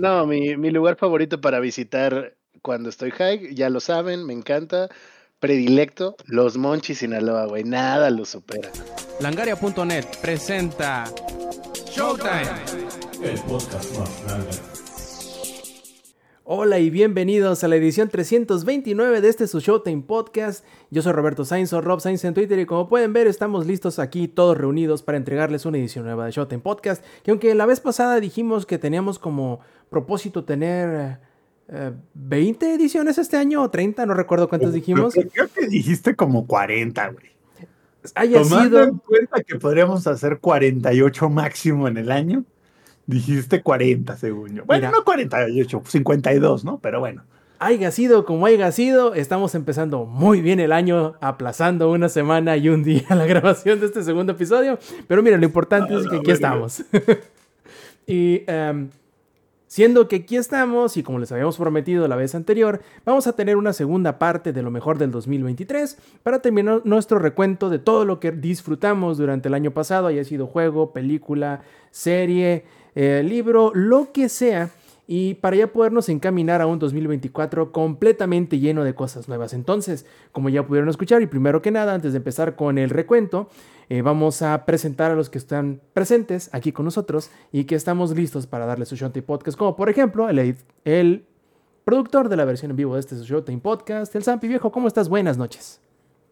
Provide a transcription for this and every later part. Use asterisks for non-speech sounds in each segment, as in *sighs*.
No, mi, mi lugar favorito para visitar cuando estoy high, ya lo saben, me encanta. Predilecto, los Monchis Sinaloa, güey. Nada lo supera. Langaria.net presenta Showtime. El podcast más grande. Hola y bienvenidos a la edición 329 de este su Showtime Podcast. Yo soy Roberto Sainz o Rob Sainz en Twitter y como pueden ver estamos listos aquí todos reunidos para entregarles una edición nueva de Showtime Podcast. Que aunque la vez pasada dijimos que teníamos como propósito tener eh, 20 ediciones este año o 30, no recuerdo cuántas dijimos. Creo, creo que dijiste como 40, güey. Haya Tomando sido... en cuenta que podríamos hacer 48 máximo en el año, dijiste 40, según yo. Bueno, Mira. no 48, 52, ¿no? Pero bueno. haya sido como haya sido, estamos empezando muy bien el año, aplazando una semana y un día *laughs* la grabación de este segundo episodio. Pero mira, lo importante es que la aquí estamos. *laughs* y em, siendo que aquí estamos, y como les habíamos prometido la vez anterior, vamos a tener una segunda parte de lo mejor del 2023 para terminar nuestro recuento de todo lo que disfrutamos durante el año pasado, haya sido juego, película, serie, eh, libro, lo que sea y para ya podernos encaminar a un 2024 completamente lleno de cosas nuevas. Entonces, como ya pudieron escuchar, y primero que nada, antes de empezar con el recuento, eh, vamos a presentar a los que están presentes aquí con nosotros y que estamos listos para darles su Showtime Podcast, como por ejemplo el, el productor de la versión en vivo de este Showtime Podcast, el Zampi Viejo. ¿Cómo estás? Buenas noches.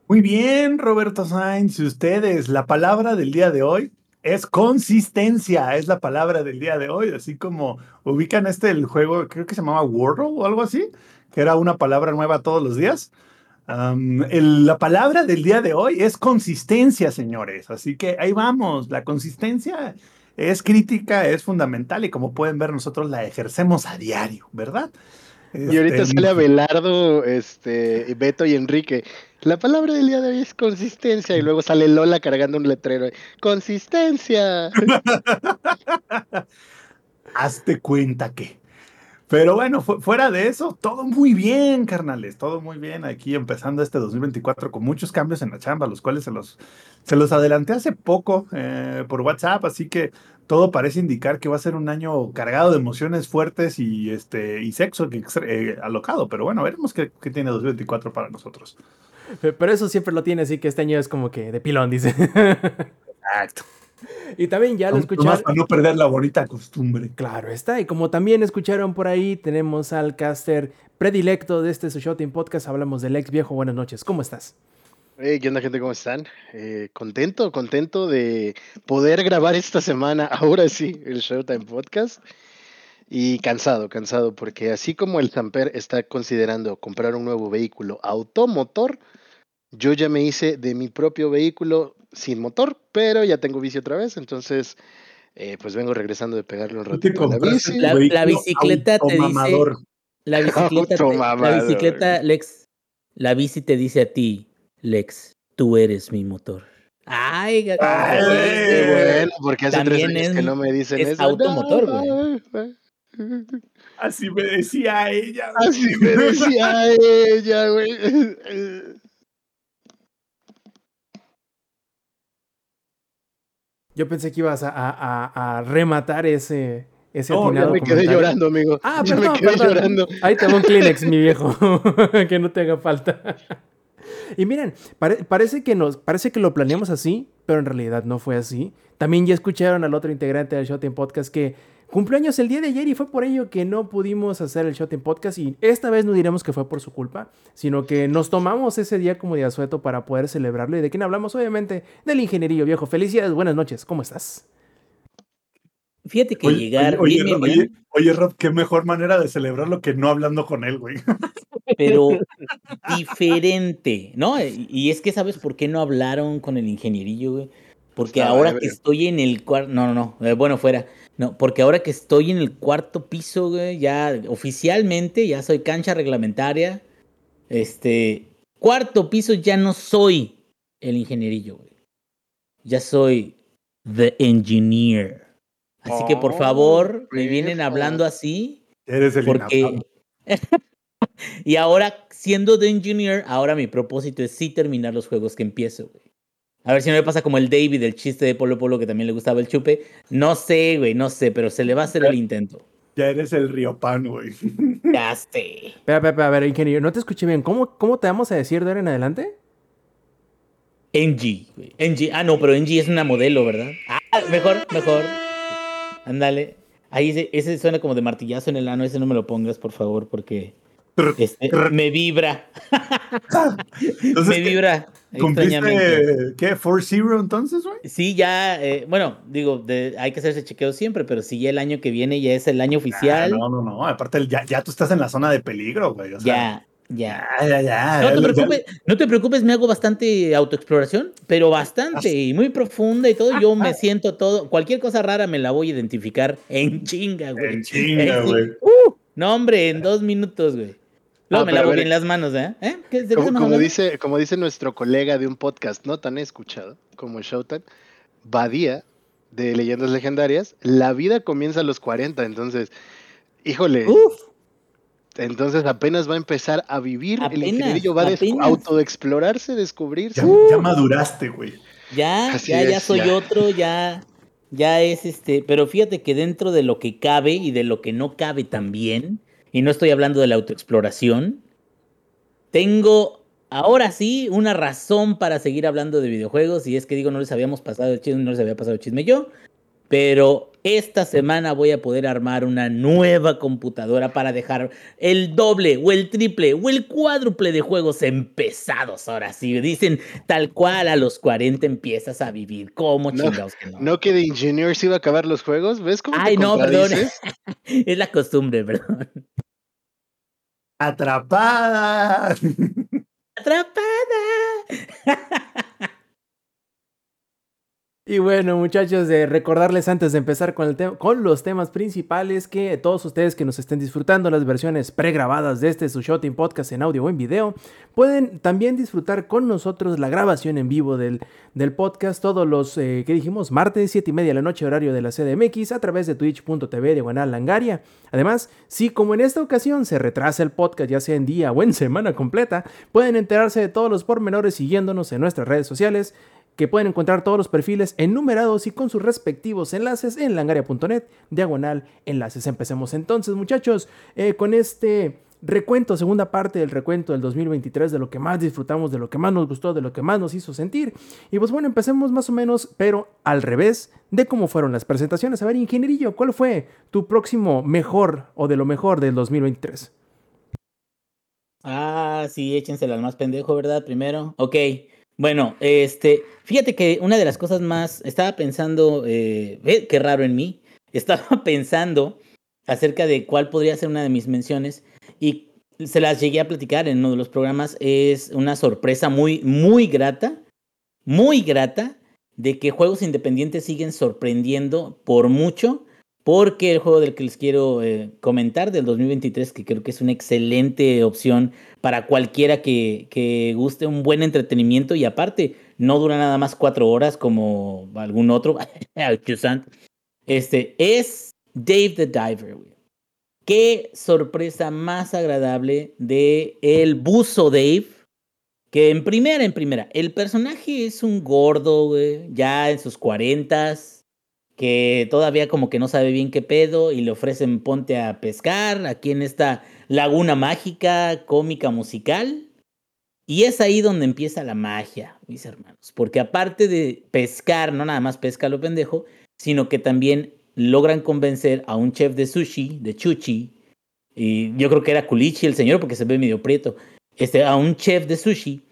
Muy bien, Roberto Sainz. Y ustedes, la palabra del día de hoy es consistencia, es la palabra del día de hoy. Así como ubican este el juego, creo que se llamaba Wordle o algo así, que era una palabra nueva todos los días. El- la palabra del día de hoy es consistencia, señores. Así que ahí vamos. La consistencia es crítica, es fundamental y como pueden ver nosotros la ejercemos a diario, ¿verdad? Y ahorita Este, sale *laughs* Abelardo, este, Beto y Enrique. La palabra del día de hoy es consistencia. Y luego sale Lola cargando un letrero. ¡Consistencia! *laughs* hazte cuenta que. Pero bueno, fu- fuera de eso, todo muy bien, carnales, todo muy bien aquí empezando este 2024 con muchos cambios en la chamba, los cuales se los, se los adelanté hace poco eh, por WhatsApp, así que todo parece indicar que va a ser un año cargado de emociones fuertes y, este, y sexo eh, alocado, pero bueno, veremos qué, qué tiene 2024 para nosotros. Pero eso siempre lo tiene, así que este año es como que de pilón, dice. Exacto. y también ya lo escucharon. para no perder la bonita costumbre. Claro está, y como también escucharon por ahí, tenemos al caster predilecto de este su Showtime Podcast, hablamos del ex viejo, buenas noches, ¿cómo estás? Hey, ¿Qué onda, gente? ¿Cómo están? Eh, contento, contento de poder grabar esta semana, *laughs* ahora sí, el Showtime Podcast. Y cansado, cansado, porque así como el Zamper está considerando comprar un nuevo vehículo automotor, yo ya me hice de mi propio vehículo sin motor, pero ya tengo bici otra vez, entonces eh, pues vengo regresando de pegarle un ratito a la bici. bicicleta te dice-. La *laughs* bicicleta, te- la bicicleta, Lex, la bici te dice a ti, Lex, tú eres mi motor. Ay, Ay, sí, Qué bueno, porque hace tres años es- que no me dicen es eso. automotor, güey. Así me decía ella. Así me decía *laughs* ella, güey. *laughs* Yo pensé que ibas a, a- a- rematar ese, ese No, ya atinado me quedé comentario. llorando, amigo. Ah, ya perdón, me quedé perdón. llorando. Ahí te va un Kleenex, mi viejo, *laughs* que no te haga falta. Y miren, pare- parece, que nos, parece que lo planeamos así, pero en realidad no fue así. También ya escucharon al otro integrante del Shot Podcast que cumplió años el día de ayer y fue por ello que no pudimos hacer el Shot Podcast. Y esta vez no diremos que fue por su culpa, sino que nos tomamos ese día como de asueto para poder celebrarlo. ¿Y de quién hablamos? Obviamente del ingenierillo viejo. Felicidades, buenas noches, ¿cómo estás? Fíjate que Oye, llegar oye, bien, bien, oye, bien, oye, Rob, qué mejor manera de celebrarlo que no hablando con él, güey. pero *laughs* diferente, ¿no? Y es que, ¿sabes por qué no hablaron con el ingenierillo, güey? Porque Ah, ahora que estoy en el cuarto, no, no, no, eh, bueno, fuera. No, porque ahora que estoy en el cuarto piso, güey, ya oficialmente, ya soy cancha reglamentaria. Este, cuarto piso ya no soy el ingenierillo, güey. Ya soy the engineer. Así que por Oh, favor, me vienen hablando así Eres el porque *laughs* y ahora siendo the engineer, ahora mi propósito es sí terminar los juegos que empiezo, güey. A ver si no me pasa como el David, el chiste de Polo Polo que también le gustaba el chupe. No sé, güey, no sé, pero se le va a hacer el intento. Ya eres el Riopan, güey. *laughs* Ya sé. Espera, espera, espera, a ver, ingeniero, no te escuché bien. ¿Cómo, cómo te vamos a decir de ahora en adelante? NG, güey. NG. Ah, no, pero NG es una modelo, ¿verdad? Ah, mejor, mejor. Ándale. Ahí ese, ese suena como de martillazo en el ano. Ese no me lo pongas, por favor, porque este, me vibra. *laughs* *laughs* Entonces, me ¿qué- vibra. ¿Cumpliste qué? ¿4 Zero entonces, güey? Sí, ya, eh, bueno, digo, de- hay que hacerse chequeo siempre, pero sí, ya el año que viene ya es el año Ah, oficial. no, no, no. Aparte, ya, ya tú estás en la zona de peligro, güey. O sea, ya, ya. Ya, ya. No te, preocupes, no te preocupes, me hago bastante autoexploración, pero bastante y muy profunda y todo. Yo me *laughs* siento todo, cualquier cosa rara me la voy a identificar en chinga, güey. En chinga, güey. Uh, no, hombre, en dos minutos, güey. Luego Ah, me lavo ver, bien las manos, ¿eh? ¿Eh? ¿Qué, ¿De qué Como, dice, como dice nuestro colega de un podcast no tan escuchado como Showtime, Badía de Leyendas Legendarias, la vida comienza a los 40, entonces, híjole, Uf, entonces apenas va a empezar a vivir, Apenas, el ingenierillo va a autoexplorarse, descubrirse. Ya, ya maduraste, güey. ya, Así ya, ya soy ya. otro, ya, ya es este. Pero fíjate que dentro de lo que cabe y de lo que no cabe también, y no estoy hablando de la autoexploración, tengo ahora sí una razón para seguir hablando de videojuegos. Y es que digo, no les habíamos pasado el chisme, no les había pasado el chisme yo. Pero esta semana voy a poder armar una nueva computadora para dejar el doble o el triple o el cuádruple de juegos empezados. Ahora sí, dicen tal cual a los 40 empiezas a vivir. ¿Cómo No, chingados que no? ¿No que de Engineer se iba a acabar los juegos? ¿Ves cómo te Ay, no, perdón. *laughs* es la costumbre, perdón. Atrapada. *laughs* ¡Atrapada! *laughs* Y bueno, muchachos, de recordarles antes de empezar con, el con los temas principales que todos ustedes que nos estén disfrutando las versiones pregrabadas de este su Shooting Podcast en audio o en video, pueden también disfrutar con nosotros la grabación en vivo del, del podcast todos los, eh, que dijimos, martes, 7 y media de la noche, horario de la CDMX, a través de twitch.tv diagonal langaria. Además, si como en esta ocasión se retrasa el podcast, ya sea en día o en semana completa, pueden enterarse de todos los pormenores siguiéndonos en nuestras redes sociales que pueden encontrar todos los perfiles enumerados y con sus respectivos enlaces en langaria.net, diagonal enlaces. Empecemos entonces, muchachos, eh, con este recuento, segunda parte del recuento del 2023, de lo que más disfrutamos, de lo que más nos gustó, de lo que más nos hizo sentir. Y pues bueno, empecemos más o menos, pero al revés de cómo fueron las presentaciones. A ver, ingenierillo, ¿cuál fue tu próximo mejor o de lo mejor del 2023? Ah, sí, échensela al más pendejo, ¿verdad? Primero. Ok. Bueno, este, fíjate que una de las cosas más, estaba pensando, eh, qué raro en mí, *laughs* estaba pensando acerca de cuál podría ser una de mis menciones y se las llegué a platicar en uno de los programas, es una sorpresa muy, muy grata, muy grata, de que juegos independientes siguen sorprendiendo por mucho porque el juego del que les quiero eh, comentar del 2023, que creo que es una excelente opción para cualquiera que, guste un buen entretenimiento y aparte no dura nada más cuatro horas como algún otro, *laughs* este, es Dave the Diver. Qué sorpresa más agradable de el buzo Dave. Que en primera, en primera, el personaje es un gordo, güey, ya en sus cuarentas, que todavía como que no sabe bien qué pedo y le ofrecen ponte a pescar aquí en esta laguna mágica, cómica, musical. Y es ahí donde empieza la magia, mis hermanos, porque aparte de pescar, no nada más pesca lo pendejo, sino que también logran convencer a un chef de sushi, de chuchi, y yo creo que era Kulichi el señor porque se ve medio prieto, este, a un chef de sushi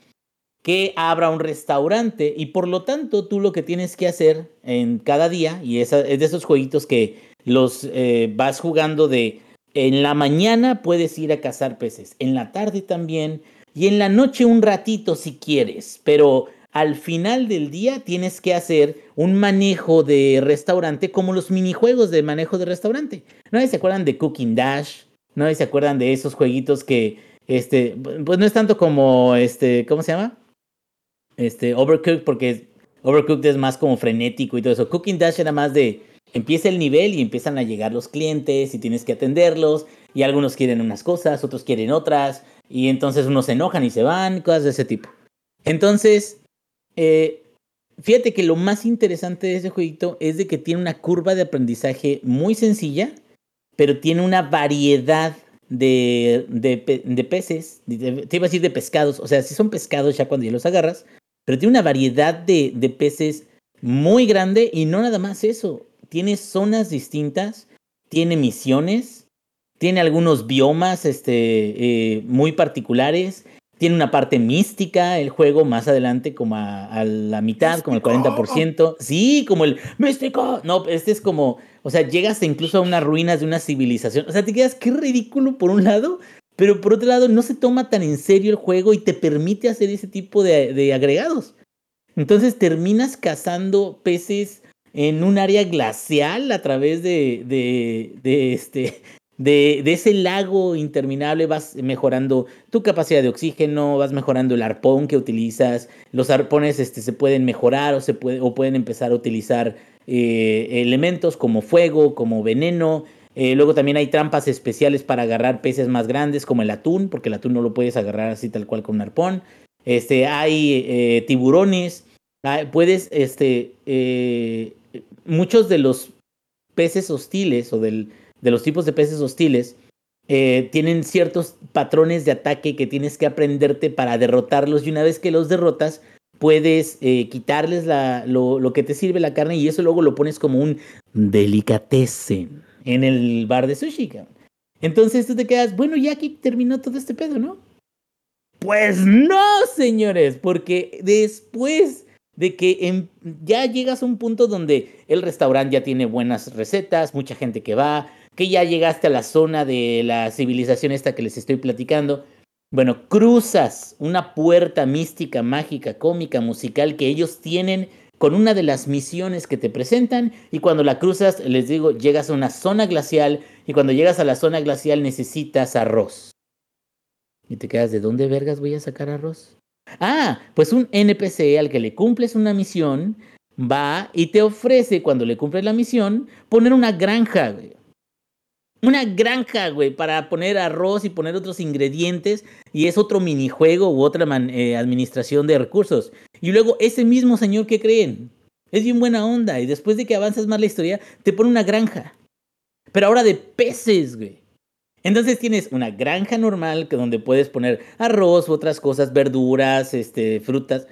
que abra un restaurante y por lo tanto tú lo que tienes que hacer en cada día, y es de esos jueguitos que los eh, vas jugando de en la mañana puedes ir a cazar peces, en la tarde también, y en la noche un ratito si quieres, pero al final del día tienes que hacer un manejo de restaurante como los minijuegos de manejo de restaurante. ¿No se acuerdan de Cooking Dash? ¿No se acuerdan de esos jueguitos que, este, pues no es tanto como, este, ¿cómo se llama? Este, Overcooked, porque Overcooked es más como frenético y todo eso. Cooking Dash era más de, empieza el nivel y empiezan a llegar los clientes y tienes que atenderlos y algunos quieren unas cosas, otros quieren otras y entonces unos se enojan y se van, cosas de ese tipo. Entonces, eh, fíjate que lo más interesante de ese jueguito es de que tiene una curva de aprendizaje muy sencilla pero tiene una variedad de, de, de peces, te iba a decir de pescados, o sea, si son pescados ya cuando ya los agarras, pero tiene una variedad de, de peces muy grande y no nada más eso, tiene zonas distintas, tiene misiones, tiene algunos biomas este, eh, muy particulares, tiene una parte mística el juego más adelante, como a, la mitad, como el 40%. Sí, como el místico. No, este es como, o sea, llegas incluso a unas ruinas de una civilización. O sea, te quedas, qué ridículo por un lado, pero por otro lado no se toma tan en serio el juego y te permite hacer ese tipo de, agregados. Entonces terminas cazando peces en un área glacial a través de, de, de este, de, de, ese lago interminable vas mejorando tu capacidad de oxígeno, vas mejorando el arpón que utilizas, los arpones este, se pueden mejorar o, se puede, o pueden empezar a utilizar eh, elementos como fuego, como veneno. Eh, luego también hay trampas especiales para agarrar peces más grandes como el atún, porque el atún no lo puedes agarrar así tal cual con un arpón. Este, hay eh, tiburones, puedes, este, muchos de los peces hostiles o del, de los tipos de peces hostiles eh, tienen ciertos patrones de ataque que tienes que aprenderte para derrotarlos. Y una vez que los derrotas puedes eh, quitarles la, lo, lo, que te sirve la carne y eso luego lo pones como un delicatessen en el bar de sushi. Entonces tú te quedas, bueno, ya aquí terminó todo este pedo, ¿no? Pues no, señores, porque después de que ya llegas a un punto donde el restaurante ya tiene buenas recetas, mucha gente que va, que ya llegaste a la zona de la civilización esta que les estoy platicando. Bueno, cruzas una puerta mística, mágica, cómica, musical que ellos tienen con una de las misiones que te presentan y cuando la cruzas, les digo, llegas a una zona glacial y cuando llegas a la zona glacial necesitas arroz. Y te quedas, ¿de dónde vergas voy a sacar arroz? Ah, pues un NPC al que le cumples una misión va y te ofrece, cuando le cumples la misión, poner una granja. Una granja, güey, para poner arroz y poner otros ingredientes. Y es otro minijuego u otra eh, administración de recursos. Y luego ese mismo señor que creen. Es bien buena onda. Y después de que avanzas más la historia, te pone una granja. Pero ahora de peces, güey. Entonces tienes una granja normal que donde puedes poner arroz otras cosas, verduras, este, frutas.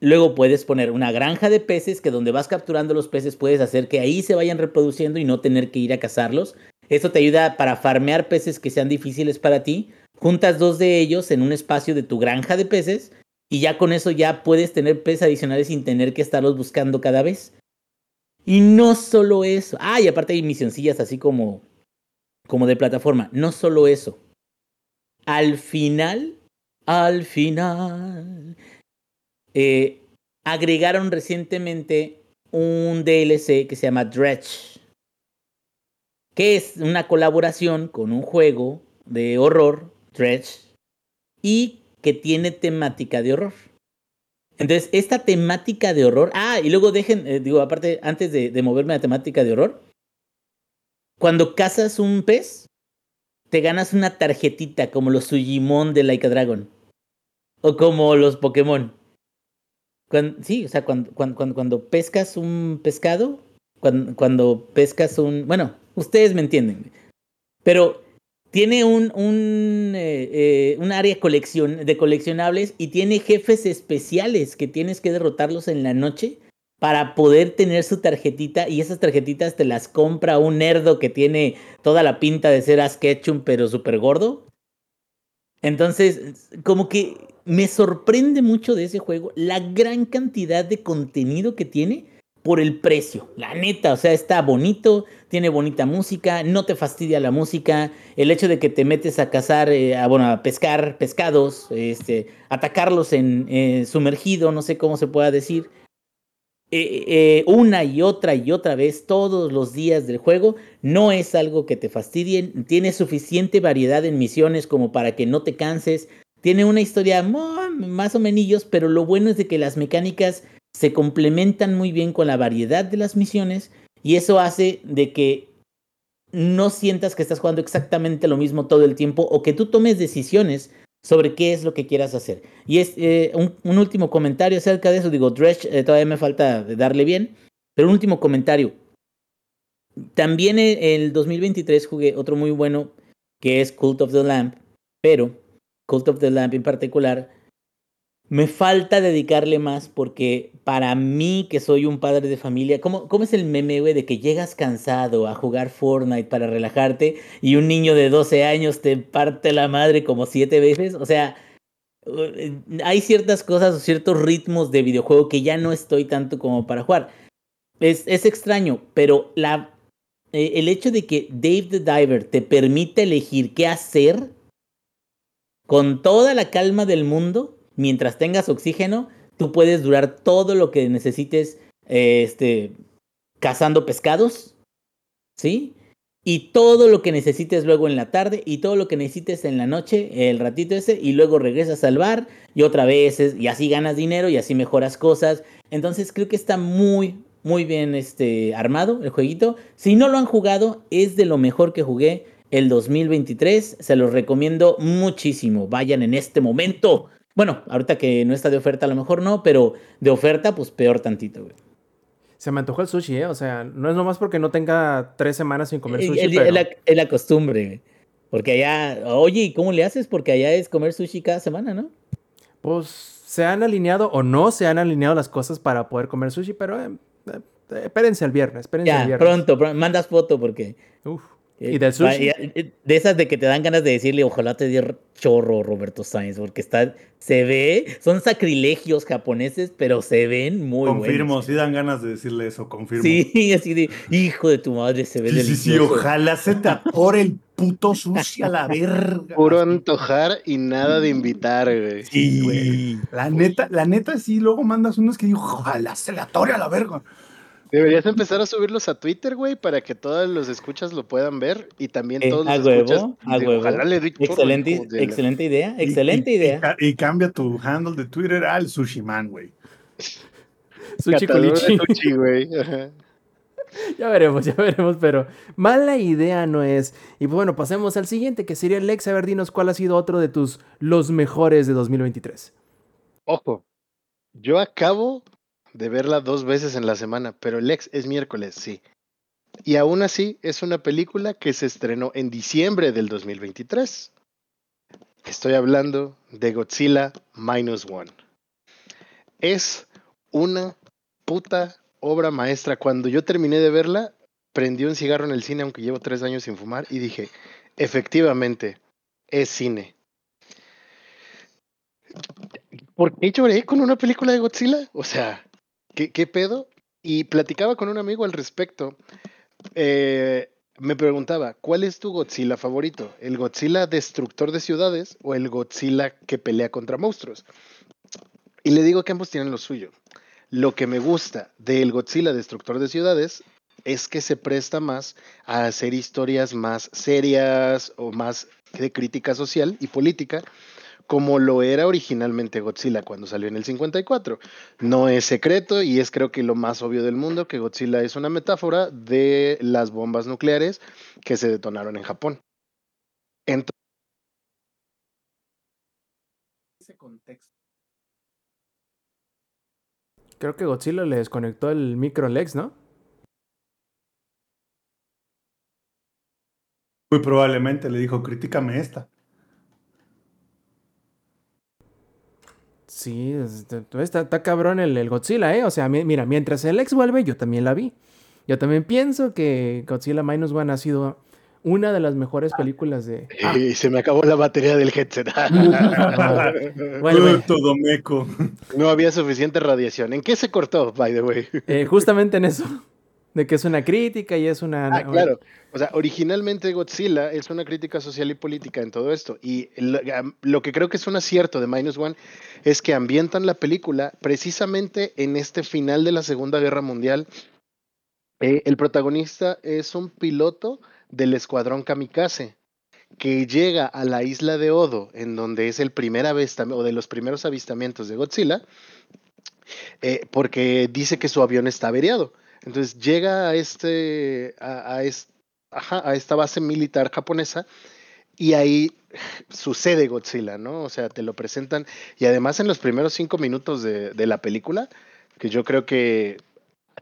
Luego puedes poner una granja de peces que donde vas capturando los peces puedes hacer que ahí se vayan reproduciendo y no tener que ir a cazarlos. Esto te ayuda para farmear peces que sean difíciles para ti. Juntas dos de ellos en un espacio de tu granja de peces y ya con eso ya puedes tener peces adicionales sin tener que estarlos buscando cada vez. Y no solo eso. Ah, y aparte hay misioncillas así como como de plataforma. No solo eso. Al final, al final, eh, agregaron recientemente un DLC que se llama Dredge, que es una colaboración con un juego de horror, Dredge, y que tiene temática de horror. Entonces, esta temática de horror. Ah, y luego dejen, eh, digo, aparte, antes de, moverme a temática de horror, cuando cazas un pez, te ganas una tarjetita como los Sujimon de Like a Dragon. O como los Pokémon. sí, o sea, cuando, cuando, cuando, pescas un pescado, cuando, cuando, pescas un... Bueno, ustedes me entienden. Pero tiene un, un, eh, eh, un área de coleccionables y tiene jefes especiales que tienes que derrotarlos en la noche para poder tener su tarjetita y esas tarjetitas te las compra un nerdo que tiene toda la pinta de ser Asketchum pero súper gordo. Entonces, como que me sorprende mucho de ese juego la gran cantidad de contenido que tiene por el precio. La neta, o sea, está bonito, tiene bonita música, no te fastidia la música, el hecho de que te metes a cazar, eh, a, pescar pescados, este, atacarlos en eh, sumergido, no sé cómo se pueda decir. Eh, una y otra y otra vez todos los días del juego, no es algo que te fastidien, tiene suficiente variedad en misiones como para que no te canses, tiene una historia más o menos, pero lo bueno es de que las mecánicas se complementan muy bien con la variedad de las misiones y eso hace de que no sientas que estás jugando exactamente lo mismo todo el tiempo o que tú tomes decisiones sobre qué es lo que quieras hacer. Y es eh, un, último comentario acerca de eso. Digo, Dredge eh, todavía me falta darle bien, pero un último comentario. también e- el 2023 jugué otro muy bueno que es Cult of the Lamp, pero Cult of the Lamp en particular me falta dedicarle más porque para mí que soy un padre de familia, ¿cómo, cómo es el meme, güey, de que llegas cansado a jugar Fortnite para relajarte y un niño de 12 años te parte la madre como siete veces? O sea, eh, hay ciertas cosas o ciertos ritmos de videojuego que ya no estoy tanto como para jugar. Es, es extraño, pero la, eh, el hecho de que Dave the Diver te permite elegir qué hacer con toda la calma del mundo, mientras tengas oxígeno, tú puedes durar todo lo que necesites este, cazando pescados, ¿sí? Y todo lo que necesites luego en la tarde y todo lo que necesites en la noche, el ratito ese, y luego regresas al bar y otra vez, y así ganas dinero y así mejoras cosas. Entonces creo que está muy, muy bien este, armado el jueguito. Si no lo han jugado, es de lo mejor que jugué el 2023. Se los recomiendo muchísimo. Vayan en este momento. Bueno, ahorita que no está de oferta, a lo mejor no, pero de oferta, pues peor tantito, güey. Se me antojó el sushi, ¿eh? O sea, no es nomás porque no tenga tres semanas sin comer sushi, el- pero... es, la, es la costumbre, güey. Porque allá, oye, ¿y cómo le haces? Porque allá es comer sushi cada semana, ¿no? Pues se han alineado o no se han alineado las cosas para poder comer sushi, pero eh, eh, espérense el viernes, espérense el Ya, viernes. pronto, pron- mandas foto porque... Uf. Eh, ¿Y del va- sushi? ya, eh, De esas de que te dan ganas de decirle, ojalá te dé chorro Roberto Sainz, porque está, se ve, son sacrilegios japoneses, pero se ven muy confirmo, buenos. sí dan ganas de decirle eso, confirmo. Sí, *laughs* así de, hijo de tu madre, se ve Sí, sí, sí, delicioso. ojalá se te atore el puto sushi a la *laughs* verga. Puro antojar y nada de invitar, güey. Sí, güey. La neta, la neta, sí, luego mandas unos que digo, ojalá se le atore a la verga. Deberías empezar a subirlos a Twitter, güey, para que todos los escuchas lo puedan ver y también Eh, todos a los huevo, escuchas. a huevo. Ojalá le Excelente, excelente idea, excelente y- y idea. Y, cambia tu handle de Twitter al Sushi Man, güey. *laughs* Sushi culichi. sushi, güey. *laughs* Ya veremos, ya veremos, pero mala idea no es. Y pues bueno, pasemos al siguiente, que sería Lex. A ver, dinos cuál ha sido otro de tus los mejores de 2023. Ojo, yo acabo de verla dos veces en la semana, pero el ex es miércoles, sí. Y aún así es una película que se estrenó en diciembre del 2023. Estoy hablando de Godzilla Minus One. Es una puta obra maestra. Cuando yo terminé de verla, prendí un cigarro en el cine, aunque llevo tres años sin fumar, y dije, efectivamente, es cine. ¿Por qué lloré con una película de Godzilla? O sea, ¿qué, pedo? Y platicaba con un amigo al respecto. Eh, me preguntaba, ¿cuál es tu Godzilla favorito? ¿El Godzilla destructor de ciudades o el Godzilla que pelea contra monstruos? Y le digo que ambos tienen lo suyo. Lo que me gusta del Godzilla destructor de ciudades es que se presta más a hacer historias más serias o más de crítica social y política, como lo era originalmente Godzilla cuando salió en el 54. No es secreto y es creo que lo más obvio del mundo que Godzilla es una metáfora de las bombas nucleares que se detonaron en Japón. Entonces, Ese contexto. Creo que Godzilla le desconectó el micro Lex, ¿no? Muy probablemente le dijo, críticame esta. Sí, está, está cabrón el, el Godzilla, ¿eh? O sea, mi- mira, mientras el Lex vuelve, yo también la vi. Yo también pienso que Godzilla Minus One ha sido una de las mejores películas de... Ah, *laughs* y se me acabó la batería del headset. *laughs* Uh, todo meco. no había suficiente radiación. ¿En qué se cortó, by the way? Eh, justamente en eso, de que es una crítica y es una... Ah, claro. O sea, originalmente Godzilla es una crítica social y política en todo esto. Y lo, que creo que es un acierto de Minus One es que ambientan la película precisamente en este final de la Segunda Guerra Mundial. Eh, el protagonista es un piloto del escuadrón kamikaze que llega a la isla de Odo, en donde es el primer avistamiento, o de los primeros avistamientos de Godzilla, eh, porque dice que su avión está averiado. Entonces llega a este, a, a es- ajá, a esta base militar japonesa y ahí *sighs* sucede Godzilla, ¿no? O sea, te lo presentan y además en los primeros cinco minutos de, de la película, que yo creo que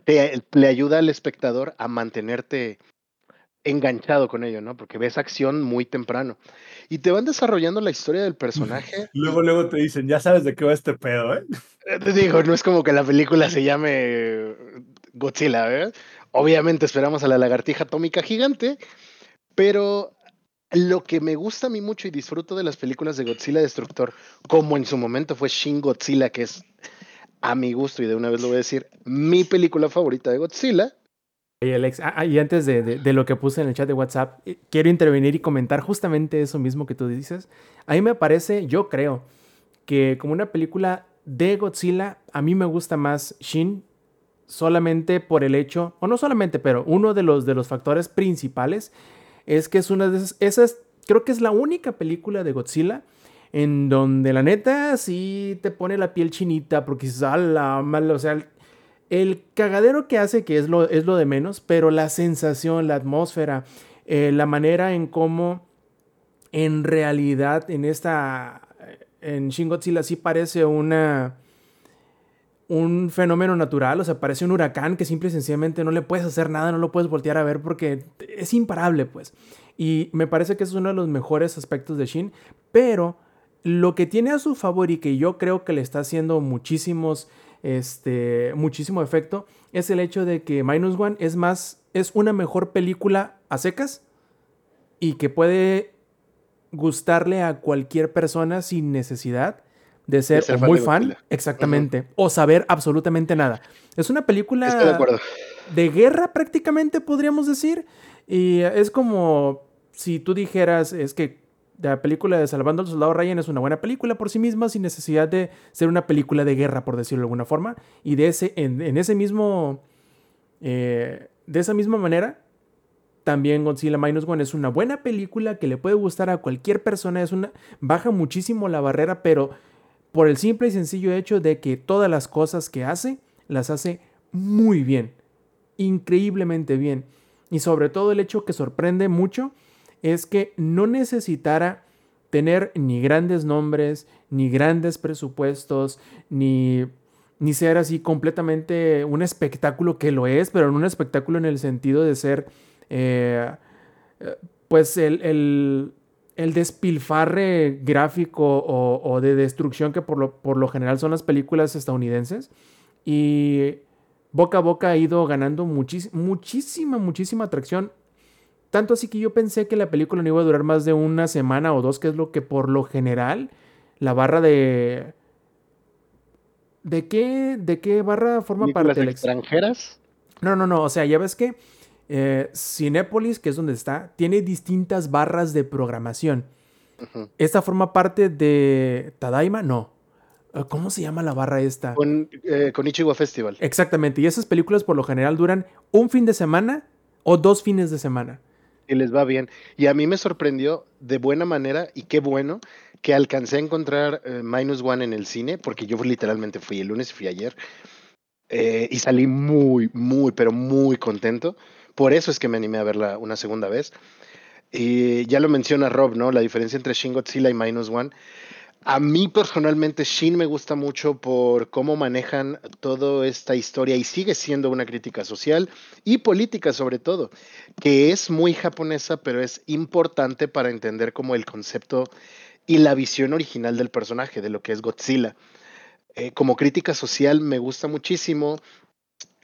te- le ayuda al espectador a mantenerte enganchado con ello, ¿no? Porque ves acción muy temprano. Y te van desarrollando la historia del personaje. *laughs* Luego, luego te dicen, ya sabes de qué va este pedo, ¿eh? Eh, Te digo, no es como que la película se llame Godzilla, ¿verdad? Obviamente esperamos a la lagartija atómica gigante, pero lo que me gusta a mí mucho y disfruto de las películas de Godzilla Destructor, como en su momento fue Shin Godzilla, que es a mi gusto, y de una vez lo voy a decir, mi película favorita de Godzilla, Oye, Alex, ah, ah, y antes de, de- de lo que puse en el chat de WhatsApp, eh, quiero intervenir y comentar justamente eso mismo que tú dices. A mí me parece, yo creo, que como una película de Godzilla, a mí me gusta más Shin solamente por el hecho, o no solamente, pero uno de los, de los factores principales es que es una de esas, esas, creo que es la única película de Godzilla en donde la neta sí te pone la piel chinita porque dices, "A la madre", o sea, el- el cagadero que hace, que es lo, es lo de menos, pero la sensación, la atmósfera, eh, la manera en cómo en realidad en esta, en Shin Godzilla sí parece una, un fenómeno natural, o sea, parece un huracán que simple y sencillamente no le puedes hacer nada, no lo puedes voltear a ver porque es imparable, pues. Y me parece que es uno de los mejores aspectos de Shin, pero lo que tiene a su favor y que yo creo que le está haciendo muchísimos, este, muchísimo efecto, es el hecho de que Minus One es más, es una mejor película a secas y que puede gustarle a cualquier persona sin necesidad de ser, ser o fan muy de fan, exactamente, o saber absolutamente nada. Es una película estoy de acuerdo. de guerra prácticamente podríamos decir. Y es como si tú dijeras, es que la película de Salvando al Soldado Ryan es una buena película por sí misma sin necesidad de ser una película de guerra, por decirlo de alguna forma. Y de ese, en, en ese mismo, eh, de esa misma manera, también Godzilla Minus One es una buena película que le puede gustar a cualquier persona. Es una, baja muchísimo la barrera, pero por el simple y sencillo hecho de que todas las cosas que hace, las hace muy bien, increíblemente bien. Y sobre todo el hecho que sorprende mucho es que no necesitara tener ni grandes nombres, ni grandes presupuestos, ni, ni ser así completamente un espectáculo que lo es, pero un espectáculo en el sentido de ser, eh, eh, pues, el, el despilfarre gráfico o, o de destrucción que por lo, por lo general son las películas estadounidenses. Y boca a boca ha ido ganando muchis- muchísima, muchísima atracción. Tanto así que yo pensé que la película no iba a durar más de una semana o dos, que es lo que por lo general la barra de... ¿De qué, de qué barra forma parte, Alex? extranjeras. No, no, no. O sea, ya ves que eh, Cinépolis, que es donde está, tiene distintas barras de programación. ¿Esta forma parte de Tadaima? No. Eh, ¿Cómo se llama la barra esta? Con, eh, con Ichigo Festival. Exactamente. Y esas películas por lo general duran un fin de semana o dos fines de semana. y les va bien. Y a mí me sorprendió de buena manera, y qué bueno, que alcancé a encontrar eh, Minus One en el cine, porque yo literalmente fui el lunes y fui ayer, eh, y salí muy, muy, pero muy contento. Por eso es que me animé a verla una segunda vez. Y ya lo menciona Rob, ¿no? La diferencia entre Shin Godzilla y Minus One. A mí personalmente Shin me gusta mucho por cómo manejan toda esta historia y sigue siendo una crítica social y política sobre todo, que es muy japonesa, pero es importante para entender como el concepto y la visión original del personaje, de lo que es Godzilla. Eh, como crítica social me gusta muchísimo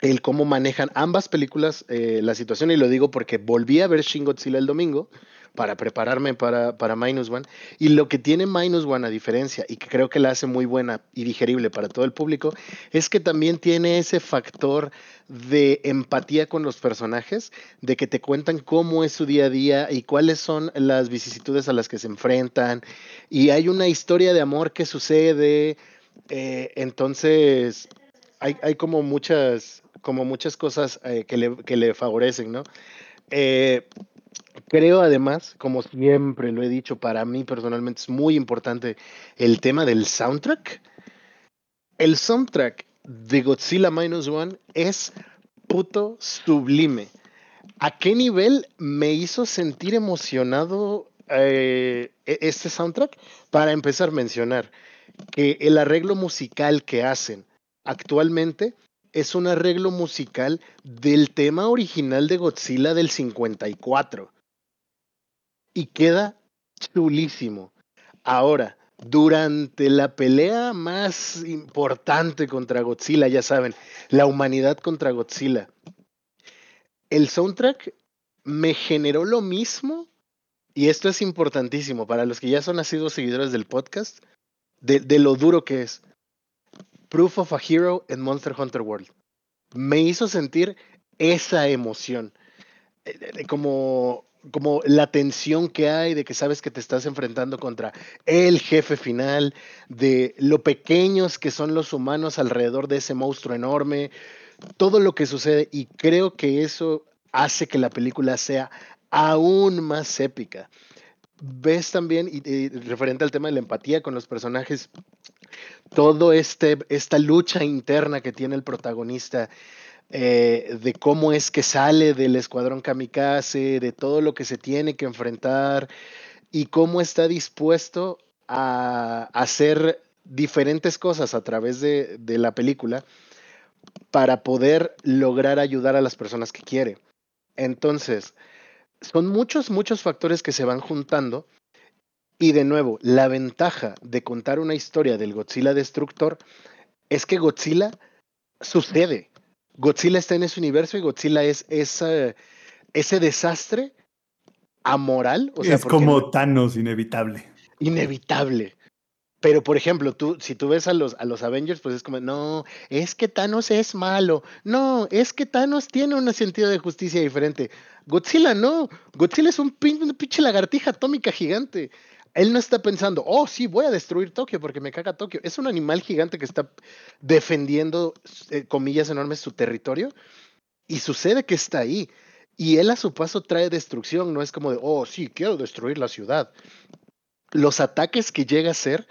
el cómo manejan ambas películas eh, la situación, y lo digo porque volví a ver Shin Godzilla el domingo para prepararme para, para Minus One, y lo que tiene Minus One a diferencia, y que creo que la hace muy buena y digerible para todo el público, es que también tiene ese factor de empatía con los personajes, de que te cuentan cómo es su día a día y cuáles son las vicisitudes a las que se enfrentan, y hay una historia de amor que sucede, eh, entonces hay, hay como muchas como muchas cosas eh, que, le, que le favorecen, ¿no? Eh, creo además, como siempre lo he dicho, para mí personalmente es muy importante el tema del soundtrack. El soundtrack de Godzilla Minus One es puto sublime. ¿A qué nivel me hizo sentir emocionado eh, e- este soundtrack? Para empezar a mencionar que el arreglo musical que hacen actualmente es un arreglo musical del tema original de Godzilla del 54. Y queda chulísimo. Ahora, durante la pelea más importante contra Godzilla, ya saben, la humanidad contra Godzilla, el soundtrack me generó lo mismo, y esto es importantísimo para los que ya son nacidos seguidores del podcast, de, de lo duro que es. Proof of a Hero en Monster Hunter World. Me hizo sentir esa emoción. Eh, como como la tensión que hay de que sabes que te estás enfrentando contra el jefe final, de lo pequeños que son los humanos alrededor de ese monstruo enorme, todo lo que sucede y creo que eso hace que la película sea aún más épica. Ves también, y, referente al tema de la empatía con los personajes, todo este, esta lucha interna que tiene el protagonista eh, de cómo es que sale del escuadrón kamikaze, de todo lo que se tiene que enfrentar y cómo está dispuesto a hacer diferentes cosas a través de, de la película para poder lograr ayudar a las personas que quiere. Entonces, son muchos, muchos factores que se van juntando. Y de nuevo, la ventaja de contar una historia del Godzilla destructor es que Godzilla sucede. Godzilla está en ese universo y Godzilla es ese desastre amoral. O sea, es como Thanos, inevitable. Inevitable. Pero, por ejemplo, tú, si tú ves a los, a los Avengers, pues es como, no, es que Thanos es malo. No, es que Thanos tiene un sentido de justicia diferente. Godzilla no. Godzilla es un pinche lagartija atómica gigante. Él no está pensando, oh, sí, voy a destruir Tokio porque me caga Tokio. Es un animal gigante que está defendiendo, eh, comillas enormes, su territorio y sucede que está ahí. Y él a su paso trae destrucción, no es como de, oh, sí, quiero destruir la ciudad. Los ataques que llega a ser,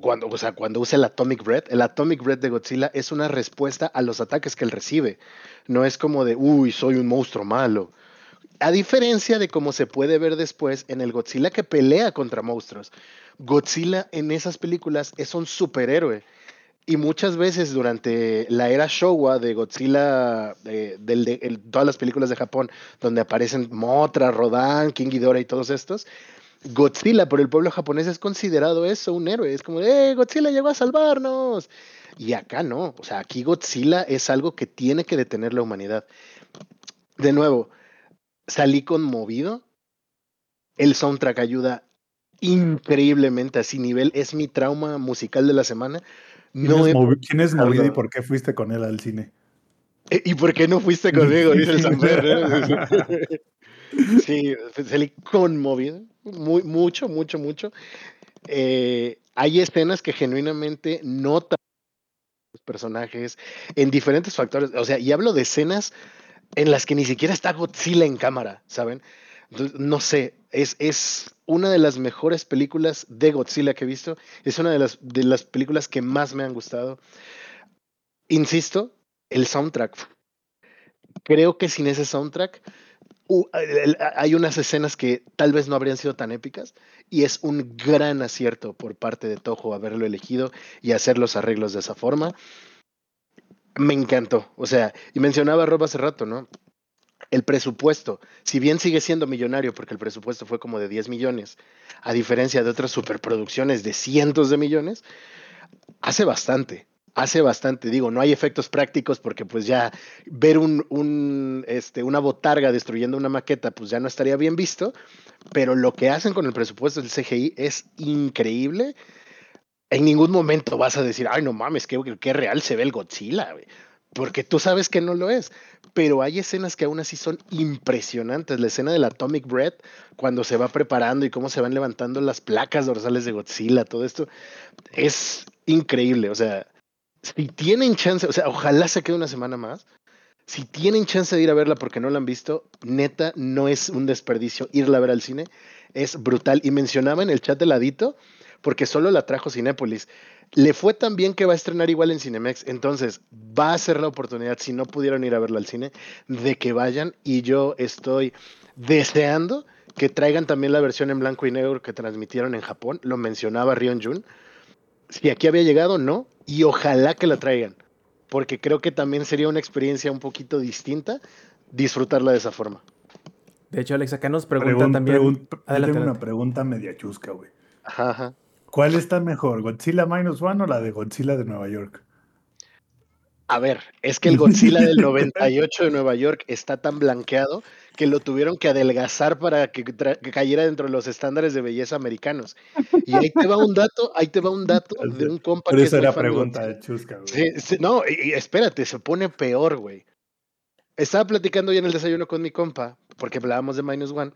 cuando, o sea, cuando usa el Atomic Breath, el Atomic Breath de Godzilla es una respuesta a los ataques que él recibe. No es como de, uy, soy un monstruo malo. A diferencia de cómo se puede ver después en el Godzilla que pelea contra monstruos. Godzilla en esas películas es un superhéroe. Y muchas veces durante la era Showa de Godzilla, de, todas las películas de Japón, donde aparecen Motra, Rodan, King Ghidorah y todos estos, Godzilla por el pueblo japonés es considerado eso, un héroe. Es como, ¡eh, Godzilla llegó a salvarnos! Y acá no. O sea, aquí Godzilla es algo que tiene que detener la humanidad. De nuevo, salí conmovido. El soundtrack ayuda increíblemente a ese nivel. Es mi trauma musical de la semana. No ¿Quién, es, movido y por qué fuiste con él al cine? Eh, ¿Y por qué no fuiste conmigo? Dice el sí, *laughs* salí conmovido. Muy, mucho, mucho, mucho. Eh, hay escenas que genuinamente notan los personajes en diferentes factores. O sea, y hablo de escenas en las que ni siquiera está Godzilla en cámara, ¿saben? no sé, es, es una de las mejores películas de Godzilla que he visto. Es una de las, de las películas que más me han gustado. Insisto, el soundtrack. Creo que sin ese soundtrack hay unas escenas que tal vez no habrían sido tan épicas y es un gran acierto por parte de Toho haberlo elegido y hacer los arreglos de esa forma me encantó. O sea, y mencionaba Rob hace rato, ¿no? El presupuesto, si bien sigue siendo millonario, porque el presupuesto fue como de 10 millones, a diferencia de otras superproducciones de cientos de millones, hace bastante, hace bastante. Digo, no hay efectos prácticos porque pues ya ver un, este, una botarga destruyendo una maqueta, pues ya no estaría bien visto, pero lo que hacen con el presupuesto del CGI es increíble en ningún momento vas a decir, ay, no mames, qué, qué real se ve el Godzilla, porque tú sabes que no lo es. Pero hay escenas que aún así son impresionantes. La escena del Atomic Breath, cuando se va preparando y cómo se van levantando las placas dorsales de Godzilla, todo esto, es increíble. O sea, si tienen chance, o sea, ojalá se quede una semana más. Si tienen chance de ir a verla porque no la han visto, neta, no es un desperdicio irla a ver al cine. Es brutal. Y mencionaba en el chat de ladito porque solo la trajo Cinépolis. Le fue tan bien que va a estrenar igual en Cinemex, entonces va a ser la oportunidad, si no pudieron ir a verlo al cine, de que vayan y yo estoy deseando que traigan también la versión en blanco y negro que transmitieron en Japón, lo mencionaba Rion Jun. Si aquí había llegado, no, y ojalá que la traigan. porque creo que también sería una experiencia un poquito distinta disfrutarla de esa forma. De hecho, Alex, acá nos preguntan Pregun- también. pregun- Adelante, tengo una pregunta media chusca, güey. Ajá, ajá. ¿Cuál está mejor, Godzilla Minus One o la de Godzilla de Nueva York? A ver, es que el *laughs* Godzilla del 98 de Nueva York está tan blanqueado que lo tuvieron que adelgazar para que, cayera dentro de los estándares de belleza americanos. Y ahí te va un dato, ahí te va un dato *laughs* de un compa Pero que es esa muy era pregunta de chusca, güey. Sí, sí, no, y, y espérate, se pone peor, güey. Estaba platicando ya en el desayuno con mi compa, porque hablábamos de Minus One.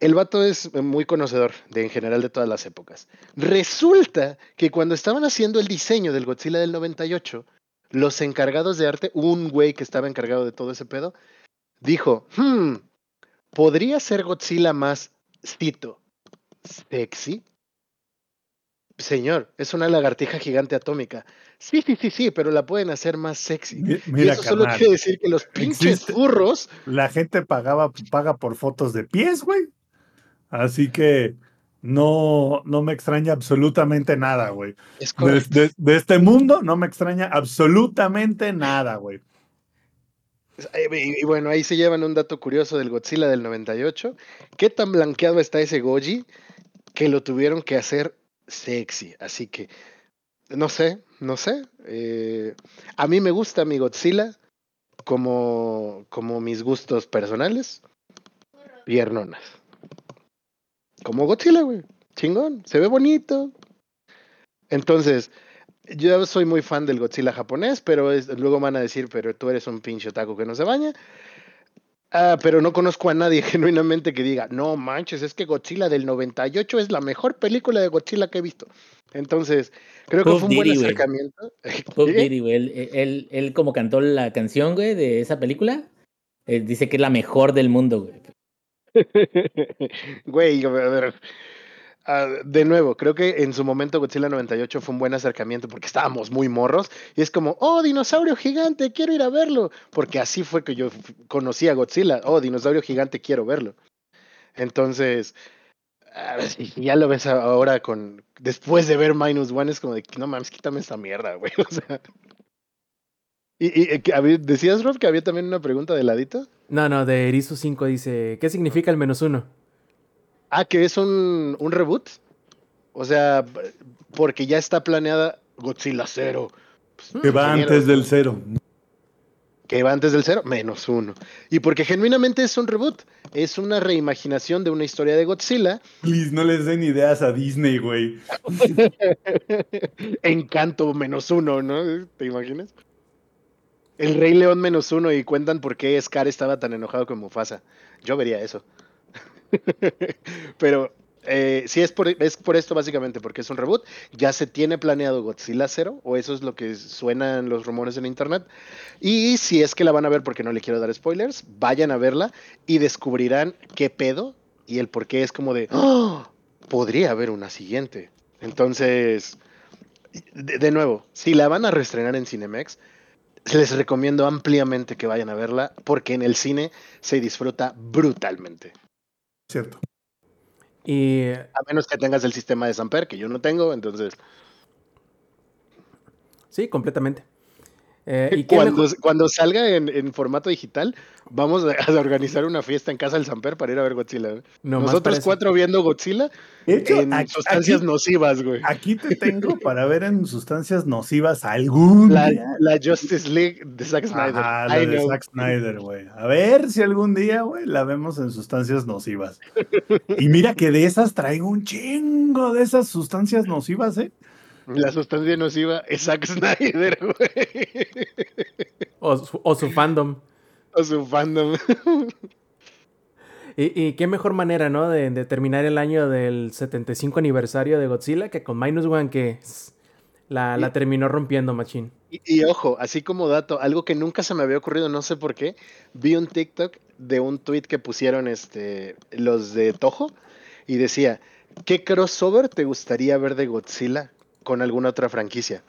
El vato es muy conocedor de en general de todas las épocas. Resulta que cuando estaban haciendo el diseño del Godzilla del 98, los encargados de arte, un güey que estaba encargado de todo ese pedo, dijo, hmm, ¿podría ser Godzilla más, cito, sexy? Señor, es una lagartija gigante atómica. Sí, sí, sí, sí, pero la pueden hacer más sexy. Mi- y Mira, eso solo carnal, quiere decir que los pinches existe- furros la gente pagaba, paga por fotos de pies, güey. Así que no, no me extraña absolutamente nada, güey. es De, correcto. de- de este mundo no me extraña absolutamente nada, güey. Eh, Y, y bueno, ahí se llevan un dato curioso del Godzilla del 98. ¿Qué tan blanqueado está ese Goji que lo tuvieron que hacer sexy? Así que, no sé, no sé. eh, a mí me gusta mi Godzilla como, como mis gustos personales. Piernonas. Como Godzilla, güey. Chingón. Se ve bonito. Entonces, yo soy muy fan del Godzilla japonés, pero es- luego van a decir, pero tú eres un pinche otaku que no se baña. Ah, pero no conozco a nadie *laughs* genuinamente que diga, no manches, es que Godzilla del 98 es la mejor película de Godzilla que he visto. Entonces, creo que Puff fue un buen Diddy, acercamiento. *laughs* Puff. Diddy, güey. Él, él, él como cantó la canción, güey, de esa película, eh, dice que es la mejor del mundo, güey. *laughs* Güey, a ver. ah, de nuevo, creo que en su momento Godzilla 98 fue un buen acercamiento porque estábamos muy morros y es como, oh, dinosaurio gigante, quiero ir a verlo. Porque así fue que yo conocí a Godzilla, oh, dinosaurio gigante, quiero verlo. Entonces, ah, si ya lo ves ahora con, después de ver Minus One, es como de, no mames, quítame esta mierda, güey. *laughs* O sea. Y, y, eh, decías, Rob, que había también una pregunta de ladito. No, no, de Erizo 5 dice: ¿Qué significa el menos uno? Ah, que es un, un reboot. O sea, porque ya está planeada Godzilla cero. Pues, Que va antes del cero. Que va antes del cero, menos uno. Y porque genuinamente es un reboot. Es una reimaginación de una historia de Godzilla. Please, no les den ideas a Disney, güey. *laughs* Encanto menos uno, ¿no? ¿Te imaginas? El Rey León menos uno y cuentan por qué Scar estaba tan enojado con Mufasa. Yo vería eso. *laughs* Pero eh, sí es por, es por esto básicamente, porque es un reboot. Ya se tiene planeado Godzilla 0, o eso es lo que suenan los rumores en internet. Y si es que la van a ver, porque no le quiero dar spoilers, vayan a verla y descubrirán qué pedo y el por qué es como de, "Ah, podría haber una siguiente. Entonces, de, de nuevo, si la van a reestrenar en Cinemex, les recomiendo ampliamente que vayan a verla, porque en el cine se disfruta brutalmente. Cierto. Y A menos que tengas el sistema de Samper, que yo no tengo, entonces sí, completamente. Eh, ¿Y cuando, mejor- cuando salga en, en formato digital, vamos a, a organizar una fiesta en casa del Samper para ir a ver Godzilla. Nomás Nosotros cuatro viendo Godzilla hecho, en aquí, sustancias aquí- nocivas, güey. aquí te *laughs* tengo para ver en sustancias nocivas algún La, día. la Justice League de Zack Snyder. Ajá, la I de know. Zack Snyder, güey. A ver si algún día, güey, la vemos en sustancias nocivas. *laughs* Y mira que de esas traigo un chingo de esas sustancias nocivas, ¿eh? La sustancia nociva es Zack Snyder, güey. o, su, o su fandom. O su fandom. Y, y qué mejor manera, ¿no? De, de terminar el año del 75 aniversario de Godzilla que con Minus One que la, terminó rompiendo, machín. Y, y ojo, así como dato, algo que nunca se me había ocurrido, no sé por qué, vi un TikTok de un tweet que pusieron este, los de Toho y decía, ¿qué crossover te gustaría ver de Godzilla con alguna otra franquicia?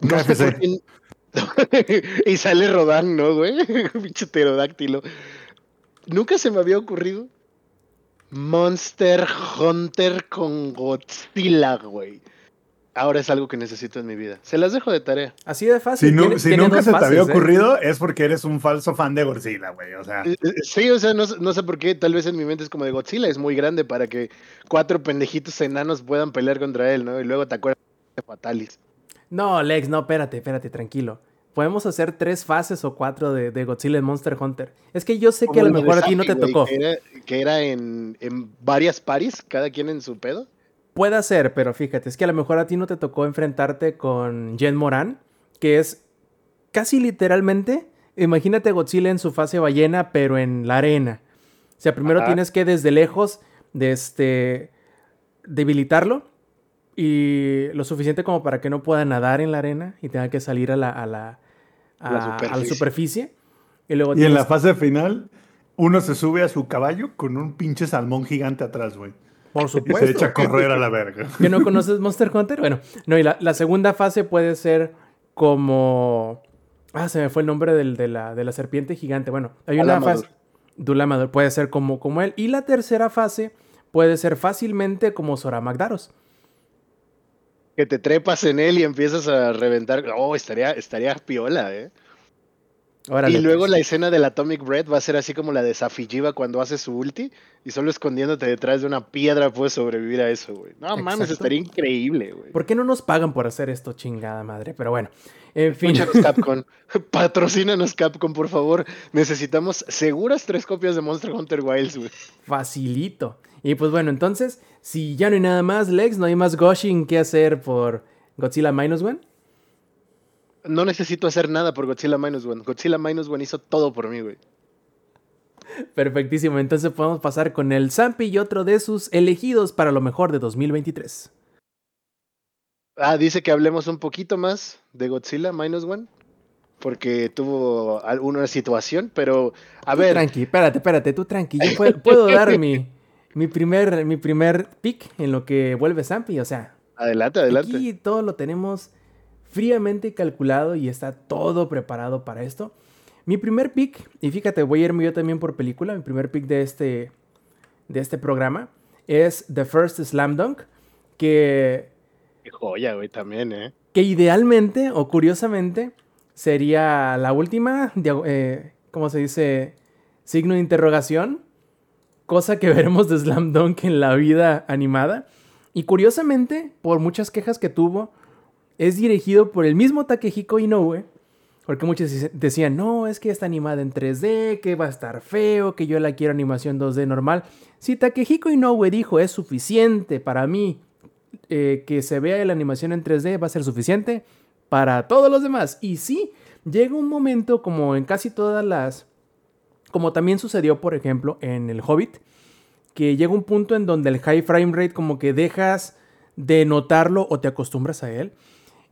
No sé KFC. por qué- *laughs* y sale Rodan, ¿no, güey? *laughs* Pinche pterodáctilo. Nunca se me había ocurrido Monster Hunter con Godzilla, güey. ahora es algo que necesito en mi vida. Se las dejo de tarea. Así de fácil. Si, nu- si tiene nunca se te había ¿eh? ocurrido, es porque eres un falso fan de Godzilla, güey. O sea, Eh, eh, Sí, o sea, no, sé- no sé por qué, tal vez en mi mente es como de Godzilla, es muy grande para que cuatro pendejitos enanos puedan pelear contra él, ¿no? Y luego te acuerdas Fatalis. No, Lex, no, espérate, espérate, tranquilo. Podemos hacer tres fases o cuatro de, de Godzilla en Monster Hunter. Es que yo sé que a lo mejor a ti no te güey, tocó. Que era, que era en, en varias paris, cada quien en su pedo. Puede ser, pero fíjate, es que a lo mejor a ti no te tocó enfrentarte con Jen Moran, que es casi literalmente, imagínate Godzilla en su fase ballena, pero en la arena. O sea, primero Ajá. tienes que desde lejos de este debilitarlo y lo suficiente como para que no pueda nadar en la arena y tenga que salir a la, a la, a- La a la superficie. Y luego y en la fase final, uno se sube a su caballo con un pinche salmón gigante atrás, güey. por Y supuesto. se echa a correr a la verga. *laughs* ¿Que no conoces Monster Hunter? Bueno, no, y la, la segunda fase puede ser como... Ah, se me fue el nombre del- de, la, de la serpiente gigante. Bueno, hay una fase... Dulamador puede ser como, como él. Y la tercera fase puede ser fácilmente como Sora Magdaros. Que te trepas en él y empiezas a reventar. Oh, estaría, estaría piola, ¿eh? Órale, y luego pues. la escena del Atomic Breath va a ser así como la de Safijiva cuando hace su ulti y solo escondiéndote detrás de una piedra puedes sobrevivir a eso, güey. No mames, estaría increíble, güey. ¿Por qué no nos pagan por hacer esto, chingada madre? Pero bueno, en fin. Escúchanos, *laughs* Capcom. Patrocínanos, Capcom, por favor. Necesitamos seguras tres copias de Monster Hunter Wilds, güey. Facilito. Y pues bueno, entonces, si ya no hay nada más, Lex, no hay más gushing que hacer por Godzilla Minus One. No necesito hacer nada por Godzilla Minus One. Godzilla Minus One hizo todo por mí, güey. Perfectísimo, entonces podemos pasar con el Zampi y otro de sus elegidos para lo mejor de 2023. Ah, dice que hablemos un poquito más de Godzilla Minus One. Porque tuvo alguna situación, pero a Tú ver, Tranqui, espérate, espérate, tú tranqui. Yo puedo, puedo *laughs* dar mi, mi, primer, mi primer pick en lo que vuelve Zampi. O sea, adelante, adelante. aquí todo lo tenemos fríamente calculado y está todo preparado para esto. Mi primer pick, y fíjate, voy a irme yo también por película. Mi primer pick de este, de este programa es The First Slam Dunk. Que Qué joya, güey, también, ¿eh? que idealmente o curiosamente sería la última, eh, ¿cómo se dice? Signo de interrogación, cosa que *laughs* veremos de Slam Dunk en la vida animada. Y curiosamente, por muchas quejas que tuvo, es dirigido por el mismo Takehiko Inoue. Porque muchos decían, no, es que está animada en 3D, que va a estar feo, que yo la quiero animación 2D normal. Si Takehiko Inoue dijo, es suficiente para mí eh, que se vea la animación en 3D, va a ser suficiente para todos los demás. Y sí, llega un momento como en casi todas las... Como también sucedió, por ejemplo, en El Hobbit, que llega un punto en donde el high frame rate como que dejas de notarlo o te acostumbras a él.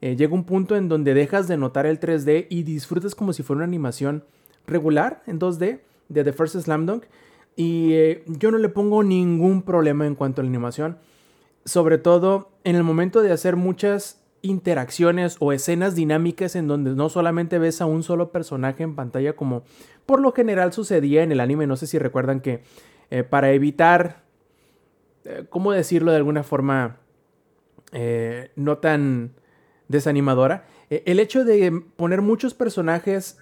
Eh, llega un punto en donde dejas de notar el 3D y disfrutas como si fuera una animación regular en 2D de The First Slam Dunk. Y eh, yo no le pongo ningún problema en cuanto a la animación. Sobre todo en el momento de hacer muchas interacciones o escenas dinámicas en donde no solamente ves a un solo personaje en pantalla como por lo general sucedía en el anime. No sé si recuerdan que eh, para evitar, eh, ¿cómo decirlo de alguna forma eh, no tan desanimadora? el hecho de poner muchos personajes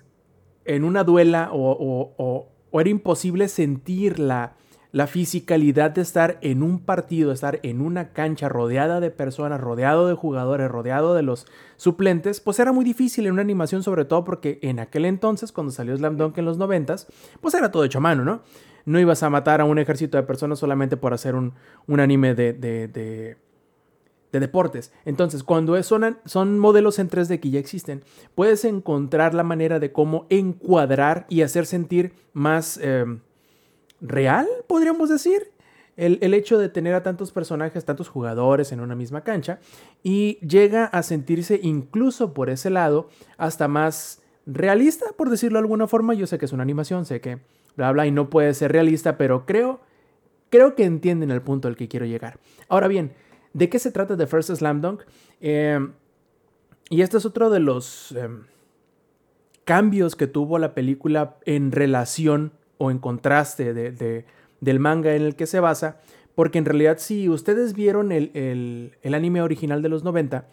en una duela o- o era imposible sentir la, la fisicalidad de estar en un partido, estar en una cancha rodeada de personas, rodeado de jugadores, rodeado de los suplentes, pues era muy difícil en una animación, sobre todo porque en aquel entonces, cuando salió Slam Dunk en los noventas, pues era todo hecho a mano, ¿no? No ibas a matar a un ejército de personas solamente por hacer un, un anime de, de- de- de deportes. Entonces, cuando son, son modelos en 3D que ya existen, puedes encontrar la manera de cómo encuadrar y hacer sentir más eh, real, podríamos decir, el, el hecho de tener a tantos personajes, tantos jugadores en una misma cancha, y llega a sentirse incluso por ese lado hasta más realista, por decirlo de alguna forma. Yo sé que es una animación, sé que bla bla y no puede ser realista, pero creo, creo que entienden el punto al que quiero llegar. Ahora bien, ¿de qué se trata The First Slam Dunk? Eh, y este es otro de los em, cambios que tuvo la película en relación o en contraste de- de- del manga en el que se basa, porque en realidad si ustedes vieron el, el- anime original de los 90,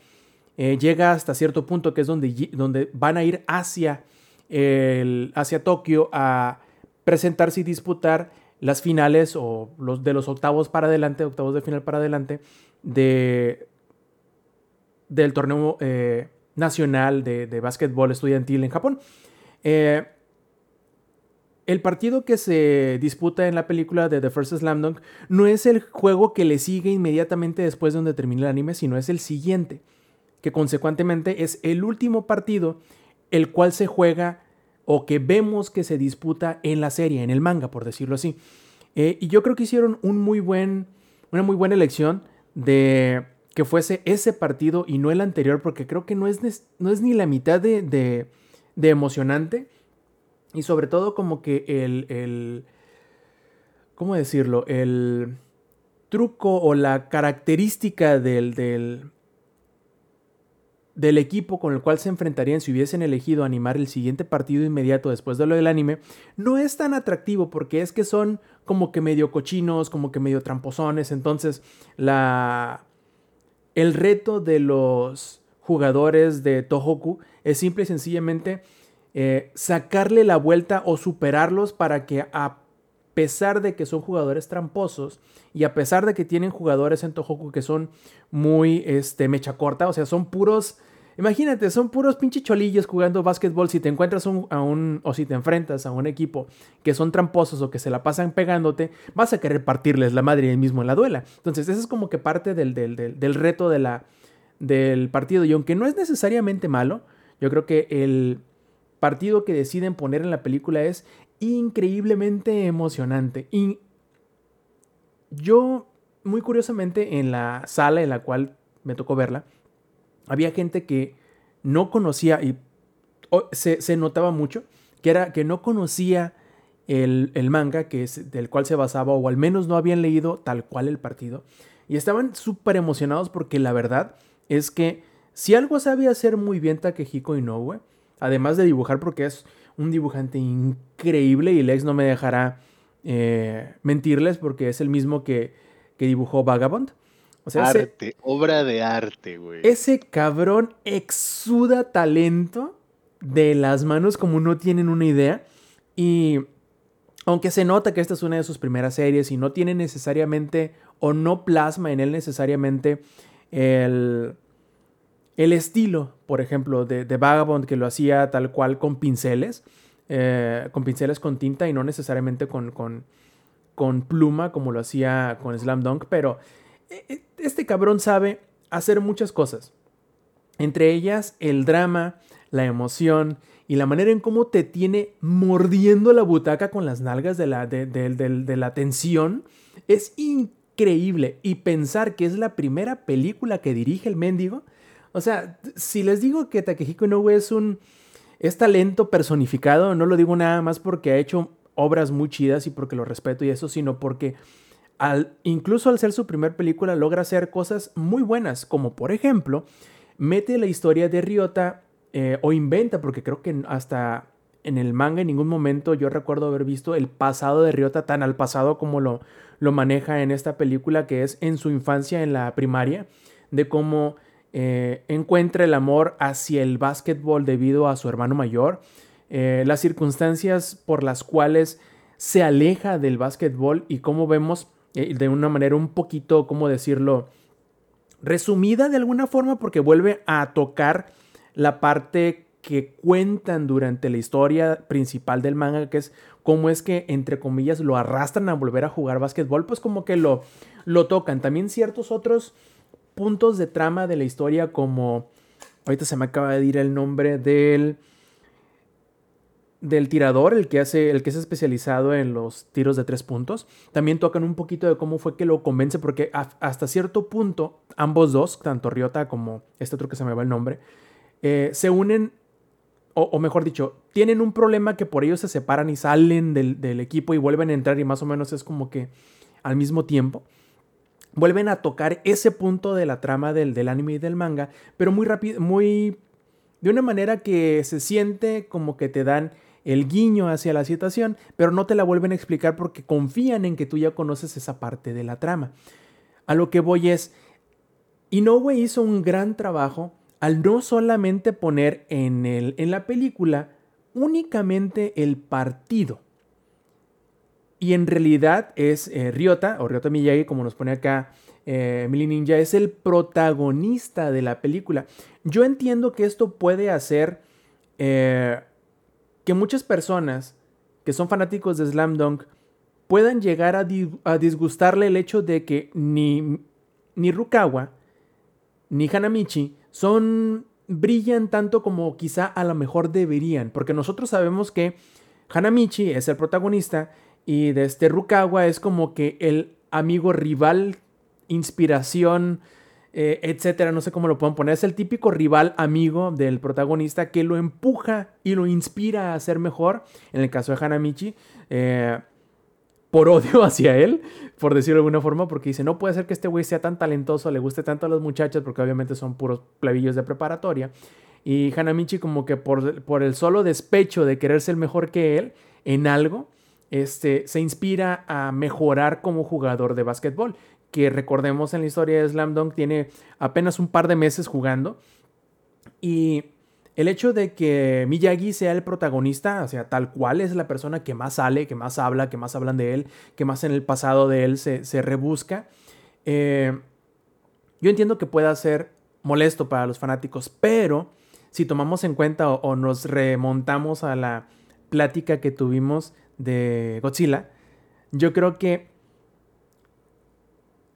eh, llega hasta cierto punto que es donde, donde van a ir hacia, el, hacia Tokio a presentarse y disputar las finales o los de los octavos para adelante, octavos de final para adelante de, del torneo eh, nacional de, de básquetbol estudiantil en Japón. Eh, el partido que se disputa en la película de The First Slam Dunk no es el juego que le sigue inmediatamente después de donde termina el anime, sino es el siguiente, que consecuentemente es el último partido el cual se juega o que vemos que se disputa en la serie, en el manga, por decirlo así. Eh, y yo creo que hicieron un muy buen, una muy buena elección de que fuese ese partido y no el anterior, porque creo que no es, ni la mitad de- de emocionante. Y sobre todo como que el, el- ¿Cómo decirlo? El truco o la característica del, del, del equipo con el cual se enfrentarían si hubiesen elegido animar el siguiente partido inmediato después de lo del anime, no es tan atractivo porque es que son como que medio cochinos, como que medio tramposones, entonces la el reto de los jugadores de Tohoku es simple y sencillamente eh, sacarle la vuelta o superarlos para que a pesar de que son jugadores tramposos y a pesar de que tienen jugadores en Tohoku que son muy este, mecha corta, o sea, son puros, imagínate, son puros pinche cholillos jugando básquetbol. Si te encuentras un- a un, o si te enfrentas a un equipo que son tramposos o que se la pasan pegándote, vas a querer partirles la madre ahí mismo en la duela. Entonces, eso es como que parte del, del, del- del reto de la, del partido. Y aunque no es necesariamente malo, yo creo que el partido que deciden poner en la película es increíblemente emocionante. Y yo, muy curiosamente, en la sala en la cual me tocó verla, había gente que no conocía y o- se, se notaba mucho que era que no conocía el, el manga que es, del cual se basaba o al menos no habían leído tal cual el partido y estaban súper emocionados porque la verdad es que si algo sabe hacer muy bien Takehiko Inoue, además de dibujar porque es un dibujante increíble y Lex no me dejará eh, mentirles porque es el mismo que, que dibujó Vagabond. O sea, ese- arte, obra de arte, güey. ese cabrón exuda talento de las manos como no tienen una idea. Y aunque se nota que esta es una de sus primeras series y no tiene necesariamente o no plasma en él necesariamente el, el estilo, por ejemplo, de, Vagabond que lo hacía tal cual con pinceles, eh, con pinceles con tinta y no necesariamente con, pluma como lo hacía con Slam Dunk, pero eh, eh, este cabrón sabe hacer muchas cosas. Entre ellas el drama, la emoción y la manera en cómo te tiene mordiendo la butaca con las nalgas de la, de la tensión es increíble. Y pensar que es la primera película que dirige el mendigo. O sea, si les digo que Takehiko Inoue es un es talento personificado, no lo digo nada más porque ha hecho obras muy chidas y porque lo respeto y eso, sino porque al, incluso al ser su primer película logra hacer cosas muy buenas, como por ejemplo, mete la historia de Ryota eh, o inventa, porque creo que hasta en el manga en ningún momento yo recuerdo haber visto el pasado de Ryota tan al pasado como lo, lo maneja en esta película, que es en su infancia en la primaria, de cómo eh, encuentra el amor hacia el básquetbol debido a su hermano mayor, eh, las circunstancias por las cuales se aleja del básquetbol y cómo vemos eh, de una manera un poquito, ¿cómo decirlo? Resumida de alguna forma porque vuelve a tocar la parte que cuentan durante la historia principal del manga, que es cómo es que, entre comillas, lo arrastran a volver a jugar básquetbol, pues como que lo, lo tocan. También ciertos otros puntos de trama de la historia como, ahorita se me acaba de ir el nombre del del tirador, el que hace, el que es especializado en los tiros de tres puntos. También tocan un poquito de cómo fue que lo convence, porque hasta cierto punto, ambos dos, tanto Ryota como este otro que se me va el nombre, eh, se unen, o, mejor dicho, tienen un problema que por ellos se separan y salen del equipo y vuelven a entrar y más o menos es como que al mismo tiempo. Vuelven a tocar ese punto de la trama del, del anime y del manga, pero muy rápido, muy... De una manera que se siente como que te dan el guiño hacia la situación, pero no te la vuelven a explicar porque confían en que tú ya conoces esa parte de la trama. A lo que voy es, Inoue hizo un gran trabajo al no solamente poner en, el, en la película únicamente el partido. Y en realidad es eh, Ryota, o Ryota Miyagi, como nos pone acá eh, Ninja, es el protagonista de la película. Yo entiendo que esto puede hacer eh, que muchas personas que son fanáticos de Slam Dunk puedan llegar a, a disgustarle el hecho de que ni, ni Rukawa ni Hanamichi son brillan tanto como quizá a lo mejor deberían, porque nosotros sabemos que Hanamichi es el protagonista y de este Rukawa es como que el amigo rival, inspiración, eh, etcétera, no sé cómo lo pueden poner, es el típico rival amigo del protagonista que lo empuja y lo inspira a ser mejor, en el caso de Hanamichi. Eh, por odio *laughs* hacia él, por decirlo de alguna forma, porque dice, no puede ser que este güey sea tan talentoso, le guste tanto a las muchachas, porque obviamente son puros plebillos de preparatoria. Y Hanamichi como que por, por el solo despecho de querer ser mejor que él en algo, este, se inspira a mejorar como jugador de básquetbol, que recordemos en la historia de Slam Dunk tiene apenas un par de meses jugando. Y el hecho de que Miyagi sea el protagonista, o sea, tal cual es la persona que más sale, que más habla, que más hablan de él, que más en el pasado de él se, rebusca, eh, yo entiendo que pueda ser molesto para los fanáticos, pero si tomamos en cuenta o, nos remontamos a la plática que tuvimos de Godzilla, yo creo que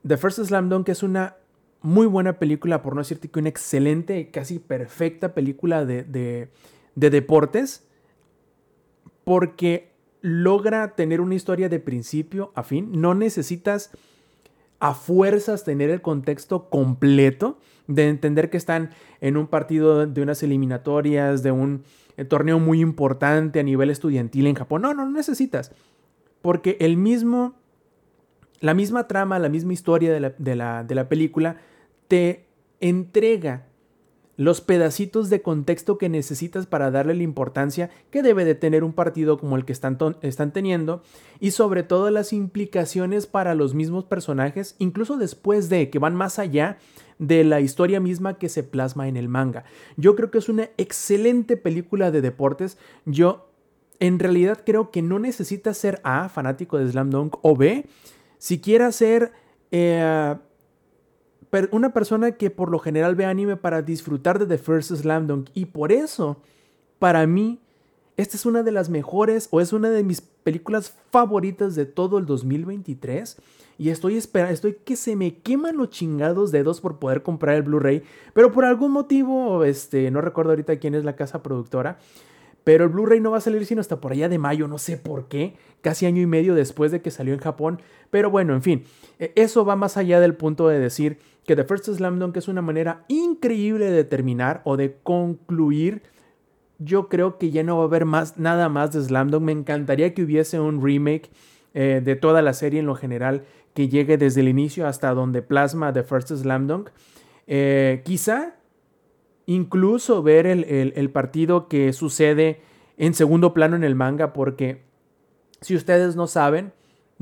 The First Slam Dunk es una muy buena película, por no decirte que una excelente, casi perfecta película de, de, deportes, porque logra tener una historia de principio a fin. No necesitas a fuerzas tener el contexto completo de entender que están en un partido de unas eliminatorias, de un torneo muy importante a nivel estudiantil en Japón. No, no, no necesitas. Porque el mismo, la misma trama, la misma historia de la, de la, de la película te entrega los pedacitos de contexto que necesitas para darle la importancia que debe de tener un partido como el que están, están, teniendo y sobre todo las implicaciones para los mismos personajes, incluso después de que van más allá de la historia misma que se plasma en el manga. Yo creo que es una excelente película de deportes. Yo en realidad creo que no necesitas ser A, fanático de Slam Dunk, o B, siquiera ser... Eh, una persona que por lo general ve anime para disfrutar de The First Slam Dunk. Y por eso, para mí, esta es una de las mejores o es una de mis películas favoritas de todo el 2023. Y estoy esperando, estoy que se me queman los chingados dedos por poder comprar el Blu-ray. Pero por algún motivo, este, no recuerdo ahorita quién es la casa productora. Pero el Blu-ray no va a salir sino hasta por allá de mayo, no sé por qué, casi año y medio después de que salió en Japón. Pero bueno, en fin, e, eso va más allá del punto de decir que The First Slam Dunk es una manera increíble de terminar o de concluir. Yo creo que ya no va a haber más, nada más de Slam Dunk. Me encantaría que hubiese un remake eh, de toda la serie en lo general que llegue desde el inicio hasta donde plasma The First Slam Dunk. Eh, quizá incluso ver el, partido que sucede en segundo plano en el manga, porque si ustedes no saben,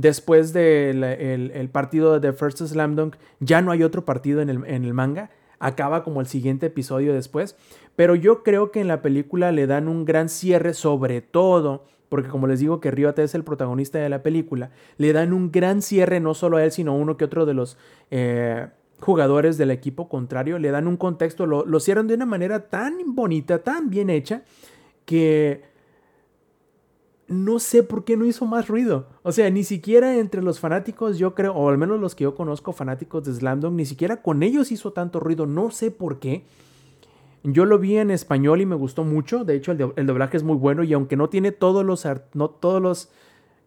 después del el, partido de The First Slam Dunk, ya no hay otro partido en el, en el manga, acaba como el siguiente episodio después, pero yo creo que en la película le dan un gran cierre, sobre todo porque como les digo que Ryota es el protagonista de la película, le dan un gran cierre no solo a él, sino a uno que otro de los eh, jugadores del equipo contrario, le dan un contexto, lo, lo cierran de una manera tan bonita, tan bien hecha, que no sé por qué no hizo más ruido. O sea, ni siquiera entre los fanáticos, yo creo, o al menos los que yo conozco, fanáticos de Slam ni siquiera con ellos hizo tanto ruido. No sé por qué. Yo lo vi en español y me gustó mucho. De hecho, el, doblaje es muy bueno y aunque no tiene todos los, no todos los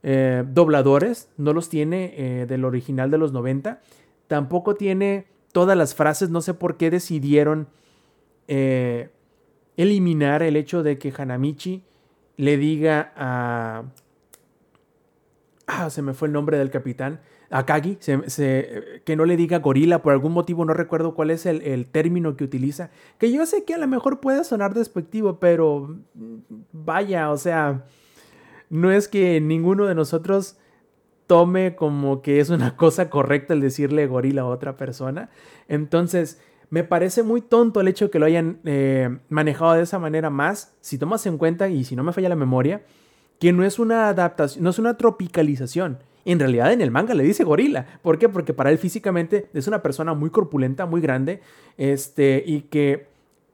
eh, dobladores, no los tiene eh, del original de los 90, Tampoco tiene todas las frases, no sé por qué decidieron eh, eliminar el hecho de que Hanamichi le diga a... Ah, se me fue el nombre del capitán. Akagi, se, que no le diga gorila, por algún motivo no recuerdo cuál es el, el término que utiliza. Que yo sé que a lo mejor puede sonar despectivo, pero mm, vaya, o sea, no es que ninguno de nosotros tome como que es una *laughs* cosa correcta el decirle gorila a otra persona. Entonces, me parece muy tonto el hecho que lo hayan eh, manejado de esa manera más, si tomas en cuenta, y si no me falla la memoria, que no es una adaptación, no es una tropicalización. En realidad en el manga le dice gorila. ¿Por qué? Porque para él físicamente es una persona muy corpulenta, muy grande, este, y que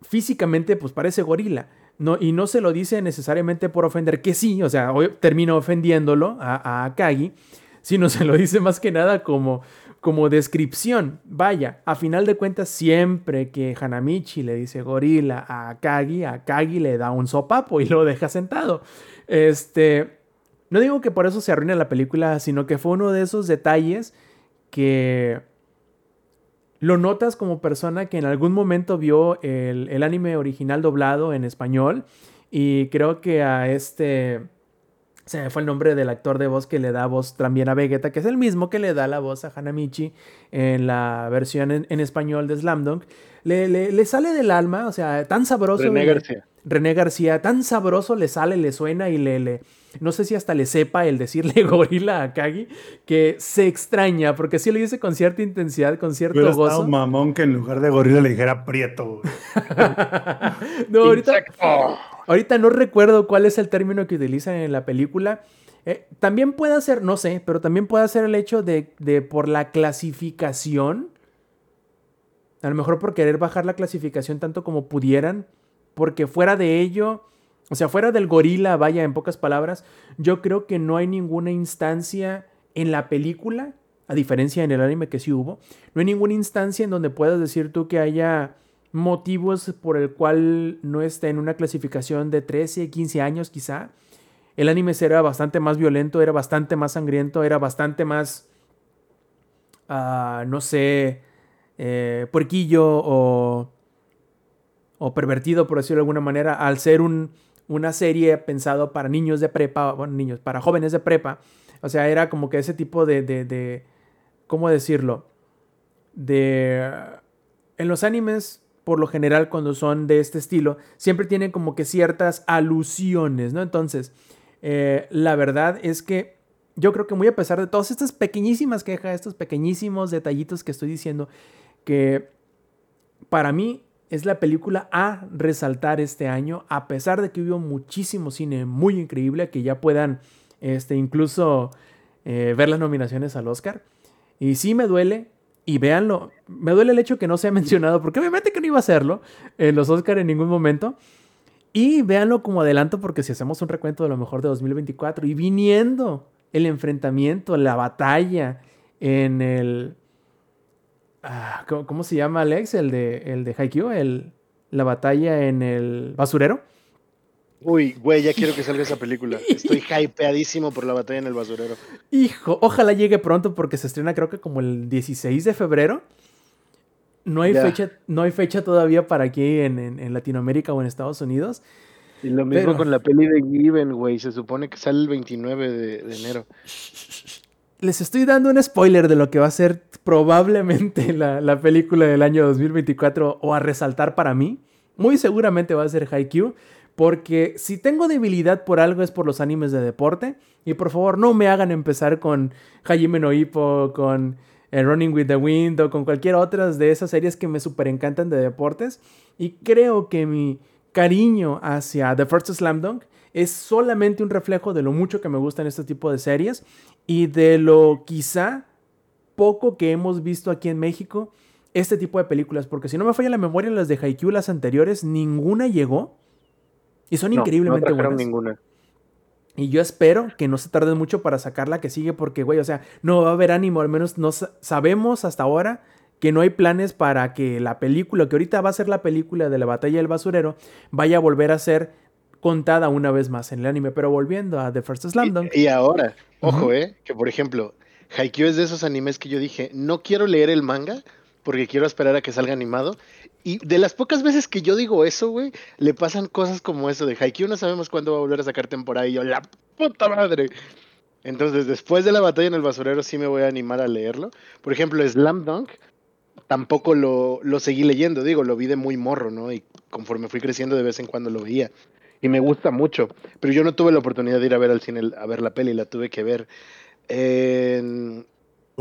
físicamente pues parece gorila. No, y no se lo dice necesariamente por ofender, que sí, o sea, hoy termino ofendiéndolo a, a Akagi, sino se lo dice más que nada como, como descripción. Vaya, a final de cuentas, siempre que Hanamichi le dice gorila a Akagi, Akagi le da un sopapo y lo deja sentado. Este, no digo que por eso se arruine la película, sino que fue uno de esos detalles que lo notas como persona que en algún momento vio el, el anime original doblado en español y creo que a este se me fue el nombre del actor de voz que le da voz también a Vegeta, que es el mismo que le da la voz a Hanamichi en la versión en, en español de Slam Dunk. Le, le- le sale del alma, o sea, tan sabroso. René García. René García, tan sabroso le sale, le suena y le, le- no sé si hasta le sepa el decirle *laughs* gorila a Kagi, que se extraña, porque sí lo dice con cierta intensidad, con cierto Hubiera estado gozo. mamón que en lugar de gorila le dijera prieto. *laughs* no, ahorita, Insecto. Ahorita no recuerdo cuál es el término que utilizan en la película. Eh, también puede ser, no sé, pero también puede ser el hecho de, de por la clasificación. A lo mejor por querer bajar la clasificación tanto como pudieran. Porque fuera de ello, o sea, fuera del gorila, vaya, en pocas palabras, yo creo que no hay ninguna instancia en la película, a diferencia en el anime que sí hubo, no hay ninguna instancia en donde puedas decir tú que haya motivos por el cual no esté en una clasificación de 13, 15 años quizá. El anime era bastante más violento, era bastante más sangriento, era bastante más, ah, no sé, eh, puerquillo o, o pervertido, por decirlo de alguna manera, al ser un, una serie pensado para niños de prepa, bueno, niños, para jóvenes de prepa. O sea, era como que ese tipo de, de, de ¿cómo decirlo? De... En los animes, por lo general, cuando son de este estilo, siempre tienen como que ciertas alusiones, ¿no? Entonces, eh, la verdad es que yo creo que muy a pesar de todas estas pequeñísimas quejas, estos pequeñísimos detallitos que estoy diciendo, que para mí es la película a resaltar este año, a pesar de que hubo muchísimo cine muy increíble, que ya puedan este, incluso eh, ver las nominaciones al Oscar. Y sí me duele, y véanlo, me duele el hecho que no se ha *laughs* mencionado, porque obviamente que no iba a hacerlo en los Oscar en ningún momento. Y véanlo como adelanto, porque si hacemos un recuento de lo mejor de 2024 y viniendo el enfrentamiento, la batalla en el. ah, ¿cómo, cómo se llama, Alex? El de, el de Haikyuu, el, la batalla en el basurero. Uy, güey, ya quiero que salga esa película. Estoy hypeadísimo por la batalla en el basurero. Hijo, ojalá llegue pronto porque se estrena creo que como el 16 de febrero. No hay, Ya. fecha, no hay fecha todavía para aquí en, en- en Latinoamérica o en Estados Unidos. Y lo mismo Pero- con la peli de Given, güey. Se supone que sale el 29 de, de enero. Les estoy dando un spoiler de lo que va a ser probablemente la, la película del año 2024 o a resaltar para mí. Muy seguramente va a ser Haikyuu. Porque si tengo debilidad por algo es por los animes de deporte. Y por favor no me hagan empezar con Hajime no Ippo, con eh, Running with the Wind o con cualquier otra de esas series que me super encantan de deportes. Y creo que mi cariño hacia The First Slam Dunk es solamente un reflejo de lo mucho que me gustan este tipo de series y de lo quizá poco que hemos visto aquí en México este tipo de películas. Porque si no me falla la memoria, las de Haikyuu, las anteriores, ninguna llegó. Y son No, increíblemente no buenas. ninguna. Y yo espero que no se tarden mucho para sacar la que sigue, porque, güey, o sea, no va a haber ánimo, al menos no sa- sabemos hasta ahora que no hay planes para que la película, que ahorita va a ser la película de la batalla del basurero, vaya a volver a ser contada una vez más en el anime. Pero volviendo a The First Slam Dunk, Y, y ahora, ojo, eh, que por ejemplo, Haikyuu es de esos animes que yo dije, no quiero leer el manga porque quiero esperar a que salga animado. Y de las pocas veces que yo digo eso, güey, le pasan cosas como eso de Haikyuu no sabemos cuándo va a volver a sacar temporada y yo, la puta madre. Entonces, después de la batalla en el basurero, sí me voy a animar a leerlo. Por ejemplo, Slam Dunk, tampoco lo, lo seguí leyendo, digo, lo vi de muy morro, ¿no? Y conforme fui creciendo, de vez en cuando lo veía. Y me gusta mucho. Pero yo no tuve la oportunidad de ir a ver al cine a ver la peli, la tuve que ver en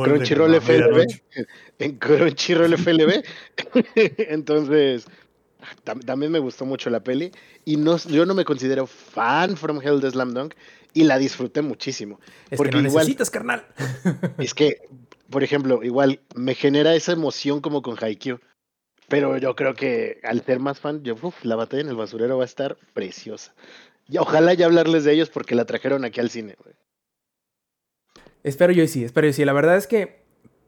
Crunchyroll FLB. *laughs* En Crunchyroll FLB. *laughs* Entonces, tam- también me gustó mucho la peli. Y no, yo no me considero fan from Hell de Slam Dunk. Y la disfruté muchísimo. Es Porque que no igual- necesitas, carnal. *laughs* Es que, por ejemplo, igual me genera esa emoción como con Haikyuu. Pero yo creo que al ser más fan, yo, uf, la batalla en el basurero va a estar preciosa. Y ojalá ya hablarles de ellos porque la trajeron aquí al cine. güey. Espero yo y sí, espero yo y sí. La verdad es que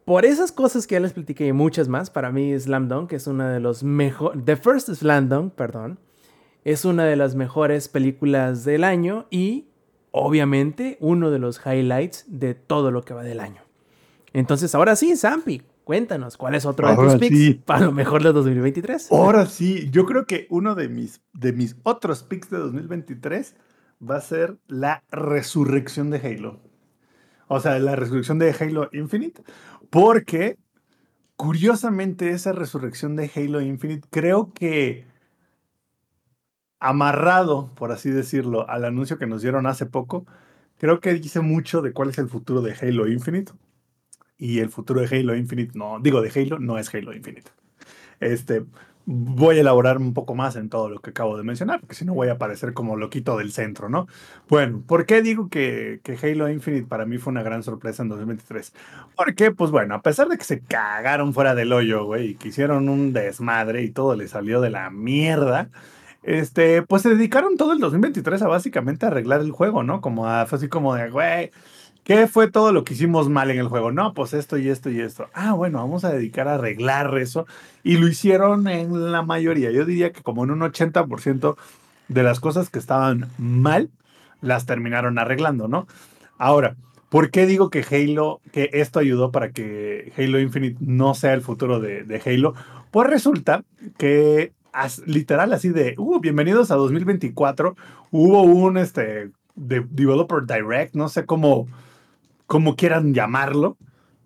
por esas cosas que ya les platiqué y muchas más, para mí Slam Dunk es una de los mejores... The First Slam Dunk, perdón, es una de las mejores películas del año y obviamente uno de los highlights de todo lo que va del año. Entonces, ahora sí, Zampi, cuéntanos, ¿cuál es otro de tus picks sí. para lo mejor de 2023? Ahora sí, yo creo que uno de mis, de mis otros picks de 2023 va a ser la resurrección de Halo. O sea, la resurrección de Halo Infinite. Porque, curiosamente, esa resurrección de Halo Infinite creo que amarrado, por así decirlo, al anuncio que nos dieron hace poco, creo que dice mucho de cuál es el futuro de Halo Infinite. Y el futuro de Halo Infinite, no, digo de Halo, no es Halo Infinite. Este, voy a elaborar un poco más en todo lo que acabo de mencionar, porque si no voy a parecer como loquito del centro, ¿no? Bueno, ¿por qué digo que, que Halo Infinite para mí fue una gran sorpresa en 2023? Porque, pues bueno, a pesar de que se cagaron fuera del hoyo, güey, y que hicieron un desmadre y todo le salió de la mierda, este, pues se dedicaron todo el 2023 a básicamente arreglar el juego, ¿no? Como a, así como de, güey, ¿qué fue todo lo que hicimos mal en el juego? No, pues esto y esto y esto. Ah, bueno, vamos a dedicar a arreglar eso. Y lo hicieron en la mayoría. Yo diría que como en un 80% de las cosas que estaban mal, las terminaron arreglando, ¿no? Ahora, ¿por qué digo que Halo, que esto ayudó para que Halo Infinite no sea el futuro de, Halo? Pues resulta que literal así de, uh, bienvenidos a 2024, hubo un este, de Developer Direct, no sé cómo, cómo quieran llamarlo,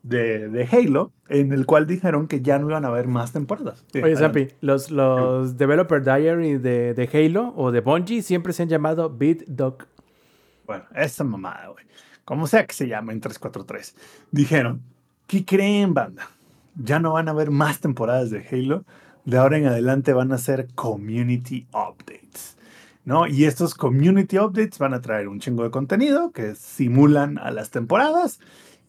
de, de Halo, en el cual dijeron que ya no iban a haber más temporadas. Sí, Oye. Zampi, los, los Developer Diary de, de Halo o de Bungie siempre se han llamado BitDoc. Bueno, esa mamada, güey. Como sea que se llame en 343. Dijeron, ¿qué creen, banda? Ya no van a haber más temporadas de Halo. De ahora en adelante van a ser community updates. ¿No? Y estos community updates van a traer un chingo de contenido que simulan a las temporadas.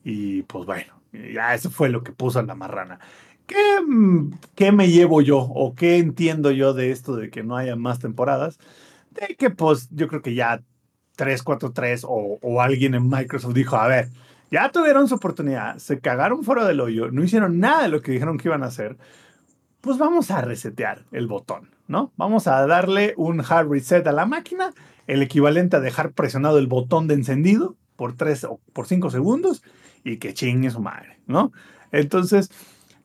Y pues bueno, ya eso fue lo que puso la marrana. ¿Qué, mm, ¿Qué me llevo yo o qué entiendo yo de esto de que no haya más temporadas? De que pues yo creo que ya 343 o, o alguien en Microsoft dijo, a ver, ya tuvieron su oportunidad, se cagaron fuera del hoyo, no hicieron nada de lo que dijeron que iban a hacer, pues vamos a resetear el botón, ¿no? Vamos a darle un hard reset a la máquina, el equivalente a dejar presionado el botón de encendido por 3 o por 5 segundos y que chingue su madre, ¿no? Entonces,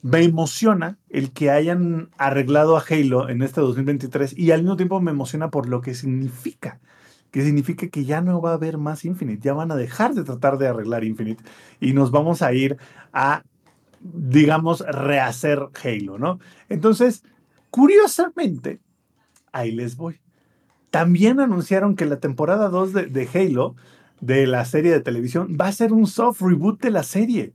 me emociona el que hayan arreglado a Halo en este 2023 y al mismo tiempo me emociona por lo que significa que significa que ya no va a haber más Infinite, ya van a dejar de tratar de arreglar Infinite y nos vamos a ir a, digamos, rehacer Halo, ¿no? Entonces, curiosamente, ahí les voy. También anunciaron que la temporada 2 de, Halo, de la serie de televisión, va a ser un soft reboot de la serie.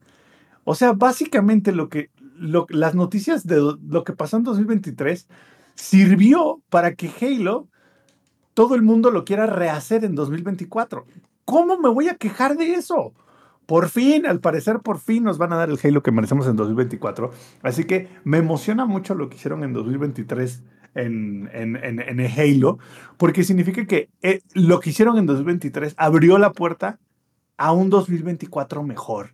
O sea, básicamente lo que, lo- las noticias de lo que pasó en 2023 sirvió para que Halo todo el mundo lo quiera rehacer en 2024. ¿Cómo me voy a quejar de eso? Por fin, al parecer, por fin nos van a dar el Halo que merecemos en 2024. Así que me emociona mucho lo que hicieron en 2023 en, en, en, en el Halo, porque significa que eh, lo que hicieron en 2023 abrió la puerta a un 2024 mejor,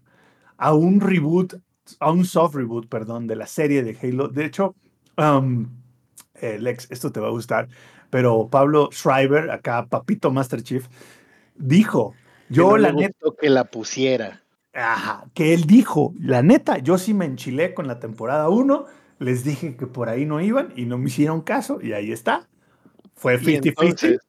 a un reboot, a un soft reboot, perdón, de la serie de Halo. De hecho, um, eh, Lex, esto te va a gustar, pero Pablo Schreiber, acá Papito Master Chief, dijo, yo no la neta, que la pusiera. Ajá, que él dijo, la neta, yo sí me enchilé con la temporada 1, les dije que por ahí no iban y no me hicieron caso y ahí está. Fue Y 50-50. entonces,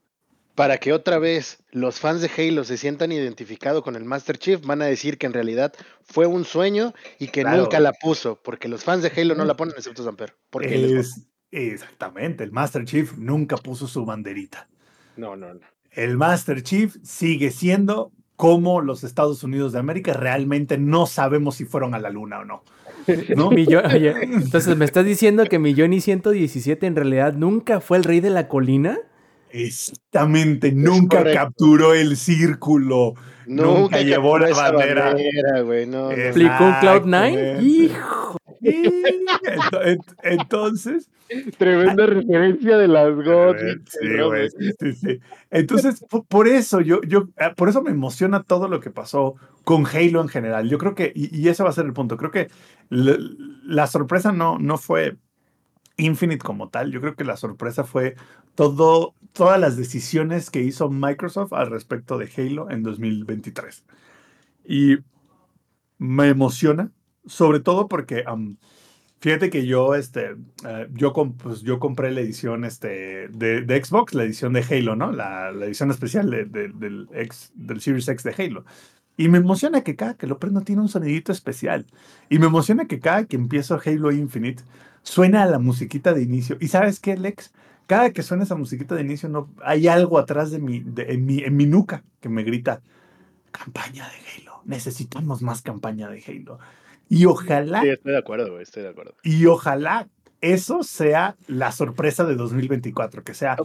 para que otra vez los fans de Halo se sientan identificados con el Master Chief, van a decir que en realidad fue un sueño y que Claro. nunca la puso, porque los fans de Halo no la ponen excepto Samper. Porque les- Es, exactamente, el Master Chief nunca puso su banderita. No, no, no. El Master Chief sigue siendo como los Estados Unidos de América. Realmente no sabemos si fueron a la luna o no. ¿no? Entonces, ¿me estás diciendo que Millón y 117 en realidad nunca fue el rey de la colina? Exactamente, nunca capturó el círculo. Nunca llevó la bandera. no, no. ¿Aplicó un Cloud9? Exactamente. ¡Hijo! *laughs* Entonces, Tremenda referencia de las God. Sí, güey, sí, sí. Entonces, po- por eso yo, yo, ah, por eso me emociona todo lo que pasó con Halo en general. Yo creo que, y, y ese va a ser el punto, creo que la, la sorpresa no, no fue Infinite como tal, yo creo que la sorpresa fue todo, todas las decisiones que hizo Microsoft al respecto de Halo en 2023. Y me emociona, sobre todo porque am, fíjate que yo, este, eh, yo, com- pues, yo compré la edición este, de, Xbox, la edición de Halo, ¿no? La, la edición especial de- de- del, X, del Series X de Halo. Y me emociona que cada que lo prendo tiene un sonidito especial. Y me emociona que cada que empiezo Halo Infinite suena la musiquita de inicio. ¿Y sabes qué, Lex? Cada que suena esa musiquita de inicio, no, hay algo atrás de mi, de- en, mi, en mi nuca que me grita, campaña de Halo. Necesitamos más campaña de Halo. Y ojalá Sí, estoy de acuerdo, güey, estoy de acuerdo. y ojalá eso sea la sorpresa de 2024, que sea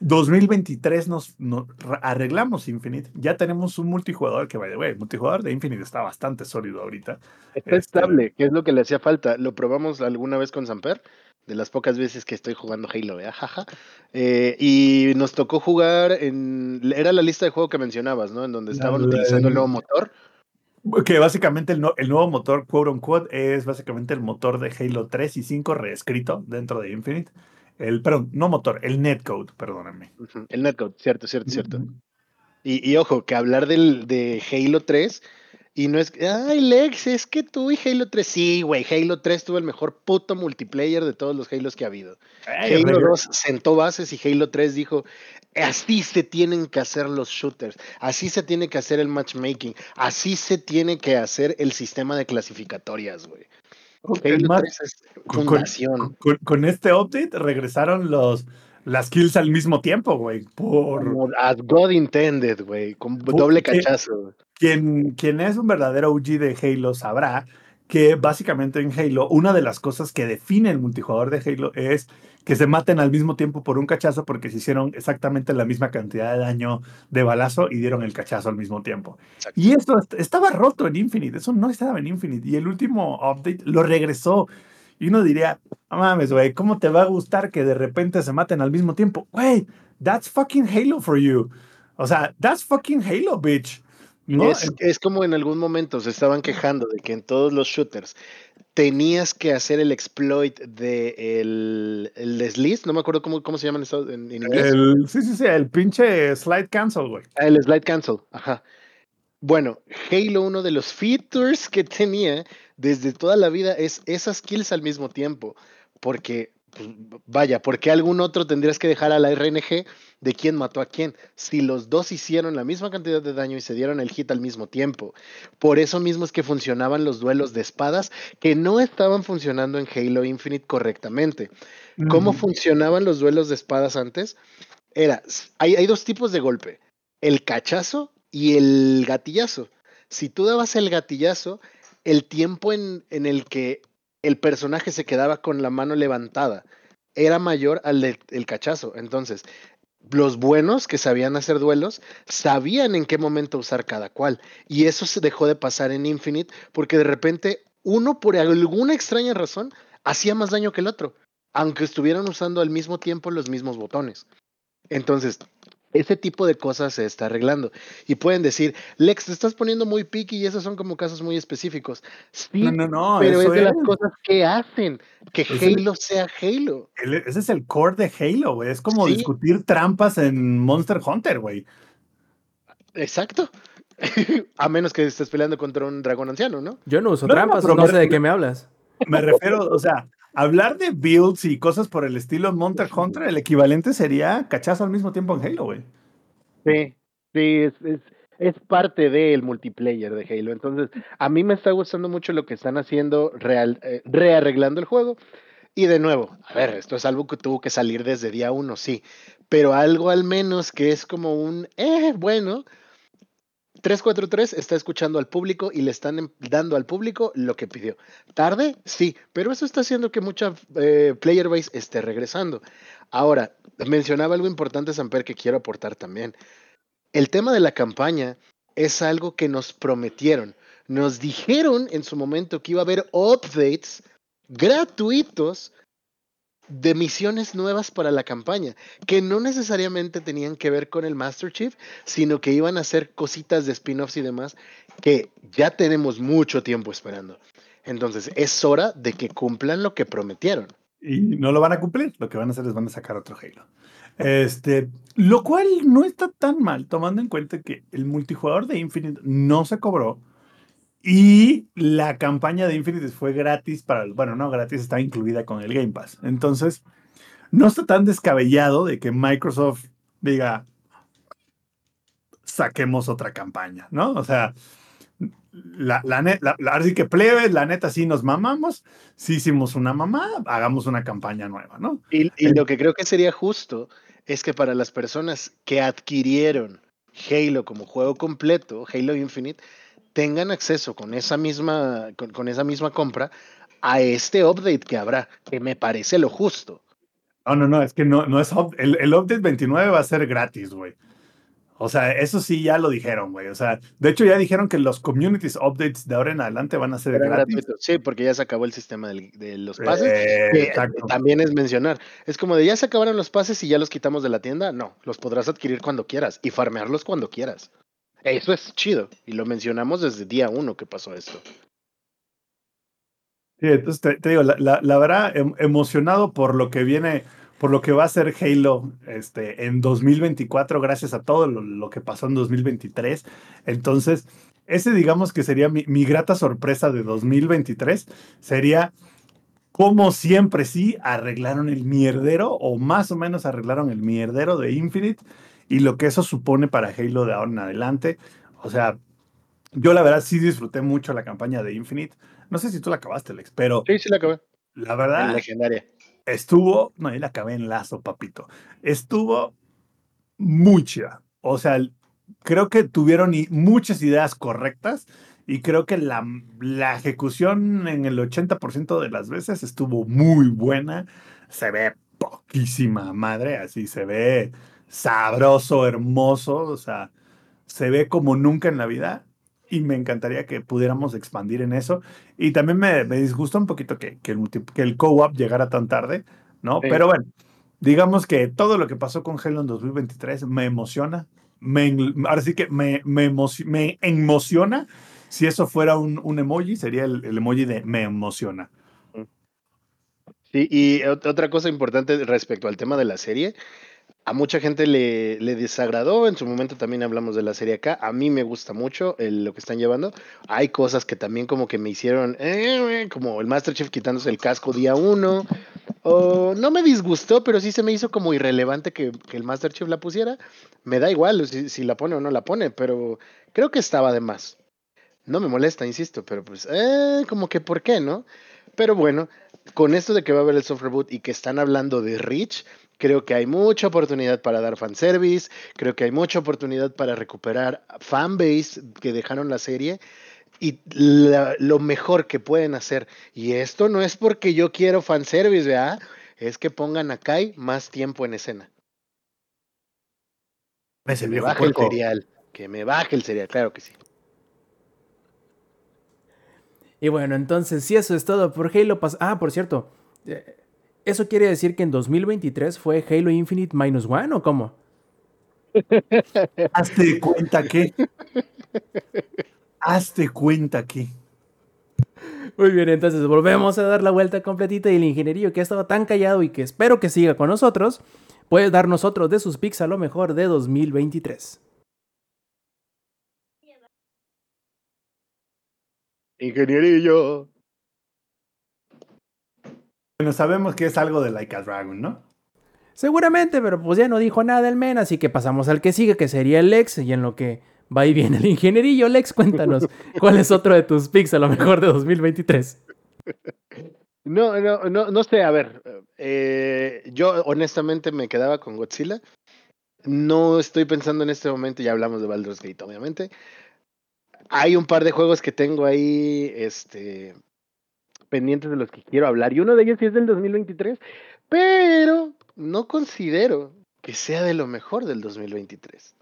2023 nos, nos arreglamos Infinite, ya tenemos un multijugador que, by the way, el multijugador de Infinite está bastante sólido ahorita. Está Este- estable, que es lo que le hacía falta. Lo probamos alguna vez con Samper, de las pocas veces que estoy jugando Halo, ¿eh? Jaja. Eh, y nos tocó jugar en. Era la lista de juego que mencionabas, ¿no? En donde estaban la- utilizando el nuevo motor. Que básicamente el, no- el nuevo motor, quote unquote, es básicamente el motor de Halo 3 y 5 reescrito dentro de Infinite. El, perdón, no motor, el netcode, perdónenme. El netcode, cierto, cierto, cierto. Y, y ojo, que hablar del, de Halo 3 y no es que, ay, Lex, es que tú y Halo 3, sí, güey, Halo 3 tuvo el mejor puto multiplayer de todos los Halos que ha habido. Halo regre- 2 sentó bases y Halo 3 dijo, así se tienen que hacer los shooters, así se tiene que hacer el matchmaking, así se tiene que hacer el sistema de clasificatorias, güey. Más- 3 es con-. Con, con este update regresaron los, las kills al mismo tiempo, güey. Por Como as God intended, güey, con doble cachazo. quien, quien es un verdadero OG de Halo sabrá que básicamente en Halo una de las cosas que define el multijugador de Halo es que se maten al mismo tiempo por un cachazo porque se hicieron exactamente la misma cantidad de daño de balazo y dieron el cachazo al mismo tiempo. Exacto. Y esto est- estaba roto en Infinite, eso no estaba en Infinite. Y el último update lo regresó. Y uno diría, no mames, güey, ¿cómo te va a gustar que de repente se maten al mismo tiempo? Güey, that's fucking Halo for you. O sea, that's fucking Halo, bitch. ¿No? Es, es como en algún momento se estaban quejando de que en todos los shooters tenías que hacer el exploit de el, el desliz, no me acuerdo cómo, cómo se llama en, inglés. El, sí, sí, sí, el pinche slide cancel, güey. Ah, el slide cancel, ajá. Bueno, Halo, uno de los features que tenía desde toda la vida es esas kills al mismo tiempo. Porque, pues, vaya, ¿por qué algún otro tendrías que dejar a la RNG de quién mató a quién? Si los dos hicieron la misma cantidad de daño y se dieron el hit al mismo tiempo. Por eso mismo es que funcionaban los duelos de espadas que no estaban funcionando en Halo Infinite correctamente. ¿Cómo funcionaban los duelos de espadas antes? Era, hay, hay dos tipos de golpe, el cachazo y el gatillazo. Si tú dabas el gatillazo, el tiempo en, en el que el personaje se quedaba con la mano levantada era mayor al del el cachazo. Entonces, los buenos que sabían hacer duelos sabían en qué momento usar cada cual. Y eso se dejó de pasar en Infinite porque de repente uno, por alguna extraña razón, hacía más daño que el otro aunque estuvieran usando al mismo tiempo los mismos botones. Entonces, ese tipo de cosas se está arreglando. Y pueden decir, Lex, te estás poniendo muy picky y esos son como casos muy específicos. Sí, No, no, no, pero es de es. las cosas que hacen que Es el- Halo sea Halo. El- ese es el core de Halo, güey. Es como Sí. discutir trampas en Monster Hunter, güey. Exacto. *laughs* A menos que estés peleando contra un dragón anciano, ¿no? Yo no uso trampas, pero no sé de qué me hablas. Me refiero, o sea, hablar de builds y cosas por el estilo Monster Hunter, el equivalente sería cachazo al mismo tiempo en Halo, güey. Sí, sí, es, es, es parte del multiplayer de Halo. Entonces, a mí me está gustando mucho lo que están haciendo, real, eh, rearreglando el juego. Y de nuevo, a ver, esto es algo que tuvo que salir desde día uno, sí, pero algo al menos que es como un, eh, bueno, 343 está escuchando al público y le están em, dando al público lo que pidió. ¿Tarde? Sí, pero eso está haciendo que mucha eh, player base esté regresando. Ahora, mencionaba algo importante, Samper, que quiero aportar también. El tema de la campaña es algo que nos prometieron. Nos dijeron en su momento que iba a haber updates gratuitos de misiones nuevas para la campaña, que no necesariamente tenían que ver con el Master Chief, sino que iban a ser cositas de spin-offs y demás que ya tenemos mucho tiempo esperando. Entonces, es hora de que cumplan lo que prometieron. Y no lo van a cumplir, lo que van a hacer es van a sacar otro Halo. Este, lo cual no está tan mal, tomando en cuenta que el multijugador de Infinite no se cobró y la campaña de Infinite fue gratis para, bueno, no gratis, está incluida con el Game Pass. Entonces, no está tan descabellado de que Microsoft diga, saquemos otra campaña, ¿no? O sea, la, la, la, así que plebe, la neta, sí nos mamamos, sí hicimos una mamá, hagamos una campaña nueva, ¿no? Y, y lo que creo que sería justo es que para las personas que adquirieron Halo como juego completo, Halo Infinite, tengan acceso con esa misma, con, con, esa misma compra a este update que habrá, que me parece lo justo. No, no, no, es que no, no es el, el update 29 va a ser gratis, güey. O sea, eso sí ya lo dijeron, güey. O sea, de hecho ya dijeron que los communities updates de ahora en adelante van a ser gratis. Gratuito. Sí, porque ya se acabó el sistema del, de los pases. Eh, que también es mencionar. Es como de ya se acabaron los pases y ya los quitamos de la tienda. No, los podrás adquirir cuando quieras y farmearlos cuando quieras. Eso es chido. Y lo mencionamos desde día uno que pasó esto. Sí, entonces te, digo, la, la, la, verdad, em, emocionado por lo que viene, por lo que va a ser Halo este, en 2024, gracias a todo lo, lo, que pasó en 2023. Entonces, ese digamos que sería mi, mi grata sorpresa de 2023, sería como siempre sí arreglaron el mierdero, o más o menos arreglaron el mierdero de Infinite y lo que eso supone para Halo de ahora en adelante. O sea, yo la verdad sí disfruté mucho la campaña de Infinite. No sé si tú la acabaste, Lex, pero. Sí, sí la acabé. La verdad. En legendaria. Estuvo. No, yo la acabé en lazo, papito. Estuvo muy chida. O sea, creo que tuvieron muchas ideas correctas y creo que la, la ejecución en el 80% de las veces estuvo muy buena. Se ve poquísima madre, así se ve sabroso, hermoso, o sea, se ve como nunca en la vida y me encantaría que pudiéramos expandir en eso. Y también me, me disgusta un poquito que, que el, que el co-op llegara tan tarde, ¿no? Sí. Pero bueno, digamos que todo lo que pasó con Halo en 2023 me emociona. Me, ahora sí que me, me, me emociona. Si eso fuera un, un emoji, sería el, el, emoji de me emociona. Sí, y otra cosa importante respecto al tema de la serie, a mucha gente le, desagradó, en su momento también hablamos de la serie acá, a mí me gusta mucho lo que están llevando, hay cosas que también como que me hicieron, eh, como el Master Chief quitándose el casco día uno, o no me disgustó, pero sí se me hizo como irrelevante que, que el Master Chief la pusiera, me da igual si, si, la pone o no la pone, pero creo que estaba de más. No me molesta, insisto, pero pues, eh, como que ¿por qué, no? Pero bueno, con esto de que va a haber el soft reboot y que están hablando de Rich, Creo que hay mucha oportunidad para dar fanservice, creo que hay mucha oportunidad para recuperar fanbase que dejaron la serie y la, lo mejor que pueden hacer. Y esto no es porque yo quiero fanservice, ¿verdad? Es que pongan a Kai más tiempo en escena. Ese que me baje el cereal, que me baje el cereal, claro que sí. Y bueno, entonces, si eso es todo por Halo, pas ah, por cierto, eh, ¿Eso quiere decir que en 2023 fue Halo Infinite Minus One o cómo? *laughs* Hazte cuenta que. Hazte cuenta que. Muy bien, entonces volvemos a dar la vuelta completita y el ingenierillo que ha estado tan callado y que espero que siga con nosotros, puede darnos otro de sus pics a lo mejor de 2023. Ingenierillo. Bueno, sabemos que es algo de Like a Dragon, ¿no? Seguramente, pero pues ya no dijo nada el men, así que pasamos al que sigue, que sería el Lex, y en lo que va y viene el ingenierillo. Lex, cuéntanos, *laughs* ¿cuál es otro de tus picks a lo mejor de 2023? No, no, no, no sé, a ver, eh, yo honestamente me quedaba con Godzilla. No estoy pensando en este momento, ya hablamos de Baldur's Gate, obviamente. Hay un par de juegos que tengo ahí, este, pendientes de los que quiero hablar, y uno de ellos sí es del 2023, pero no considero que sea de lo mejor del 2023.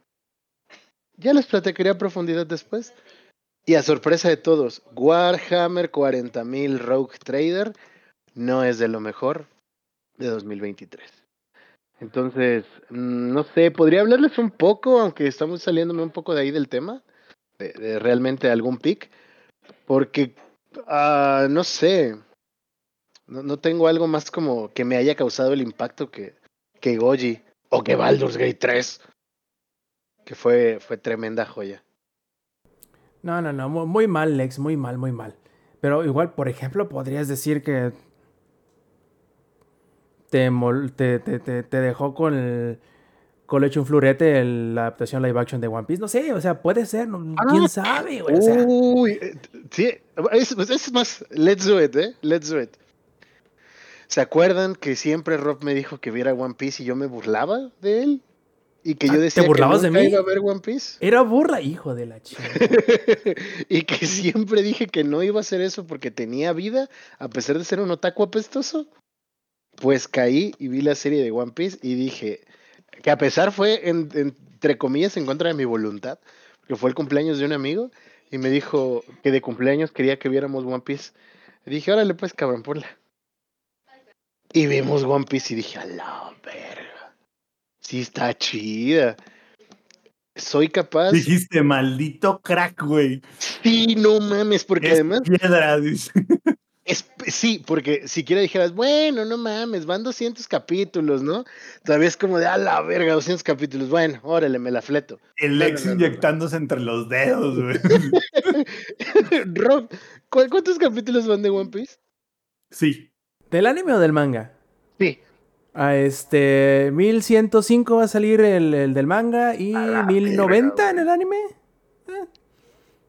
Ya les platicaré a profundidad después. Y a sorpresa de todos, Warhammer 40.000 Rogue Trader no es de lo mejor de 2023. Entonces, mm, no sé, podría hablarles un poco, aunque estamos saliéndome un poco de ahí del tema, de, de realmente algún pick, porque, ah, no sé, no, no tengo algo más como que me haya causado el impacto que, que Goji o que Baldur's Gate 3, que fue, fue tremenda joya. No, no, no, mu- muy mal, Lex, muy mal, muy mal. Pero igual, por ejemplo, podrías decir que te, te, te- te dejó con el colecho un flurete el- la adaptación live action de One Piece. No sé, o sea, puede ser, no- quién sabe, güey. O sea, Uy, eh, sí, es, es más, let's do it, ¿eh? Let's do it. ¿Se acuerdan que siempre Rob me dijo que viera One Piece y yo me burlaba de él? Y que Ah, yo ¿te decía burlabas que de mí? iba a ver One Piece. era burla, hijo de la chica. *laughs* y que siempre dije que no iba a hacer eso porque tenía vida, a pesar de ser un otaku apestoso. Pues caí y vi la serie de One Piece y dije que a pesar fue, en- entre comillas, en contra de mi voluntad, que fue el cumpleaños de un amigo y me dijo que de cumpleaños quería que viéramos One Piece. Y dije, órale pues, cabrón, ponla. Y vimos One Piece y dije, a la verga. Sí está chida. Soy capaz. Dijiste, maldito crack, güey. Sí, no mames, porque Es además piedra, dice. Es, sí, porque siquiera dijeras, bueno, no mames, van 200 capítulos, ¿no? Todavía es como de, a la verga, 200 capítulos. Bueno, órale, me la fleto. El No, ex no, no, no. inyectándose entre los dedos, güey. *laughs* Rob, ¿cu- ¿cuántos capítulos van de One Piece? Sí. ¿Del anime o del manga? Sí. A este 1105 va a salir el, el del manga y A la 1090 verga, en el anime.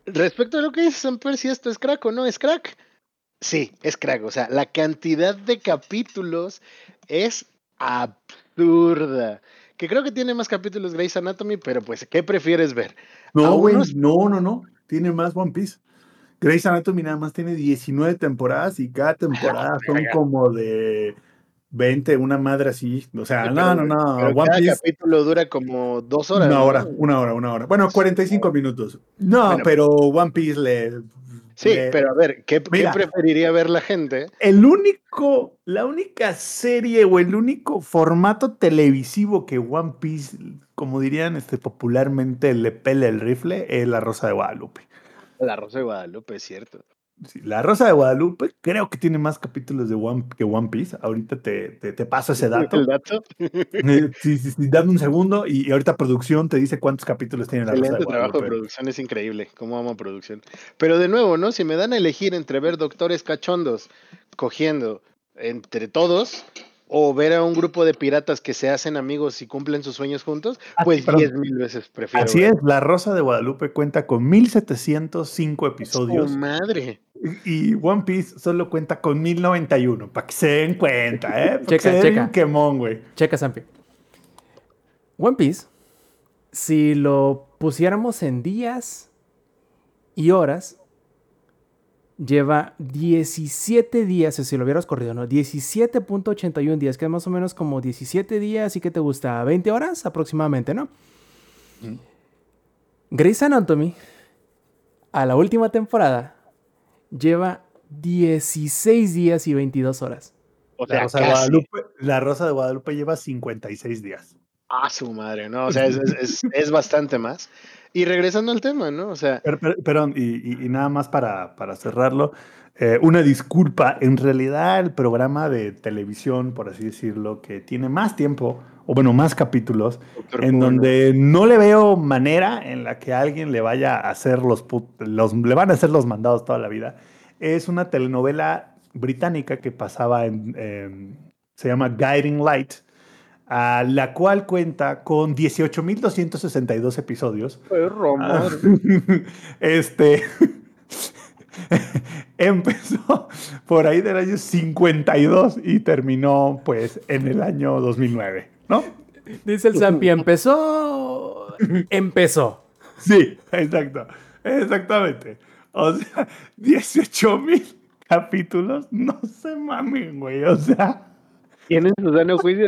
Respecto a lo que dice Samper, si esto es crack o no es crack. Sí, es crack. O sea, la cantidad de capítulos es absurda. Que creo que tiene más capítulos Grey's Anatomy, pero pues, ¿qué prefieres ver? No, güey. unos- No, no, no. Tiene más One Piece. Grey's Anatomy nada más tiene 19 temporadas y cada temporada *laughs* son como de 20, una madre así. O sea, Sí, no, pero- no, no. pero One cada Piece. capítulo dura como dos horas. Una ¿no? hora, una hora, una hora. Bueno, 45 minutos. No, Bueno. pero One Piece le. Sí, pero a ver, ¿qué, preferiría ver la gente? El único, la única serie o el único formato televisivo que One Piece, como dirían este, popularmente, le pele el rifle es La Rosa de Guadalupe. La Rosa de Guadalupe, es cierto. Sí, la Rosa de Guadalupe creo que tiene más capítulos de One, que One Piece. Ahorita te, te, te paso ese *laughs* dato. ¿El dato? Eh, Sí, sí, sí, dame un segundo y, y ahorita producción te dice cuántos capítulos tiene La Rosa de Excelente trabajo de Guadalupe. producción, es increíble. Cómo amo producción. Pero de nuevo, ¿no? Si me dan a elegir entre ver doctores cachondos cogiendo entre todos o ver a un grupo de piratas que se hacen amigos y cumplen sus sueños juntos, Ah, pues diez mil veces prefiero. Así ver. es, La Rosa de Guadalupe cuenta con 1705 ¡Su episodios. madre! Y One Piece solo cuenta con 1091, para que se den cuenta, ¿eh? Checa, se den checa. quemón, güey. Checa, Sampi. One Piece, si lo pusiéramos en días y horas, lleva 17 días, si lo hubieras corrido, ¿no? 17.81 días, que es más o menos como 17 días y que te gusta 20 horas aproximadamente, ¿no? Ujú. Grey's Anatomy, a la última temporada, lleva 16 días y 22 horas. O La sea, Rosa, de casi. Guadalupe, la Rosa de Guadalupe lleva 56 días. Ah, su madre, ¿no? O sea, es, *laughs* es- es- bastante más. Y regresando al tema, ¿no? O sea, Per- per- perdón, y, y- y nada más para, para cerrarlo, eh, una disculpa. En realidad, el programa de televisión, por así decirlo, que tiene más tiempo, o bueno, más capítulos, Doctor en donde no le veo manera en la que alguien le vaya a hacer los, los le van a hacer los mandados toda la vida. Es una telenovela británica que pasaba en, se llama Guiding Light, a la cual cuenta con 18.262 episodios. Ah, *laughs* este *laughs* empezó por ahí del año 52 y terminó pues en el año 2009, ¿no? Dice el Zampi, empezó, empezó. Sí, exacto, exactamente. O sea, 18 mil capítulos, no se mamen, güey, o sea. Tienen su sano juicio,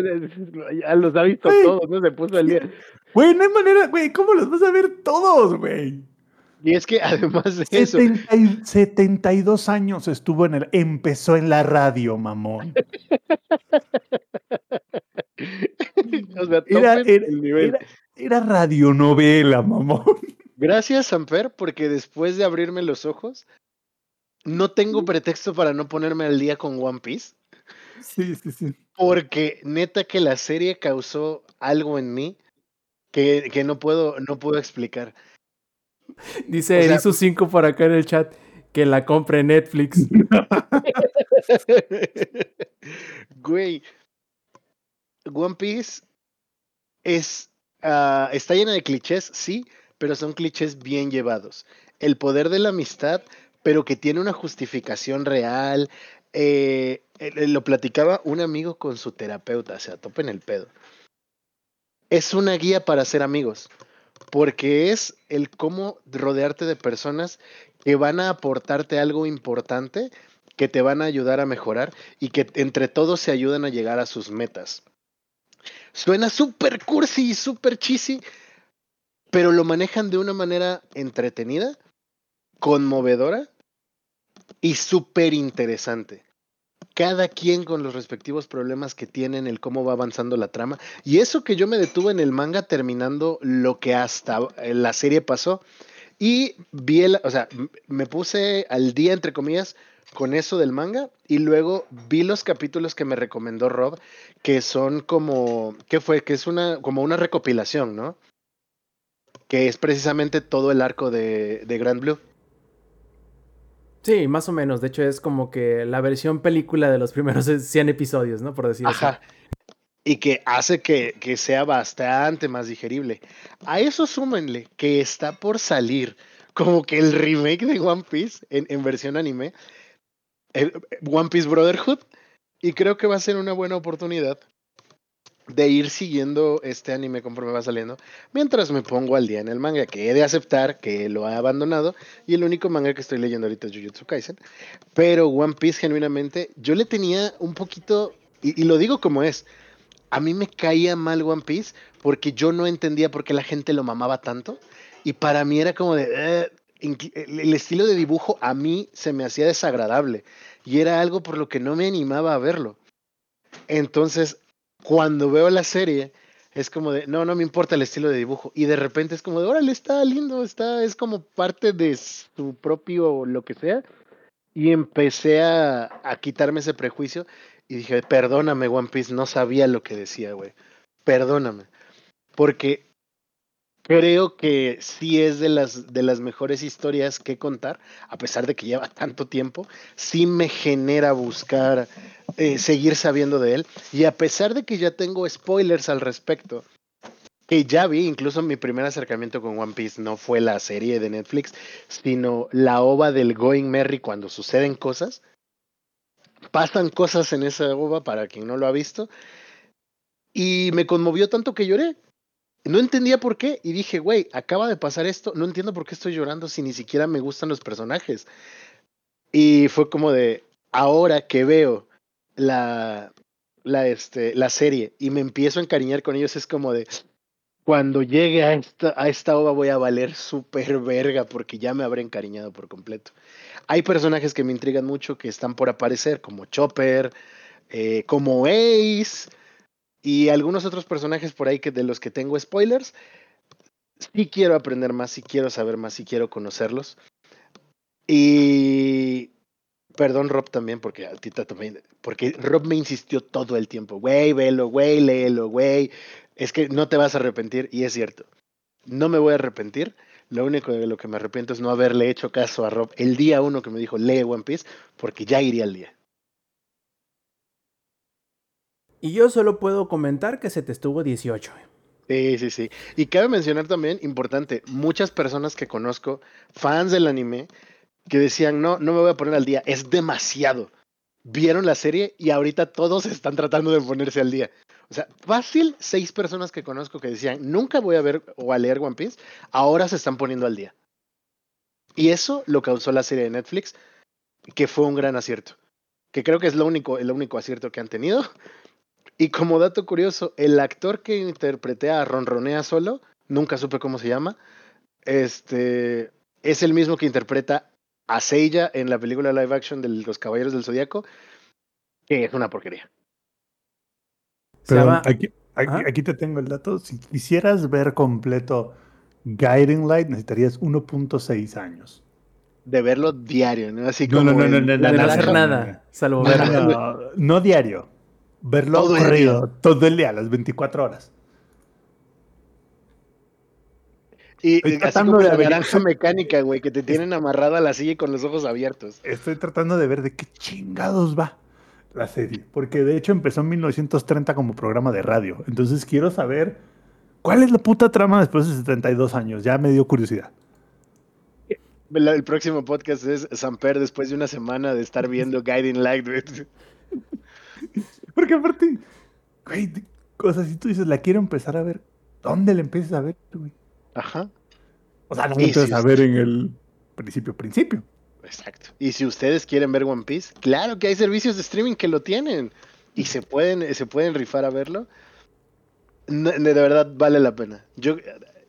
ya los ha visto todos, ¿no? Se puso el día. Güey, no hay manera, güey, ¿cómo los vas a ver todos, güey? Y es que *laughs* además de eso. 72 años estuvo en el. Empezó en la radio, mamón. *laughs* o sea, era, el nivel. Era, era radionovela, mamón. Gracias, Samper, porque después de abrirme los ojos, no tengo pretexto para no ponerme al día con One Piece. Sí, sí, sí. Porque neta que la serie causó algo en mí que, que no, puedo, no puedo explicar. Dice Erisu 5 por acá en el chat que la compre Netflix. *laughs* Güey, One Piece es, ah, está llena de clichés, sí, pero son clichés bien llevados. El poder de la amistad, pero que tiene una justificación real. Eh, eh, lo platicaba un amigo con su terapeuta, o sea, topen el pedo. Es una guía para ser amigos, porque es el cómo rodearte de personas que van a aportarte algo importante, que te van a ayudar a mejorar y que entre todos se ayudan a llegar a sus metas. Suena súper cursi y súper cheesy, pero lo manejan de una manera entretenida, conmovedora y súper interesante. Cada quien con los respectivos problemas que tienen, el cómo va avanzando la trama. Y eso que yo me detuve en el manga terminando lo que hasta la serie pasó. Y vi el, o sea, me puse al día, entre comillas, con eso del manga y luego vi los capítulos que me recomendó Rob, que son como, ¿qué fue? Que es una, como una recopilación, ¿no? que es precisamente todo el arco de, de Grand Blue. Sí, más o menos. De hecho, es como que la versión película de los primeros *laughs* 100 episodios, ¿no? Por decirlo Ajá. Y que hace que, que, sea bastante más digerible. A eso súmenle que está por salir como que el remake de One Piece en, en versión anime, el One Piece Brotherhood, y creo que va a ser una buena oportunidad de ir siguiendo este anime conforme va saliendo, mientras me pongo al día en el manga, que he de aceptar que lo ha abandonado, y el único manga que estoy leyendo ahorita es Jujutsu Kaisen, pero One Piece genuinamente, yo le tenía un poquito, y, lo digo como es, a mí me caía mal One Piece porque yo no entendía por qué la gente lo mamaba tanto, y para mí era como de... Eh, el estilo de dibujo a mí se me hacía desagradable y era algo por lo que no me animaba a verlo. Entonces, cuando veo la serie, es como de, no, no me importa el estilo de dibujo. Y de repente es como de, órale, está lindo, está, es como parte de su propio lo que sea. Y empecé a, a quitarme ese prejuicio y dije, perdóname, One Piece, no sabía lo que decía, güey. Perdóname. Porque creo que sí es de las, de las mejores historias que contar, a pesar de que lleva tanto tiempo, sí me genera buscar eh, seguir sabiendo de él. Y a pesar de que ya tengo spoilers al respecto, que ya vi, incluso mi primer acercamiento con One Piece no fue la serie de Netflix, sino la ova del Going Merry cuando suceden cosas. Pasan cosas en esa ova para quien no lo ha visto. Y me conmovió tanto que lloré. No entendía por qué y dije, güey, acaba de pasar esto, no entiendo por qué estoy llorando si ni siquiera me gustan los personajes. Y fue como de, ahora que veo la, la, este, la serie y me empiezo a encariñar con ellos, es como de, cuando llegue a esta, a esta ova voy a valer súper verga porque ya me habré encariñado por completo. Hay personajes que me intrigan mucho que están por aparecer, como Chopper, eh, como Ace y algunos otros personajes por ahí que de los que tengo spoilers. Sí quiero aprender más, sí quiero saber más, sí quiero conocerlos. Y perdón Rob también, porque a ti también, porque Rob me insistió todo el tiempo, güey, velo, güey, léelo, güey, es que no te vas a arrepentir, y es cierto, no me voy a arrepentir, lo único de lo que me arrepiento es no haberle hecho caso a Rob el día uno que me dijo, lee One Piece, porque ya iría al día, Y yo solo puedo comentar que se te estuvo 18. Sí, sí, sí. Y cabe mencionar también, importante, muchas personas que conozco, fans del anime, que decían, no, no me voy a poner al día, es demasiado. Vieron la serie y ahorita todos están tratando de ponerse al día. O sea, fácil, seis personas que conozco que decían, nunca voy a ver o a leer One Piece, ahora se están poniendo al día. Y eso lo causó la serie de Netflix, que fue un gran acierto. Que creo que es lo único, el único acierto que han tenido. Y como dato curioso, el actor que interpreté a Ronronea solo, nunca supe cómo se llama, este, es el mismo que interpreta a Seiya en la película live action de Los Caballeros del Zodíaco, que es una porquería. Pero llama- aquí, aquí, Ajá. aquí te tengo el dato. Si quisieras ver completo Guiding Light, necesitarías 1.6 años. De verlo diario, ¿no? Así No, como no, no, no, no, no no, hacer no, no, nada, salvo No, ver. no, no, no diario. Verlo Todo el corrido, todo el día, las 24 horas. Y Estoy tratando de la naranja mecánica, güey, que te tienen amarrado a la silla y con los ojos abiertos. Estoy tratando de ver de qué chingados va la serie. Porque de hecho empezó en 1930 como programa de radio. Entonces quiero saber cuál es la puta trama después de 72 años. Ya me dio curiosidad. El próximo podcast es Samper después de una semana de estar viendo Guiding Light. *laughs* Porque aparte, güey, o sea, si tú dices, la quiero empezar a ver, ¿dónde la empiezas a ver, güey? Ajá, O sea, no la empiezas sí, a ver en el principio, principio. exacto. Y si ustedes quieren ver One Piece, claro que hay servicios de streaming que lo tienen y se pueden, se pueden rifar a verlo. No, de verdad vale la pena. Yo,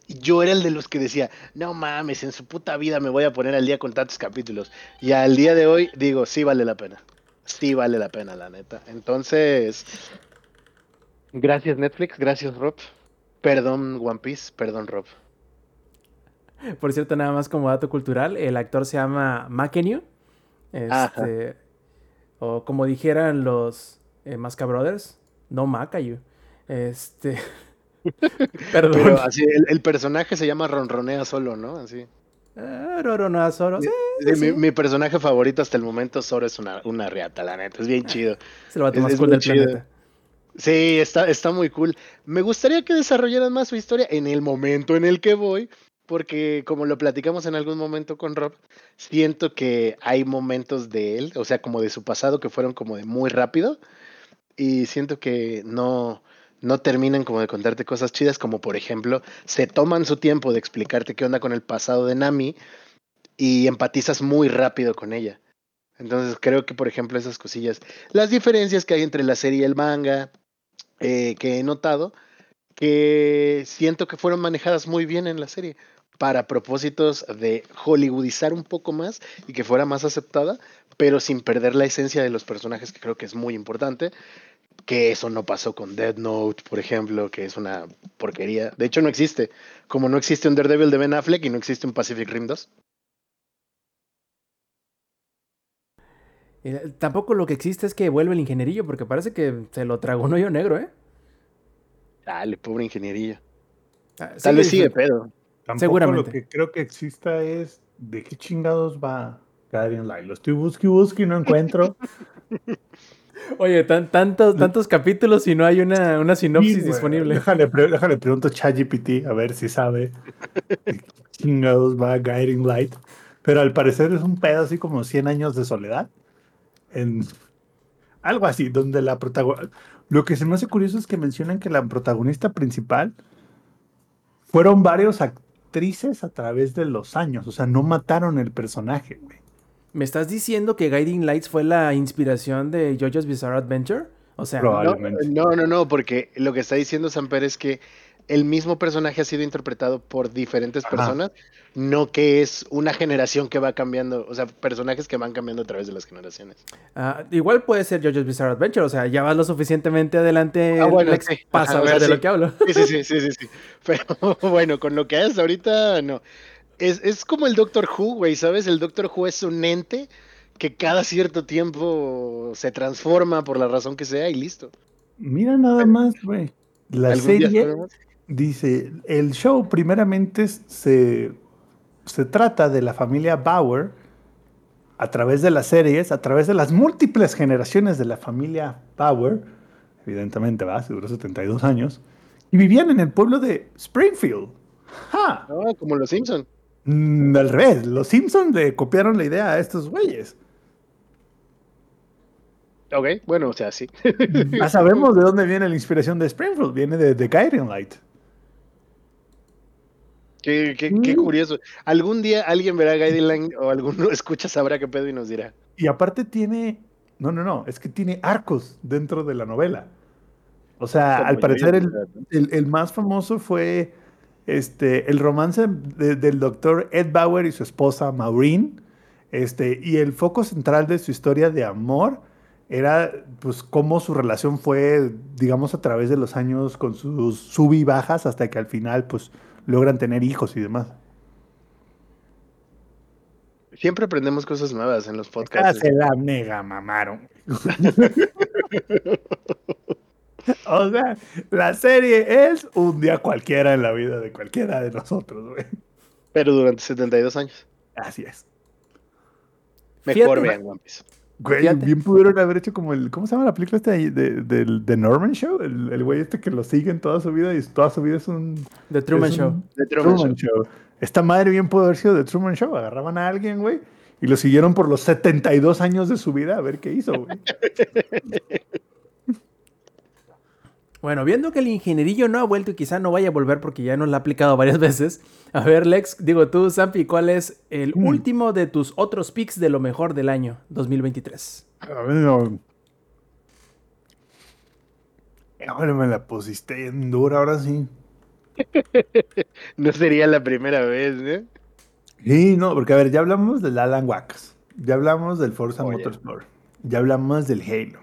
yo era el de los que decía, no mames, en su puta vida me voy a poner al día con tantos capítulos. Y al día de hoy digo, sí vale la pena. Sí vale la pena, la neta. Entonces, gracias Netflix, gracias Rob. Perdón One Piece, perdón Rob. Por cierto, nada más como dato cultural, el actor se llama Makenio. Este, o como dijeran los eh, Masca Brothers, no Makayu. Este. *laughs* Perdón. Pero así, el, el personaje se llama Ronronea solo, ¿no? Así. Ah, Roro no Zoro. Sí, Sí, mi, mi personaje favorito hasta el momento, Zoro, es una, una reata, la neta. Es bien chido. Es el vato es- más es cool del chido. planeta. Sí, está, está muy cool. Me gustaría que desarrollaran más su historia en el momento en el que voy, porque como lo platicamos en algún momento con Rob, siento que hay momentos de él, o sea, como de su pasado, que fueron como de muy rápido, y siento que no, no terminan como de contarte cosas chidas, como por ejemplo, se toman su tiempo de explicarte qué onda con el pasado de Nami y empatizas muy rápido con ella. Entonces creo que, por ejemplo, esas cosillas, las diferencias que hay entre la serie y el manga, eh, que he notado, que siento que fueron manejadas muy bien en la serie para propósitos de hollywoodizar un poco más y que fuera más aceptada, pero sin perder la esencia de los personajes, que creo que es muy importante, que eso no pasó con Dead Note, por ejemplo, que es una porquería. De hecho, no existe. Como no existe un Daredevil de Ben Affleck y no existe un Pacific Rim 2. Eh, tampoco lo que existe es que vuelve el ingenierillo, porque parece que se lo tragó un hoyo negro, ¿eh? Dale, pobre ingeniería. Ah, Tal vez sigue diciendo- pedo. Tampoco Seguramente. lo que creo que exista es de qué chingados va Guardian Light. Lo estoy busque y busque y no encuentro. *laughs* Oye, tan, tantos, tantos capítulos y no hay una, una sinopsis Sí, disponible. Déjale, pre- déjale pregunto a ChatGPT a ver si sabe qué chingados va Guiding Light. Pero al parecer es un pedo así como 100 años de soledad. En algo así, donde la protagonista. Lo que se me hace curioso es que mencionan que la protagonista principal fueron varios actrices a través de los años. O sea, no mataron el personaje, güey. ¿Me estás diciendo que Guiding Lights fue la inspiración de JoJo's Bizarre Adventure? O sea. No, Probablemente. no, no, no, porque lo que está diciendo Samper es que el mismo personaje ha sido interpretado por diferentes Ajá. personas, no que es una generación que va cambiando, o sea, personajes que van cambiando a través de las generaciones. ah, igual puede ser JoJo's Bizarre Adventure, o sea, ya vas lo suficientemente adelante, Ah, bueno, sí. para o saber sea, de sí. lo que hablo. Sí, sí, sí, sí, sí, sí. *laughs* Pero bueno, con lo que hasta ahorita, no. Es, es como el Doctor Who, güey, ¿sabes? El Doctor Who es un ente que cada cierto tiempo se transforma por la razón que sea y listo. Mira nada más, güey. La ¿Algún día serie dice, el show primeramente se, se trata de la familia Bauer a través de las series, a través de las múltiples generaciones de la familia Bauer, evidentemente, va, se duró 72 años, y vivían en el pueblo de Springfield. ¡Ja! Ah, como los Simpson. Mm, al revés, los Simpsons le copiaron la idea a estos güeyes. Ok, bueno, o sea, sí. Ya *laughs* sabemos de dónde viene la inspiración de Springfield, viene de The Guiding Light. qué, qué- qué curioso. Algún día alguien verá Guiding Line o alguno *laughs* escucha sabrá qué pedo y nos dirá. Y aparte tiene, no, no, no, es que tiene arcos dentro de la novela. O sea, Como al parecer el- el más famoso fue este, el romance de- del doctor Ed Bauer y su esposa Maureen. Este, y el foco central de su historia de amor era pues cómo su relación fue, digamos, a través de los años con sus sub y bajas hasta que al final pues logran tener hijos y demás. Siempre aprendemos cosas nuevas en los Ah, podcasts. se la mega mamaron. *laughs* o sea, la serie es un día cualquiera en la vida de cualquiera de nosotros, güey. Pero durante 72 años. Así es. Mejor vean One Piece. Güey, Fíjate. bien pudieron haber hecho como el. ¿Cómo se llama la película esta de, de, Norman Show? El, el güey este que lo siguen toda su vida y toda su vida es un. The Truman Show. un The Truman Truman Show. Esta madre bien pudo haber sido de Truman Show. Agarraban a alguien, güey, y lo siguieron por los 72 años de su vida a ver qué hizo, güey. *laughs* Bueno, viendo que el ingenierillo no ha vuelto y quizá no vaya a volver porque ya nos lo ha aplicado varias *laughs* veces. A ver, Lex, digo tú, Zampi, ¿cuál es el Mm. último de tus otros picks de lo mejor del año 2023? A ver, no. Ahora me la pusiste bien dura, ahora sí. *laughs* No sería la primera vez, ¿eh? Sí, no, porque a ver, ya hablamos del Alan Wax, ya hablamos del Forza Oye. Motorsport, ya hablamos del Halo,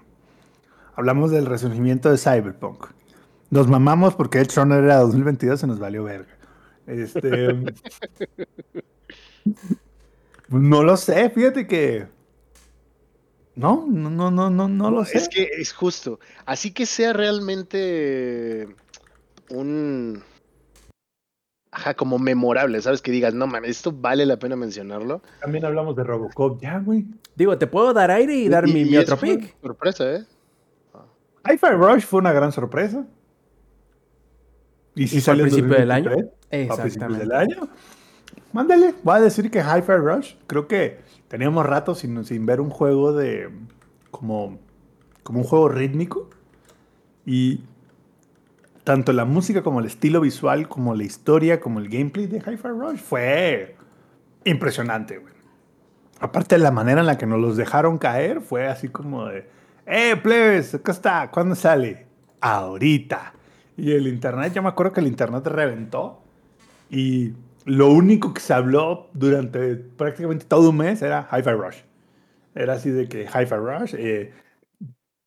hablamos del resurgimiento de Cyberpunk. Nos mamamos porque Edge Runner era 2022, se nos valió verga. Este. *laughs* no lo sé, fíjate que. No, no, no, no, no, no lo sé. Es que es justo. Así que sea realmente un. Ajá, como memorable, ¿sabes? Que digas, no mames, esto vale la pena mencionarlo. También hablamos de Robocop, ya, güey. Digo, te puedo dar aire y dar mi, y mi otro pick. Sorpresa, ¿eh? Hi-Fi Rush fue una gran sorpresa. Y si fue al principio del año. 2023. a principios del Exactamente. año. Mándale, voy a decir que Hi-Fi Rush, creo que teníamos rato sin, sin ver un juego de como, como un juego rítmico y tanto la música como el estilo visual, como la historia, como el gameplay de Hi-Fi Rush fue impresionante, güey. Aparte de la manera en la que nos los dejaron caer, fue así como de, ¡eh, plebes! Acá está, ¿cuándo sale? Ahorita. Y el internet, yo me acuerdo que el internet reventó y lo único que se habló durante prácticamente todo un mes era Hi-Fi Rush. Era así de que Hi-Fi Rush, eh,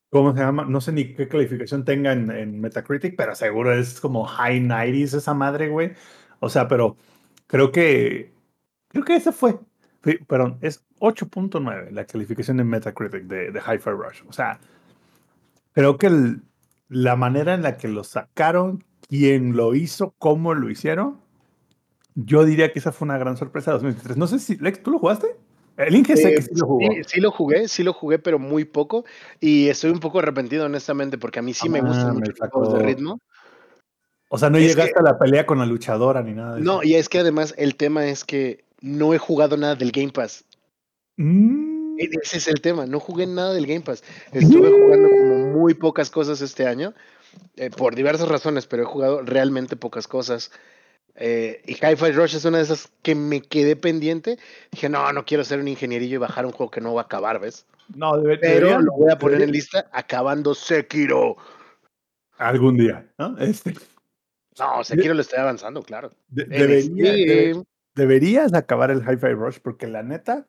¿cómo se llama? No sé ni qué calificación tenga en, Metacritic, pero seguro es como high 90s esa madre, güey. O sea, pero creo que, creo que ese fue. Perdón, es 8.9 la calificación de Metacritic de, de Hi-Fi Rush. O sea, creo que el- la manera en la que lo sacaron, quién lo hizo, cómo lo hicieron, yo diría que esa fue una gran sorpresa de 2023. No sé si, Lex, ¿tú lo jugaste? El Inge sé Eh, que sí lo jugó. sí, sí lo jugué, sí lo jugué, pero muy poco. Y estoy un poco arrepentido, honestamente, porque a mí sí me Ah, gustan me los juegos de ritmo. O sea, no es llegaste que- a la pelea con la luchadora ni nada de No, eso. y es que además el tema es que no he jugado nada del Game Pass. Mm, E- Ese es el tema, no jugué nada del Game Pass. Estuve jugando como muy pocas cosas este año, eh, por diversas razones, pero he jugado realmente pocas cosas. Eh, y Hi-Fi Rush es una de esas que me quedé pendiente. Dije, no, no quiero ser un ingenierillo y bajar un juego que no va a acabar, ¿ves? no, debe- Pero lo voy a poner en lista acabando Sekiro. Algún día, ¿no? Este, No, Sekiro lo estoy avanzando, claro. de- debería- deberías acabar el Hi-Fi Rush porque la neta,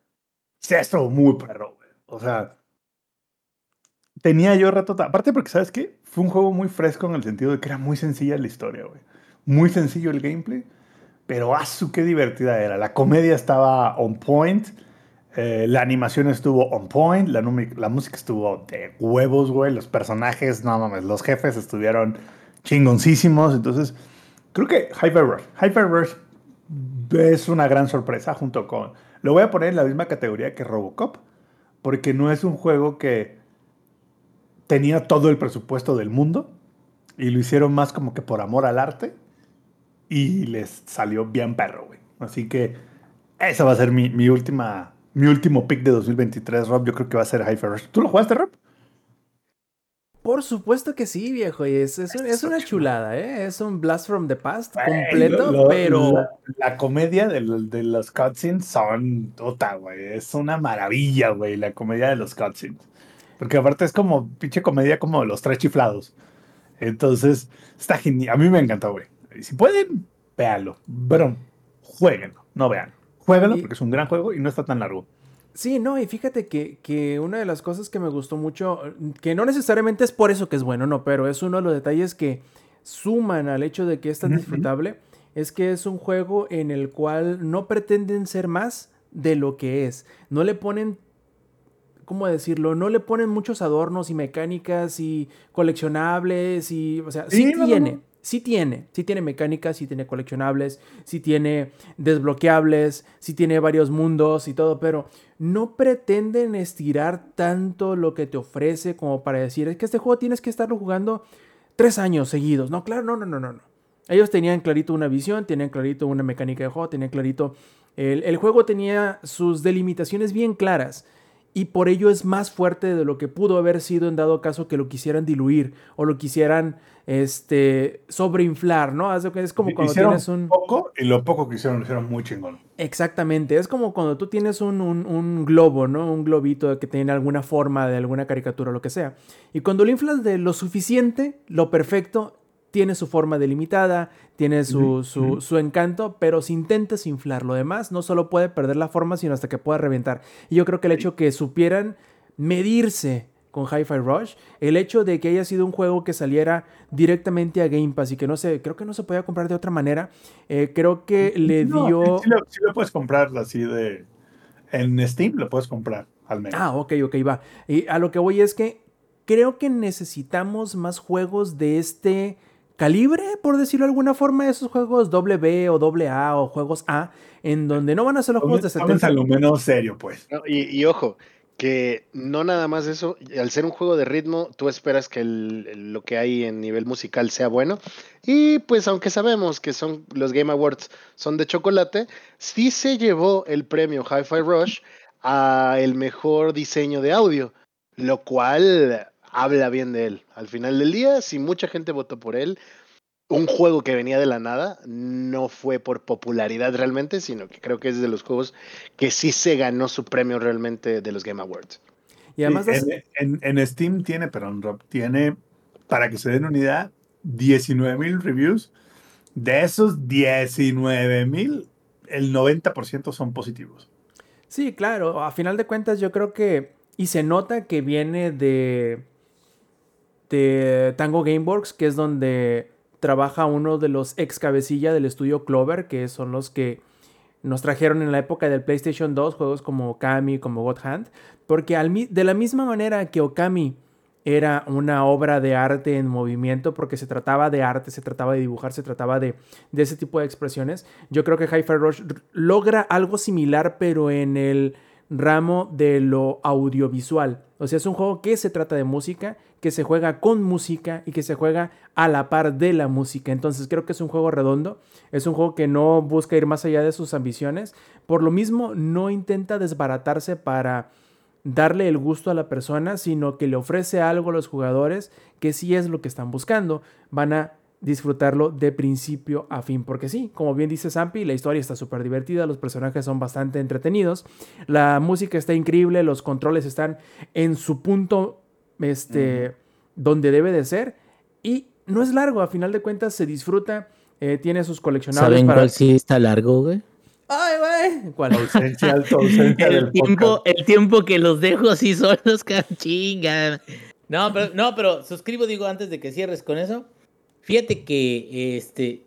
se ha estado muy perro, güey. O sea, tenía yo rato, aparte porque, ¿sabes qué? Fue un juego muy fresco en el sentido de que era muy sencilla la historia, güey. Muy sencillo el gameplay, pero asu, qué divertida era. La comedia estaba on point, eh, la animación estuvo on point, la, música estuvo de huevos, güey. Los personajes, no mames, los jefes estuvieron chingoncísimos. Entonces, creo que Hyper Rush, Hyper Rush es una gran sorpresa junto con... Lo voy a poner en la misma categoría que Robocop, porque no es un juego que tenía todo el presupuesto del mundo y lo hicieron más como que por amor al arte y les salió bien perro, güey. Así que esa va a ser mi, mi última, mi último pick de 2023, Rob. Yo creo que va a ser High Rush. ¿Tú lo jugaste, Rob? Por supuesto que sí, viejo. Y es, es, un- es una chulada, ¿eh? Es un Blast from the Past Güey, completo, lo- lo- pero... La, la comedia de, de los cutscenes son. Puta, güey. Es una maravilla, güey. La comedia de los cutscenes. Porque aparte es como pinche comedia como de los tres chiflados. Entonces, está genial. A mí me encantó, güey. Y Si pueden, véanlo. Pero jueguenlo, no vean. Jueguenlo Y- porque es un gran juego y no está tan largo. Sí, no, y fíjate que, que una de las cosas que me gustó mucho, que no necesariamente es por eso que es bueno, no, pero es uno de los detalles que suman al hecho de que es tan disfrutable, es que es un juego en el cual no pretenden ser más de lo que es. No le ponen, ¿cómo decirlo? No le ponen muchos adornos y mecánicas y coleccionables y, o sea, sí, Sí, no, no, tiene. no. Sí tiene, sí tiene mecánicas, sí tiene coleccionables, sí tiene desbloqueables, sí tiene varios mundos y todo, pero no pretenden estirar tanto lo que te ofrece como para decir, es que este juego tienes que estarlo jugando tres años seguidos. No, claro, no, no, no, no. Ellos tenían clarito una visión, tenían clarito una mecánica de juego, tenían clarito... El, el juego tenía sus delimitaciones bien claras y por ello es más fuerte de lo que pudo haber sido en dado caso que lo quisieran diluir o lo quisieran este, sobreinflar, ¿no? Es como cuando hicieron tienes un... poco y lo poco que hicieron lo hicieron muy chingón. Exactamente, es como cuando tú tienes un, un- un globo, ¿no? Un globito que tiene alguna forma de alguna caricatura o lo que sea. Y cuando lo inflas de lo suficiente, lo perfecto, tiene su forma delimitada, tiene su, su- su encanto, pero si intentas inflar lo demás, no solo puede perder la forma, sino hasta que pueda reventar. Y yo creo que el hecho que supieran medirse con Hi-Fi Rush, el hecho de que haya sido un juego que saliera directamente a Game Pass y que no se, creo que no se podía comprar de otra manera, eh, creo que le No, dio... Sí, lo, sí lo puedes comprar así de. En Steam lo puedes comprar, al menos. Ah, ok, ok, va. Y a lo que voy es que creo que necesitamos más juegos de este calibre, por decirlo de alguna forma, esos juegos B o AA o juegos A, en donde no van a ser los juegos de Tómense 70. a lo menos serio, pues. No, y, y ojo, que no nada más eso, al ser un juego de ritmo, tú esperas que lo que hay en nivel musical sea bueno. Y pues aunque sabemos que son los Game Awards son de chocolate, sí se llevó el premio Hi-Fi Rush a el mejor diseño de audio, lo cual habla bien de él. Al final del día, si mucha gente votó por él, un juego que venía de la nada no fue por popularidad realmente, sino que creo que es de los juegos que sí se ganó su premio realmente de los Game Awards. Y además Sí, en, en- en Steam tiene, perdón, Rob, tiene, para que se den una idea, 19 mil reviews. De esos 19 mil, el 90% son positivos. Sí, claro, a final de cuentas yo creo que, y se nota que viene de, de Tango Gameworks, que es donde trabaja uno de los ex cabecilla del estudio Clover, que son los que nos trajeron en la época del PlayStation 2 juegos como Okami, como God Hand, porque de la misma manera que Okami era una obra de arte en movimiento, porque se trataba de arte, se trataba de dibujar, se trataba de, de ese tipo de expresiones, yo creo que Hi-Fi Rush logra algo similar, pero en el ramo de lo audiovisual. O sea, es un juego que se trata de música, que se juega con música y que se juega a la par de la música. Entonces creo que es un juego redondo, es un juego que no busca ir más allá de sus ambiciones. Por lo mismo, no intenta desbaratarse para darle el gusto a la persona, sino que le ofrece algo a los jugadores que sí es lo que están buscando. Van a disfrutarlo de principio a fin, porque sí, como bien dice Zampi, la historia está súper divertida, los personajes son bastante entretenidos, la música está increíble, los controles están en su punto este, donde debe de ser y no es largo, a final de cuentas se disfruta, eh, tiene sus coleccionables ¿Saben para... cuál sí está largo, güey? ¡Ay, güey! ¿Cuál? Ausencia, *laughs* ausencia El del tiempo, el tiempo que los dejo así solos, *laughs* chinga. No, pero, no, pero suscribo, digo, antes de que cierres con eso. Fíjate que este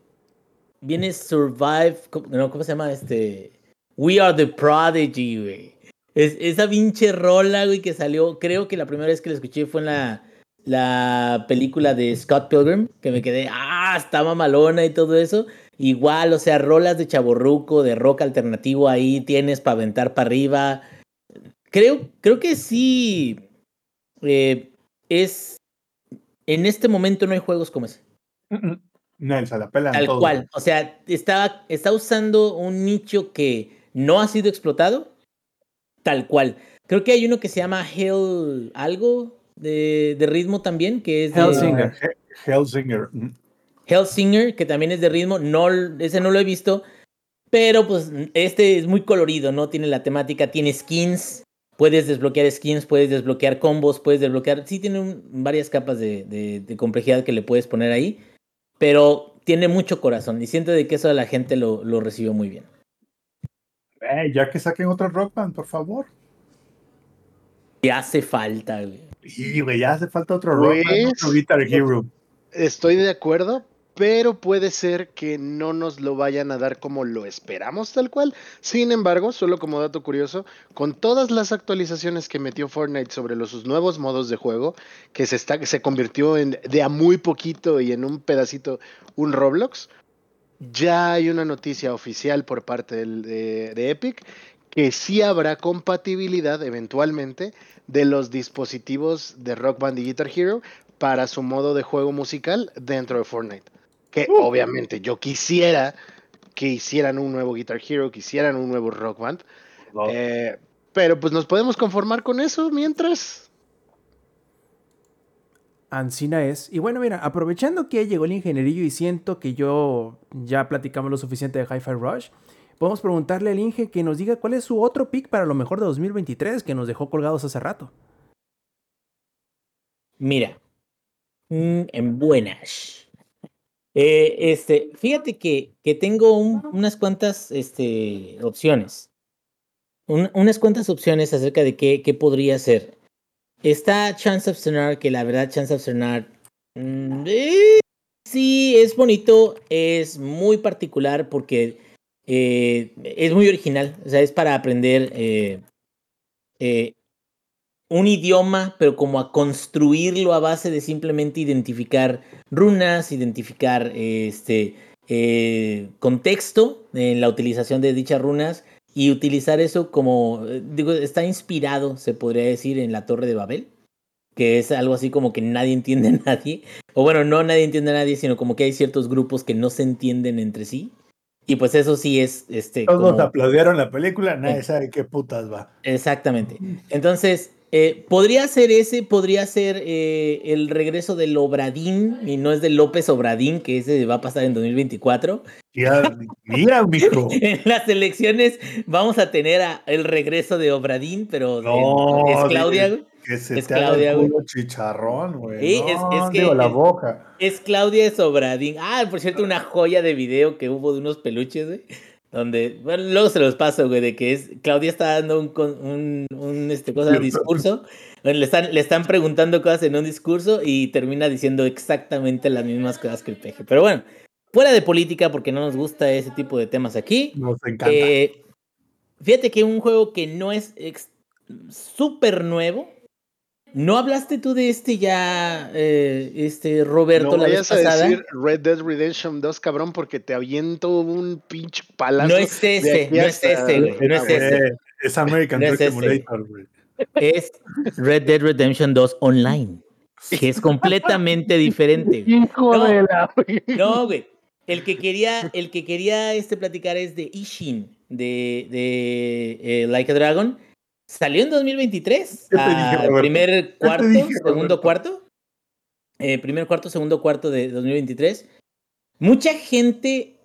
viene Survive, ¿cómo, no, ¿cómo se llama? Este We Are the Prodigy, güey. Es, esa pinche rola, güey, que salió, creo que la primera vez que la escuché fue en la, la película de Scott Pilgrim, que me quedé, ah, está mamalona y todo eso. Igual, o sea, rolas de chaborruco, de rock alternativo ahí tienes para aventar para arriba. Creo, creo que sí. eh, es. En este momento no hay juegos como ese. No, se la pelan Tal cual. O sea, está, está usando un nicho que no ha sido explotado. Tal cual. Creo que hay uno que se llama Hell algo de, de ritmo también, que es de Hellsinger. He- Hellsinger. mm. Hellsinger, que también es de ritmo. No, ese no lo he visto. Pero pues este es muy colorido, ¿no? Tiene la temática, tiene skins. Puedes desbloquear skins, puedes desbloquear combos, puedes desbloquear. Sí, tiene un- varias capas de, de- de complejidad que le puedes poner ahí. Pero tiene mucho corazón. Y siento de que eso la gente lo, lo recibió muy bien. Eh, ya que saquen otro Rock Band, por favor. Y hace falta, güey. Y güey, ya hace falta otro Rock Band, Pues, otro Guitar Hero. Estoy de acuerdo, pero puede ser que no nos lo vayan a dar como lo esperamos tal cual. Sin embargo, solo como dato curioso, con todas las actualizaciones que metió Fortnite sobre los sus nuevos modos de juego, que se está se convirtió en de a muy poquito y en un pedacito un Roblox, ya hay una noticia oficial por parte de, de Epic que sí habrá compatibilidad eventualmente de los dispositivos de Rock Band y Guitar Hero para su modo de juego musical dentro de Fortnite. Que obviamente yo quisiera que hicieran un nuevo Guitar Hero, que hicieran un nuevo Rock Band, No. eh, pero pues nos podemos conformar con eso mientras. Ancina es. Y bueno, mira, aprovechando que llegó el ingenierillo y siento que yo ya platicamos lo suficiente de Hi-Fi Rush, podemos preguntarle al Inge que nos diga cuál es su otro pick para lo mejor de 2023 que nos dejó colgados hace rato. Mira, mm, en buenas. Eh, este, fíjate que, que tengo un- unas cuantas este, opciones. Un- unas cuantas opciones acerca de qué, qué podría ser. Está Chance of Sonar, que la verdad Chance of Sonar mm, eh, sí es bonito, es muy particular porque eh, es muy original. O sea, es para aprender un idioma, pero como a construirlo a base de simplemente identificar runas, identificar este eh, contexto en la utilización de dichas runas y utilizar eso como, eh, digo, está inspirado, se podría decir, en la Torre de Babel, que es algo así como que nadie entiende a nadie, o bueno, no nadie entiende a nadie, sino como que hay ciertos grupos que no se entienden entre sí. Y pues eso sí es, este, Todos como- aplaudieron la película, nadie Eh. sabe qué putas va. Exactamente. Entonces, eh, podría ser ese, podría ser eh, el regreso del Obradín, y no es de López Obradín, que ese va a pasar en 2024. Ya, mira, mijo. *laughs* En las elecciones vamos a tener a- el regreso de Obradín, pero No, es Claudia. Que se Es te haga Claudia, el culo chicharrón, güey. Sí, es- No, es que- digo, la es- boca. Es Claudia Sobradín. Ah, por cierto, una joya de video que hubo de unos peluches, güey. Donde, bueno, luego se los paso, güey, de que es Claudia está dando un, un, un, este, cosa, un discurso. Bueno, le, están, le están preguntando cosas en un discurso y termina diciendo exactamente las mismas cosas que el peje. Pero bueno, fuera de política, porque no nos gusta ese tipo de temas aquí. Nos encanta. Eh, fíjate que un juego que no es súper nuevo. ¿No hablaste tú de este ya, eh, este Roberto, No la vez vayas a pasada? decir Red Dead Redemption 2, cabrón, porque te aviento un pinche palazo. No es aquí no es ese, güey, no es ese. Eh, es American No es. Simulator, güey. Es Red Dead Redemption 2 Online, que es completamente diferente. *laughs* Hijo No. de la. *laughs* No, güey. El que quería, el que quería este platicar es de Ishin, de, de eh, Like a Dragon. Salió en 2023. ¿Qué te dije, a Roberto? primer cuarto, dije, segundo cuarto. Eh, primer cuarto, segundo cuarto de 2023. Mucha gente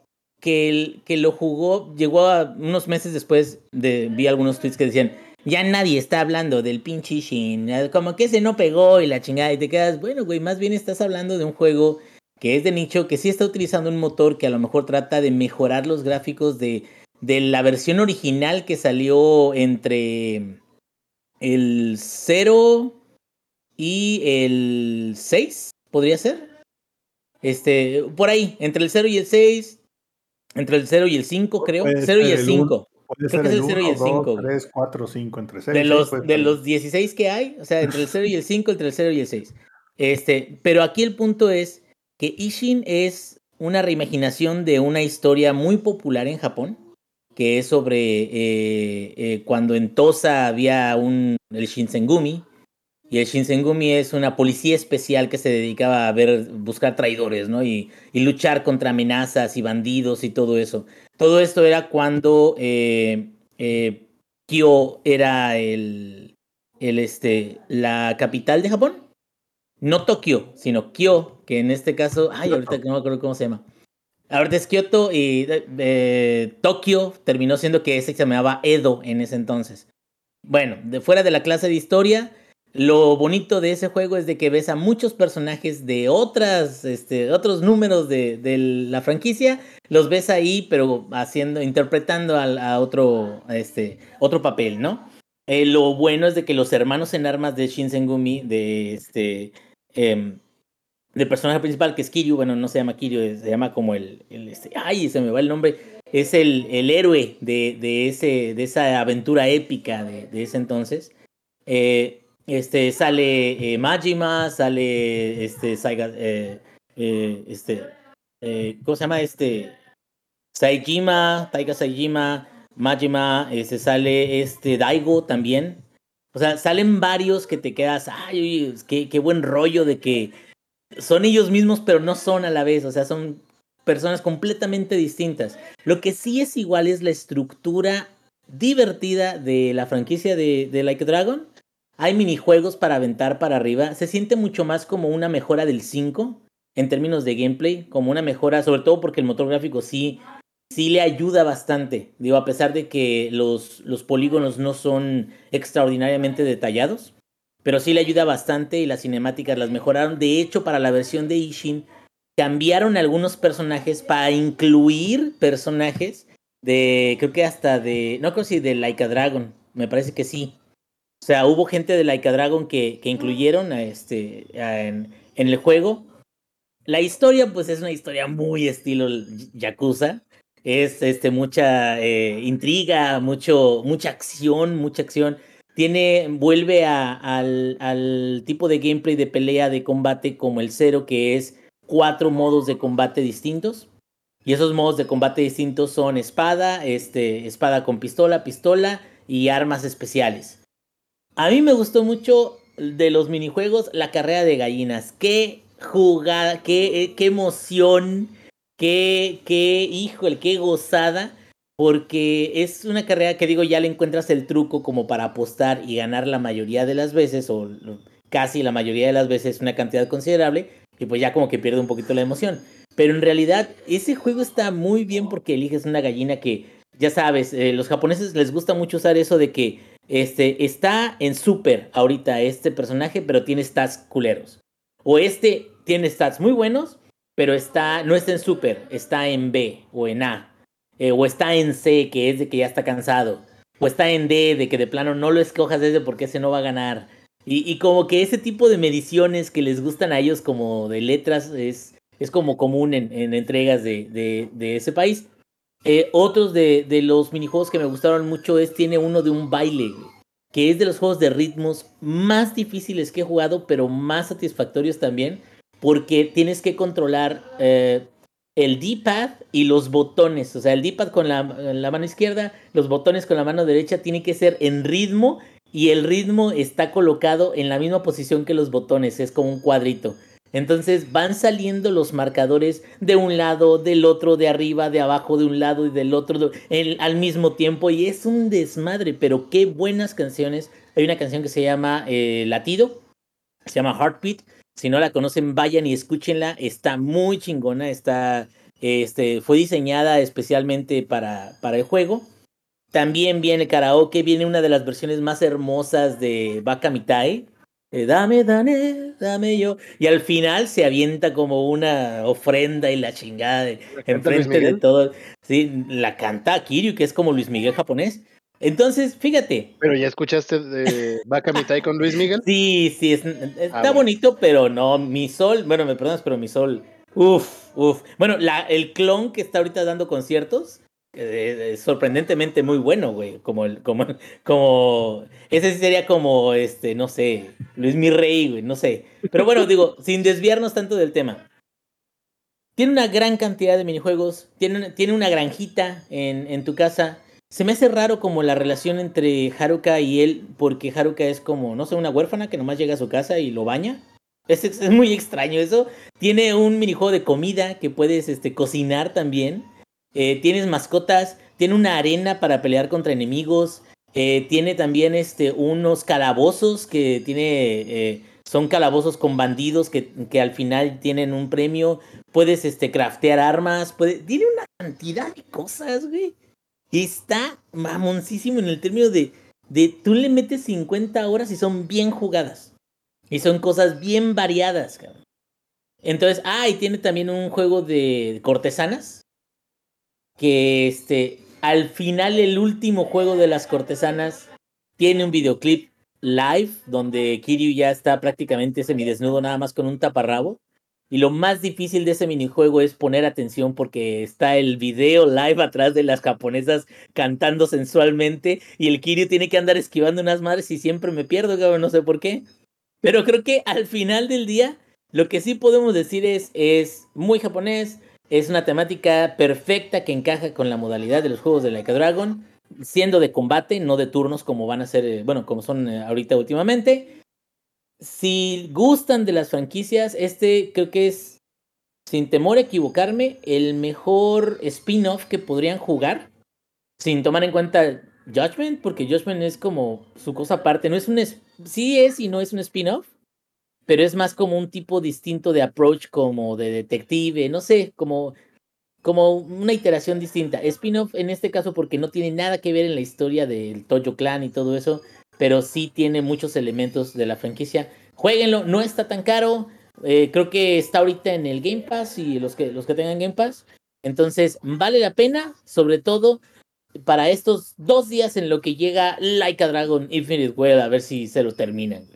que, el- que lo jugó, llegó a unos meses después de, vi algunos tweets que decían, ya nadie está hablando del pinche Ishin, eh, como que ese no pegó y la chingada, y te quedas, bueno, güey, más bien estás hablando de un juego que es de nicho, que sí está utilizando un motor que a lo mejor trata de mejorar los gráficos de, de la versión original que salió entre el 0 y el 6, podría ser. Este, por ahí, entre el 0 y el 6, entre el 0 y el 5, creo. Puede 0 y el el 5. Puede Creo ser que es el el cero y 1, el cinco, 2, güey. 3, 4, 5, entre 6. De los, de los 16 que hay, o sea, entre el 0 y el 5, entre el 0 y el 6. Este, pero aquí el punto es que Ishin es una reimaginación de una historia muy popular en Japón, que es sobre eh, eh, cuando en Tosa había un, el Shinsengumi, Y el Shinsengumi es una policía especial que se dedicaba a ver, buscar traidores, ¿no? Y, y luchar contra amenazas y bandidos y todo eso. Todo esto era cuando eh, eh, Kyo era el, el, este, la capital de Japón. No Tokio, sino Kyo, que en este caso, ay, ahorita no me acuerdo cómo se llama. Ahorita es Kyoto y eh, Tokio terminó siendo que ese se llamaba Edo en ese entonces. Bueno, de fuera de la clase de historia, lo bonito de ese juego es de que ves a muchos personajes de otras, este, otros números de, de la franquicia, los ves ahí, pero haciendo, interpretando a, otro, este, otro papel, ¿no? Eh, lo bueno es de que los hermanos en armas de Shinsengumi, de este, eh, del personaje principal, que es Kiryu, bueno, no se llama Kiryu, se llama como el, el este, ay, se me va el nombre, es el, el héroe de, de, ese, de esa aventura épica de, ese entonces. Eh, este, sale eh, Majima, sale este, Saiga, eh, eh, este, ¿cómo se llama? Este, Saijima, Taiga Saijima, Majima, este, sale este Daigo también. O sea, salen varios que te quedas, ay, qué, qué buen rollo de que son ellos mismos, pero no son a la vez, o sea, son personas completamente distintas. Lo que sí es igual es la estructura divertida de la franquicia de, de Like Dragon. Hay minijuegos para aventar para arriba. Se siente mucho más como una mejora del 5 en términos de gameplay, como una mejora, sobre todo porque el motor gráfico sí, sí le ayuda bastante. Digo, a pesar de que los, los polígonos no son extraordinariamente detallados, pero sí le ayuda bastante y las cinemáticas las mejoraron. De hecho, para la versión de Ishin cambiaron algunos personajes para incluir personajes de, creo que hasta de, no creo si de Laika Dragon, me parece que sí. O sea, hubo gente de Laika Dragon que, que incluyeron a este, en, en, el juego. La historia, pues es una historia muy estilo Yakuza. Es este, mucha eh, intriga, mucho, mucha acción, mucha acción tiene, vuelve a, al, tipo de gameplay de pelea de combate como el cero, que es cuatro modos de combate distintos. Y esos modos de combate distintos son espada, este, espada con pistola, pistola y armas especiales. A mí me gustó mucho de los minijuegos la carrera de gallinas. Qué jugada, qué, qué emoción, qué, qué, híjole, qué gozada porque es una carrera que digo, ya le encuentras el truco como para apostar y ganar la mayoría de las veces, o casi la mayoría de las veces una cantidad considerable, y pues ya como que pierde un poquito la emoción. Pero en realidad ese juego está muy bien porque eliges una gallina que, ya sabes, eh, los japoneses les gusta mucho usar eso de que este, está en super ahorita este personaje, pero tiene stats culeros. O este tiene stats muy buenos, pero está, no está en super, está en B o en A eh, o está en C, que es de que ya está cansado, o está en D, de que de plano no lo escojas ese porque ese no va a ganar. Y, y, como que ese tipo de mediciones que les gustan a ellos como de letras es, es como común en, en entregas de, de, de, ese país. Eh, otros de, de, los minijuegos que me gustaron mucho es, tiene uno de un baile, que es de los juegos de ritmos más difíciles que he jugado, pero más satisfactorios también, porque tienes que controlar... Eh, el D-pad y los botones. O sea, el D-pad con la, mano izquierda, los botones con la mano derecha, tiene que ser en ritmo y el ritmo está colocado en la misma posición que los botones, es como un cuadrito. Entonces van saliendo los marcadores de un lado, del otro, de arriba, de abajo, de un lado y del otro al mismo tiempo. Y es un desmadre, pero qué buenas canciones. Hay una canción que se llama eh, Latido, se llama Heartbeat si no la conocen, vayan y escúchenla. Está muy chingona. Está, este, fue diseñada especialmente para, para el juego. También viene karaoke. Viene una de las versiones más hermosas de Baka Mitai. Eh, dame, dame, dame yo. Y al final se avienta como una ofrenda y la chingada enfrente de todo. Sí, la canta Kiryu, que es como Luis Miguel japonés. Entonces, fíjate. Pero ya escuchaste de Vaca Mitai con Luis Miguel. Sí, sí, es, está ah, bueno. bonito, pero no, mi sol, bueno, me perdonas, pero mi sol, uff, uff. Bueno, la, el clon que está ahorita dando conciertos, eh, es sorprendentemente muy bueno, güey. Como, el, como, como, ese sí sería como, este, no sé, Luis Mi Rey, güey, no sé. Pero bueno, digo, *laughs* sin desviarnos tanto del tema. Tiene una gran cantidad de minijuegos, tiene, tiene una granjita en, en tu casa se me hace raro como la relación entre Haruka y él, porque Haruka es como, no sé, una huérfana que nomás llega a su casa y lo baña. Es, es muy extraño eso. Tiene un minijuego de comida que puedes este, cocinar también. Eh, tienes mascotas, tiene una arena para pelear contra enemigos. Eh, tiene también este, unos calabozos que tiene. Eh, son calabozos con bandidos que, que, al final tienen un premio. Puedes este, craftear armas. Puede, tiene una cantidad de cosas, güey. Está mamoncísimo en el término de, de. Tú le metes 50 horas y son bien jugadas. Y son cosas bien variadas, cabrón. Entonces, ah, y tiene también un juego de cortesanas. Que este, al final, el último juego de las cortesanas tiene un videoclip live donde Kiryu ya está prácticamente semidesnudo, nada más con un taparrabo. Y lo más difícil de ese minijuego es poner atención porque está el video live atrás de las japonesas cantando sensualmente y el Kiryu tiene que andar esquivando unas madres y siempre me pierdo, cabrón, no sé por qué. Pero creo que al final del día, lo que sí podemos decir es, es muy japonés, es una temática perfecta que encaja con la modalidad de los juegos de Like a Dragon, siendo de combate, no de turnos como van a ser, eh, bueno, como son eh, ahorita últimamente. Si gustan de las franquicias, este creo que es, sin temor a equivocarme, el mejor spin-off que podrían jugar, sin tomar en cuenta Judgment, porque Judgment es como su cosa aparte, no es un, sí es y no es un spin-off, pero es más como un tipo distinto de approach como de detective, no sé, como, como una iteración distinta. Spin-off en este caso porque no tiene nada que ver en la historia del Toyo Clan y todo eso, pero sí tiene muchos elementos de la franquicia. Jueguenlo, no está tan caro, eh, creo que está ahorita en el Game Pass y los que, los que tengan Game Pass. Entonces, vale la pena, sobre todo para estos dos días en lo que llega Like a Dragon Infinite World, a ver si se lo terminan.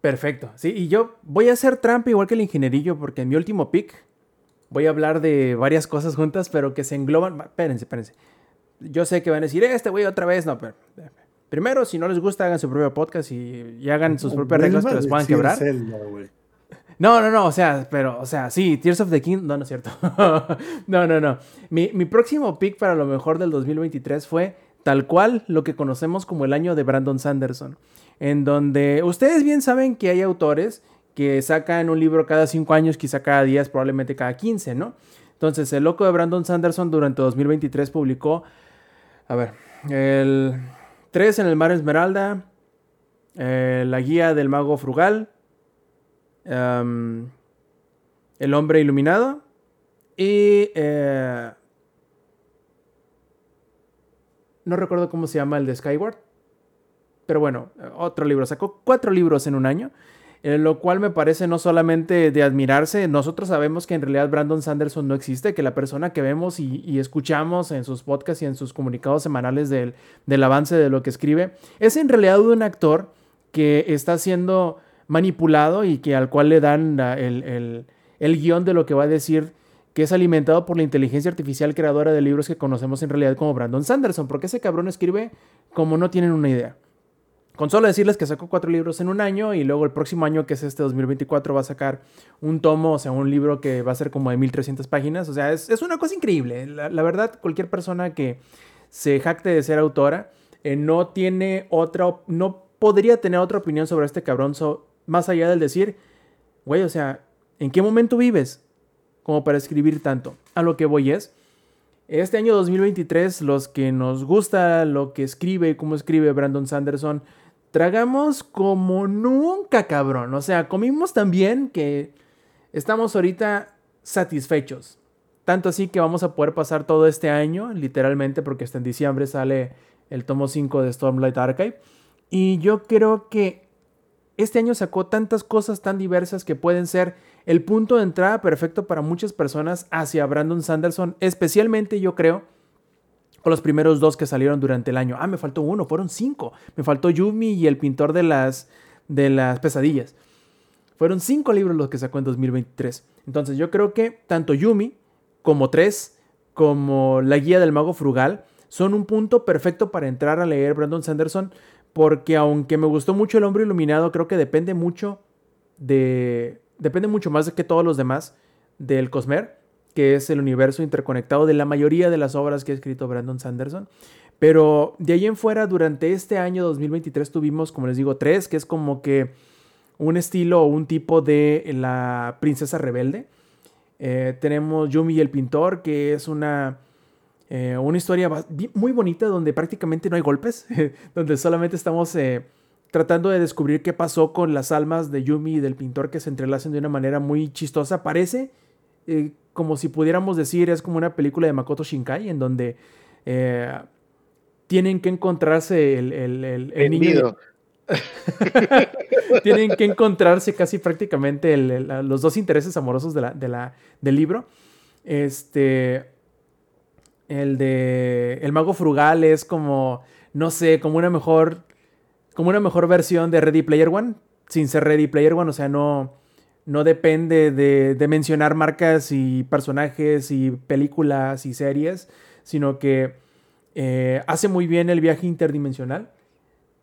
Perfecto. Sí, y yo voy a hacer trampa igual que el ingenierillo, porque en mi último pick voy a hablar de varias cosas juntas, pero que se engloban. Espérense, espérense. Yo sé que van a decir, este güey otra vez. No, pero. Primero, si no les gusta, hagan su propio podcast y, y hagan sus propias reglas que les puedan quebrar. No, no, no, o sea, pero, o sea, sí, Tears of the King, no, no es cierto. *laughs* no, no, no. Mi, mi, próximo pick para lo mejor del 2023 fue tal cual lo que conocemos como el año de Brandon Sanderson, en donde ustedes bien saben que hay autores que sacan un libro cada cinco años, quizá cada 10, probablemente cada 15, ¿no? Entonces, el loco de Brandon Sanderson durante 2023 publicó, a ver, el 3 en el mar Esmeralda, eh, la guía del mago frugal, el hombre iluminado y... Eh, no recuerdo cómo se llama el de Skyward. Pero bueno, otro libro. Sacó cuatro libros en un año. Eh, lo cual me parece no solamente de admirarse, nosotros sabemos que en realidad Brandon Sanderson no existe, que la persona que vemos y, escuchamos en sus podcasts y en sus comunicados semanales del, avance de lo que escribe, es en realidad un actor que está siendo manipulado y que al cual le dan el, el, guion de lo que va a decir que es alimentado por la inteligencia artificial creadora de libros que conocemos en realidad como Brandon Sanderson, porque ese cabrón escribe como no tienen una idea. Con solo decirles que sacó cuatro libros en un año y luego el próximo año, que es este 2024, va a sacar un tomo, o sea, un libro que va a ser como de 1300 páginas. O sea, es, una cosa increíble. La, verdad, cualquier persona que se jacte de ser autora eh, no tiene otra, no podría tener otra opinión sobre este cabrón más allá del decir, güey, o sea, ¿en qué momento vives? Como para escribir tanto. A lo que voy es, este año 2023, los que nos gusta lo que escribe y cómo escribe Brandon Sanderson, tragamos como nunca, cabrón. O sea, comimos tan bien que estamos ahorita satisfechos. Tanto así que vamos a poder pasar todo este año, literalmente, porque hasta en diciembre sale el tomo 5 de Stormlight Archive. Y yo creo que este año sacó tantas cosas tan diversas que pueden ser el punto de entrada perfecto para muchas personas hacia Brandon Sanderson, especialmente yo creo con los primeros dos que salieron durante el año. Ah, me faltó uno, fueron cinco. Me faltó Yumi y el pintor de las, de las pesadillas. Fueron cinco libros los que sacó en 2023. Entonces yo creo que tanto Yumi como tres, como La Guía del Mago Frugal, son un punto perfecto para entrar a leer Brandon Sanderson porque aunque me gustó mucho El Hombre Iluminado, creo que depende mucho de... Depende mucho más de que todos los demás del Cosmer. Que es el universo interconectado de la mayoría de las obras que ha escrito Brandon Sanderson. Pero de ahí en fuera, durante este año 2023 tuvimos, como les digo, tres, que es como que un estilo o un tipo de la princesa rebelde. Eh, tenemos Yumi y el pintor, que es una, eh, una historia muy bonita donde prácticamente no hay golpes, *laughs* donde solamente estamos eh, tratando de descubrir qué pasó con las almas de Yumi y del pintor que se entrelazan de una manera muy chistosa. Parece como si pudiéramos decir, es como una película de Makoto Shinkai, en donde tienen que encontrarse el, el, niño. *laughs* tienen que encontrarse casi prácticamente los dos intereses amorosos de la, del libro. Este. El de. El mago frugal es como. No sé, como una mejor. Como una mejor versión de Ready Player One. Sin ser Ready Player One. O sea, no. No depende de, de mencionar marcas y personajes y películas y series. Sino que eh, hace muy bien el viaje interdimensional.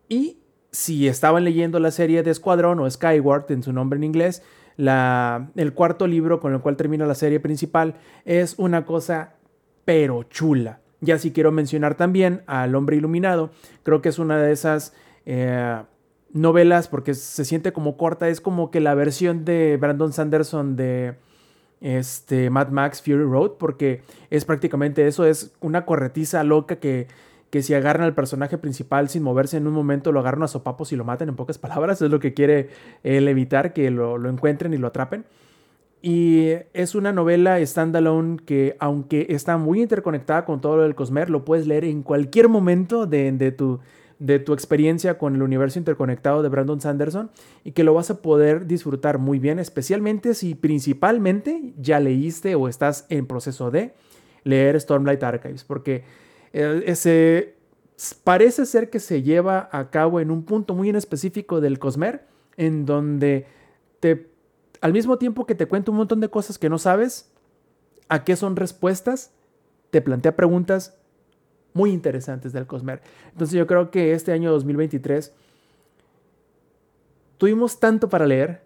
Y si estaban leyendo la serie de Escuadrón o Skyward en su nombre en inglés, la, el cuarto libro con el cual termina la serie principal es una cosa pero chula. Ya si quiero mencionar también al hombre iluminado, creo que es una de esas eh, novelas porque se siente como corta, es como que la versión de Brandon Sanderson de este, Mad Max Fury Road, porque es prácticamente eso, es una corretiza loca que, que si agarran al personaje principal sin moverse en un momento, lo agarran a sopapos y lo maten en pocas palabras, es lo que quiere él evitar, que lo, encuentren y lo atrapen. Y es una novela standalone que, aunque está muy interconectada con todo lo del Cosmer, lo puedes leer en cualquier momento de, de tu de tu experiencia con el universo interconectado de Brandon Sanderson y que lo vas a poder disfrutar muy bien, especialmente si principalmente ya leíste o estás en proceso de leer Stormlight Archives, porque eh, ese parece ser que se lleva a cabo en un punto muy en específico del Cosmer, en donde te, al mismo tiempo que te cuenta un montón de cosas que no sabes, a qué son respuestas, te plantea preguntas muy interesantes del Cosmer. Entonces yo creo que este año 2023 tuvimos tanto para leer,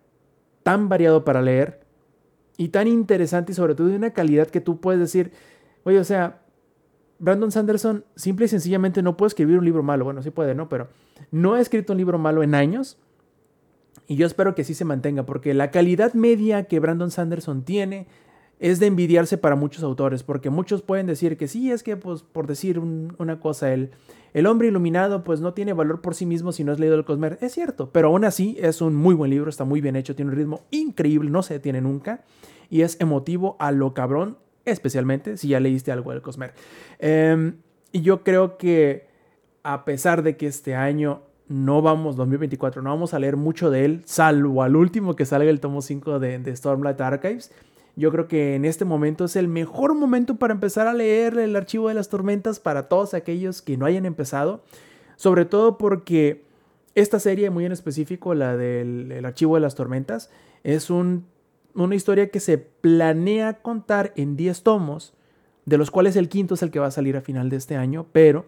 tan variado para leer y tan interesante y sobre todo de una calidad que tú puedes decir, oye, o sea, Brandon Sanderson simple y sencillamente no puede escribir un libro malo. Bueno, sí puede, ¿no? Pero no ha escrito un libro malo en años. Y yo espero que así se mantenga, porque la calidad media que Brandon Sanderson tiene es de envidiarse para muchos autores, porque muchos pueden decir que sí, es que, pues, por decir una cosa, el, el hombre iluminado, pues, no tiene valor por sí mismo si no has leído el Cosmer. Es cierto, pero aún así es un muy buen libro, está muy bien hecho, tiene un ritmo increíble, no se detiene nunca, y es emotivo a lo cabrón, especialmente si ya leíste algo del Cosmer. Em, y yo creo que, a pesar de que este año no vamos, 2024, no vamos a leer mucho de él, salvo al último que salga el tomo 5 de, de Stormlight Archives, yo creo que en este momento es el mejor momento para empezar a leer el archivo de las tormentas para todos aquellos que no hayan empezado. Sobre todo porque esta serie, muy en específico, la del archivo de las tormentas, es una historia que se planea contar en 10 tomos, de los cuales el quinto es el que va a salir a final de este año, pero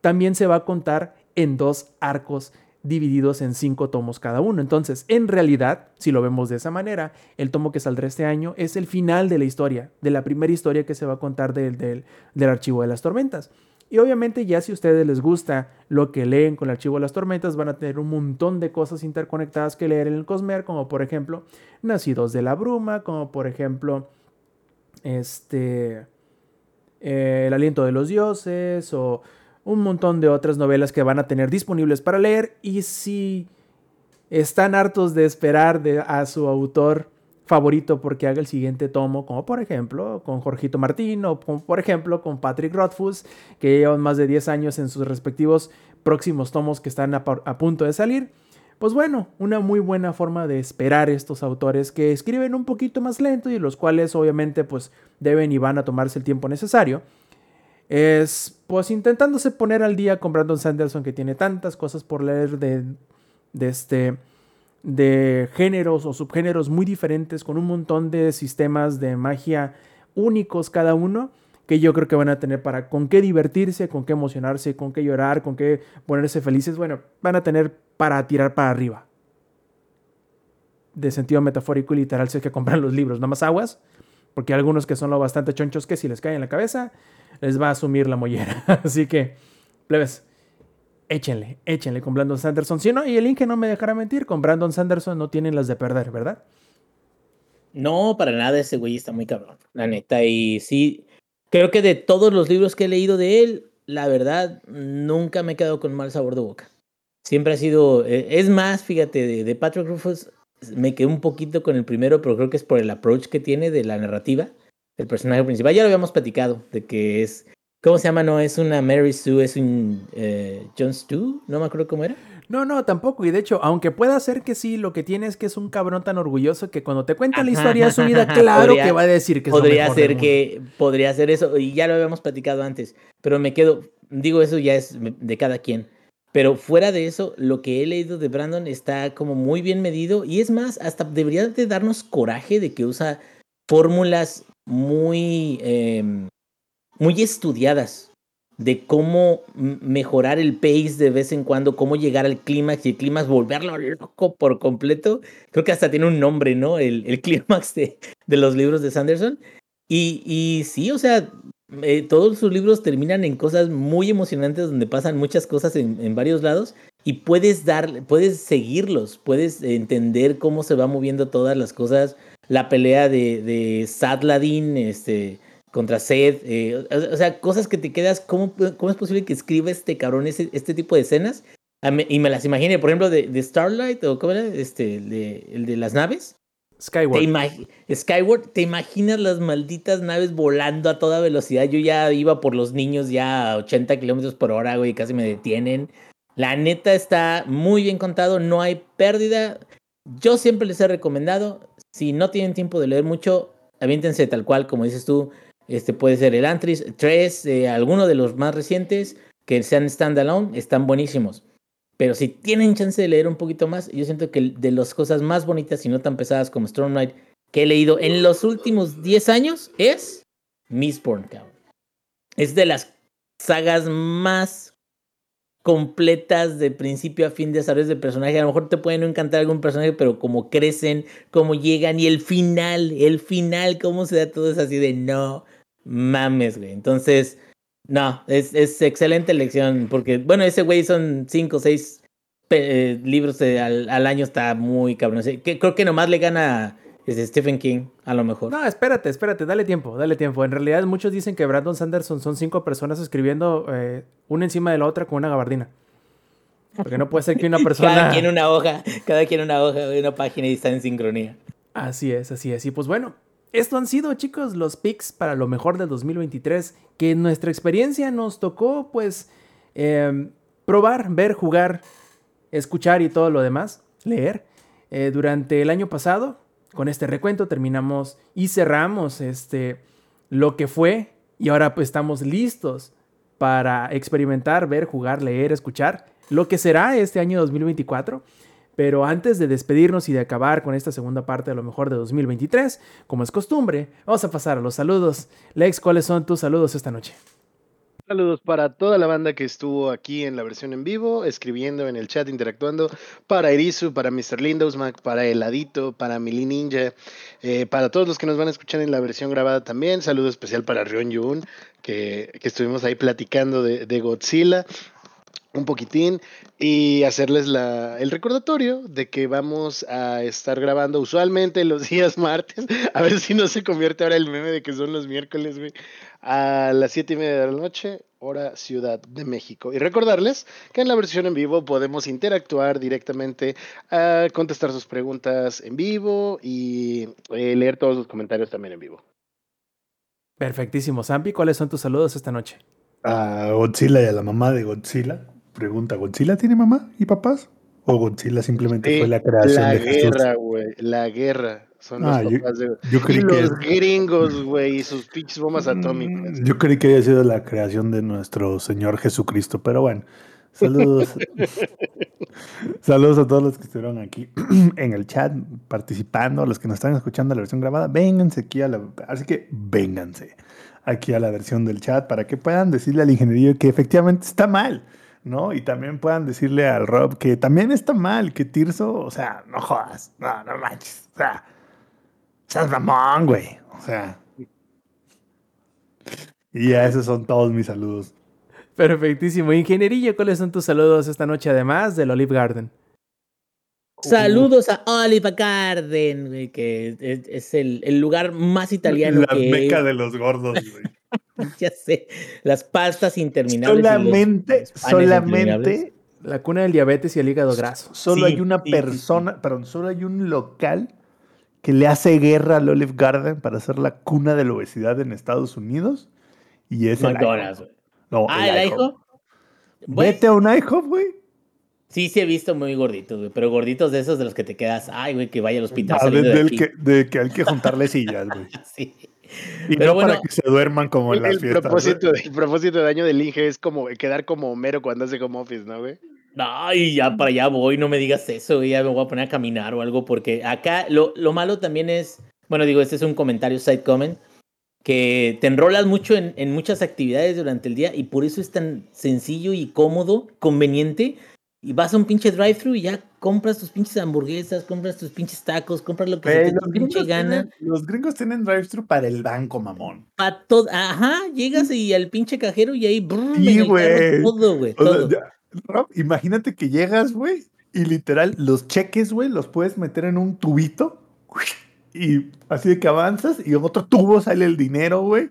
también se va a contar en dos arcos divididos en cinco tomos cada uno. Entonces, en realidad, si lo vemos de esa manera, el tomo que saldrá este año es el final de la historia, de la primera historia que se va a contar del, del, archivo de las tormentas. Y obviamente ya si a ustedes les gusta lo que leen con el archivo de las tormentas, van a tener un montón de cosas interconectadas que leer en el Cosmer, como por ejemplo Nacidos de la Bruma, como por ejemplo este, eh, El aliento de los dioses, o un montón de otras novelas que van a tener disponibles para leer y si están hartos de esperar a su autor favorito porque haga el siguiente tomo, como por ejemplo con Jorgito Martín o por ejemplo con Patrick Rothfuss, que llevan más de 10 años en sus respectivos próximos tomos que están a, a punto de salir. Pues bueno, una muy buena forma de esperar estos autores que escriben un poquito más lento y los cuales obviamente pues deben y van a tomarse el tiempo necesario es pues intentándose poner al día con Brandon Sanderson que tiene tantas cosas por leer de, de, este, de géneros o subgéneros muy diferentes con un montón de sistemas de magia únicos cada uno que yo creo que van a tener para con qué divertirse, con qué emocionarse, con qué llorar, con qué ponerse felices, bueno, van a tener para tirar para arriba. De sentido metafórico y literal si es que compran los libros, nada más aguas, porque hay algunos que son lo bastante chonchos que si les cae en la cabeza, les va a asumir la mollera. *laughs* Así que, plebes, échenle, échenle con Brandon Sanderson. Si no, y el Inge no me dejará mentir, con Brandon Sanderson no tienen las de perder, ¿verdad? No, para nada, ese güey está muy cabrón, la neta. Y sí, creo que de todos los libros que he leído de él, la verdad, nunca me he quedado con mal sabor de boca. Siempre ha sido, eh, es más, fíjate, de, de Patrick Rufus me quedé un poquito con el primero, pero creo que es por el approach que tiene de la narrativa. El personaje principal, ya lo habíamos platicado, de que es, ¿cómo se llama? No, es una Mary Sue, es un eh, John Stu, no me acuerdo cómo era. No, no, tampoco. Y de hecho, aunque pueda ser que sí, lo que tiene es que es un cabrón tan orgulloso que cuando te cuenta la historia de su vida, claro que va a decir que es podría lo mejor ser que podría ser eso y ya lo habíamos platicado antes, pero me quedo, digo eso ya es de cada quien. Pero fuera de eso, lo que he leído de Brandon está como muy bien medido y es más, hasta debería de darnos coraje de que usa fórmulas muy, eh, muy estudiadas de cómo mejorar el pace de vez en cuando, cómo llegar al clímax y el clímax volverlo loco por completo. Creo que hasta tiene un nombre, ¿no? El, el *laughs* clímax de, de los libros de Sanderson. Y, y sí, o sea, eh, todos sus libros terminan en cosas muy emocionantes donde pasan muchas cosas en, en varios lados y puedes dar, puedes seguirlos, puedes entender cómo se va moviendo todas las cosas, la pelea de, de Sadladin, este contra Seth, eh, o, o sea, cosas que te quedas, ¿cómo, cómo es posible que escriba este cabrón ese, este tipo de escenas? Y me las imaginé, por ejemplo, de, de Starlight, o ¿cómo era? Este, el de, el de las naves. Te Skyward. imagi- Skyward, ¿te imaginas las malditas naves volando a toda velocidad? Yo ya iba por los niños ya a 80 kilómetros por hora, güey, casi me detienen. La neta está muy bien contado, no hay pérdida. Yo siempre les he recomendado, si no tienen tiempo de leer mucho, aviéntense tal cual, como dices tú. Este puede ser el Antris 3, eh, alguno de los más recientes que sean standalone, están buenísimos. Pero si tienen chance de leer un poquito más, yo siento que de las cosas más bonitas y no tan pesadas como Storm Knight que he leído en los últimos 10 años es Mistborn, cabrón. Es de las sagas más completas de principio a fin de desarrollo de personaje. A lo mejor te puede no encantar algún personaje, pero como crecen, como llegan y el final, el final, cómo se da todo es así de no mames, güey. Entonces, no, es, es excelente elección porque, bueno, ese güey son 5 o 6 libros de- al, al año, está muy cabrón. Creo que nomás le gana este, Stephen King, a lo mejor. No, espérate, espérate, dale tiempo, dale tiempo. En realidad muchos dicen que Brandon Sanderson son cinco personas escribiendo eh, una encima de la otra con una gabardina. Porque no puede ser que una *laughs* persona... Cada quien una hoja, cada quien una hoja, una página y está en sincronía. Así es, así es. Y pues bueno, esto han sido, chicos, los picks para lo mejor del 2023, que en nuestra experiencia nos tocó, pues, em, probar, ver, jugar, escuchar y todo lo demás, leer. Eh, durante el año pasado, con este recuento, terminamos y cerramos este, lo que fue, y ahora pues estamos listos para experimentar, ver, jugar, leer, escuchar lo que será este año 2024. Pero antes de despedirnos y de acabar con esta segunda parte de lo mejor de 2023, como es costumbre, vamos a pasar a los saludos. Lex, ¿cuáles son tus saludos esta noche? Saludos para toda la banda que estuvo aquí en la versión en vivo, escribiendo en el chat, interactuando. Para Erizu, para Mr. Lindosmack, para Heladito, para Mili Ninja, eh, para todos los que nos van a escuchar en la versión grabada también. Saludo especial para Rion Yun, que, que estuvimos ahí platicando de, de Godzilla un poquitín y hacerles la, el recordatorio de que vamos a estar grabando usualmente los *laughs* días martes, a ver si no se convierte ahora el meme de que son los miércoles, güey, a las siete y media de la noche, hora Ciudad de México. Y recordarles que en la versión en vivo podemos interactuar directamente, a contestar sus preguntas en vivo y eh, leer todos los comentarios también en vivo. Perfectísimo, Zampi, ¿cuáles son tus saludos esta noche? A Godzilla y a la mamá de Godzilla. Pregunta, ¿Godzilla tiene mamá y papás? ¿O Godzilla simplemente fue la creación la de Jesús? guerra, güey, la guerra. Son los Ah, yo- papás de... Yo Y creí, que, los gringos, güey, y sus pinches bombas atómicas. Mm, yo creí que había sido la creación de nuestro Señor Jesucristo, pero bueno. Saludos. *laughs* Saludos a todos los que estuvieron aquí *clears throat* en el chat participando, los que nos están escuchando la versión grabada. Vénganse aquí a la. Así que vénganse aquí a la versión del chat para que puedan decirle al ingeniero que efectivamente está mal, ¿no? Y también puedan decirle al Rob que también está mal, que Tirso, o sea, no jodas, no, no manches, o sea, seas mamón, güey, o sea. Y ya esos son todos mis saludos. Perfectísimo. Ingenierillo, ¿cuáles son tus saludos esta noche además del Olive Garden? Saludos a Olive Garden, güey, que es, es el, el lugar más italiano La que meca de los gordos, güey. *laughs* ya sé, las pastas interminables. solamente, solamente, La cuna del diabetes y el hígado graso. solo Sí, hay una sí, sí, persona, perdón, solo hay un local que le hace guerra al Olive Garden para ser la cuna de la obesidad en Estados Unidos. Y es el McDonald's, IHOP. güey. No, Ah, el IHOP. Güey, Vete a un IHOP, güey. Sí, sí he visto muy gorditos, güey, pero gorditos de esos de los que te quedas, ay, güey, que vaya al hospital Ah, saliendo de, del que, de que hay que juntarle *laughs* sillas, güey. Sí. Y Pero no bueno. para que se duerman como en El, las el fiestas. propósito, el propósito de año del Inge es como quedar como Homero cuando hace home office, ¿no, güey? Ay, ya para allá voy, no me digas eso, ya me voy a poner a caminar o algo, porque acá lo, lo malo también es, bueno, digo, este es un comentario, side comment, que te enrolas mucho en, en muchas actividades durante el día y por eso es tan sencillo y cómodo, conveniente, y vas a un pinche drive-thru y ya compras tus pinches hamburguesas, compras tus pinches tacos, compras lo que se Güey, te pinche gringos gana. tienen, los gringos tienen drive-thru para el banco, mamón. Pa' todo, ajá, llegas y al pinche cajero y ahí, brrr, Sí, güey. todo, güey, sea, Rob, imagínate que llegas, güey, y literal, los cheques, güey, los puedes meter en un tubito. Y así de que avanzas y en otro tubo sale el dinero, güey.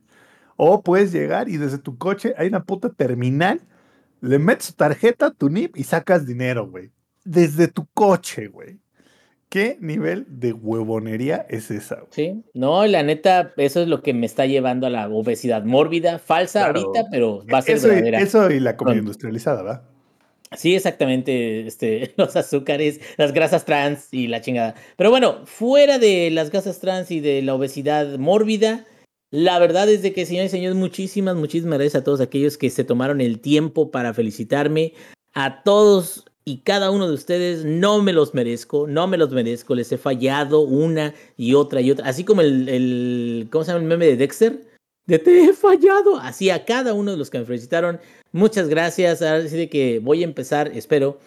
O puedes llegar y desde tu coche hay una puta terminal. Le metes tu tarjeta, tu NIP y sacas dinero, güey. Desde tu coche, güey. ¿Qué nivel de huevonería es esa, güey? Sí, no, la neta, eso es lo que me está llevando a la obesidad mórbida, falsa Claro. ahorita, pero va a ser Eso y, verdadera. eso y la comida Pronto. industrializada, ¿verdad? Sí, exactamente, este, *laughs* los azúcares, las grasas trans y la chingada. Pero bueno, fuera de las grasas trans y de la obesidad mórbida, la verdad es de que, señores y señores, muchísimas, muchísimas gracias a todos aquellos que se tomaron el tiempo para felicitarme. A todos y cada uno de ustedes, no me los merezco, no me los merezco, les he fallado una y otra y otra. Así como el, el ¿cómo se llama el meme de Dexter? De te he fallado. Así a cada uno de los que me felicitaron. Muchas gracias. Ahora sí de que voy a empezar, espero,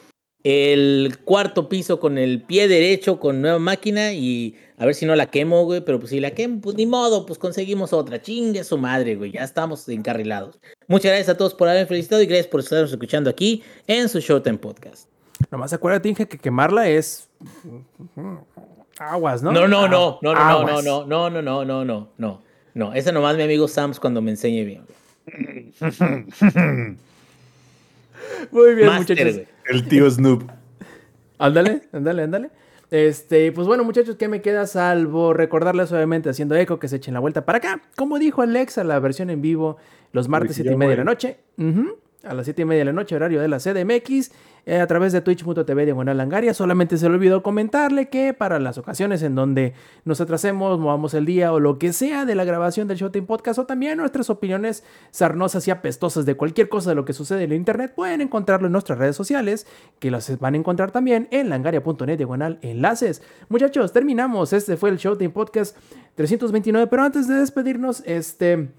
el cuarto piso con el pie derecho con nueva máquina y a ver si no la quemo, güey. Pero pues si la quemo, pues ni modo, pues conseguimos otra. Chingue su madre, güey. Ya estamos encarrilados. Muchas gracias a todos por haberme felicitado y gracias por estarnos escuchando aquí en su Showtime Podcast. Nomás acuérdate, Inge, que quemarla es. Aguas, ¿no? No, no, no, no, no, no, no, no, no, no, no, no, no, esa nomás mi amigo Sams cuando me enseñe bien. *laughs* Muy bien, Master, muchachos. El tío Snoop. Ándale, ándale, ándale. Este, pues bueno, muchachos, ¿qué me queda salvo recordarles obviamente haciendo eco que se echen la vuelta para acá? Como dijo Alexa, la versión en vivo los martes 7 y media de la noche. Ujú, A las 7 y media de la noche, horario de la CDMX, eh, a través de twitch.tv diagonal langaria. Solamente se le olvidó comentarle que para las ocasiones en donde nos atrasemos, movamos el día o lo que sea de la grabación del Showtime Podcast o también nuestras opiniones sarnosas y apestosas de cualquier cosa de lo que sucede en el internet, pueden encontrarlo en nuestras redes sociales, que las van a encontrar también en langaria.net diagonal enlaces. Muchachos, terminamos. Este fue el Showtime Podcast 329, pero antes de despedirnos, este...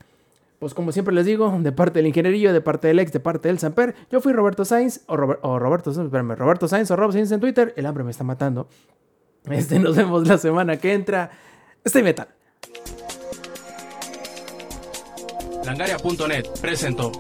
Pues como siempre les digo, de parte del ingenierillo, de parte del ex, de parte del Samper, yo fui Roberto Sainz, o, Rober- o Roberto, espérame, Roberto Sainz o Rob Sainz en Twitter, el hambre me está matando. Este, nos vemos la semana que entra. Stay metal. Langaria.net presentó.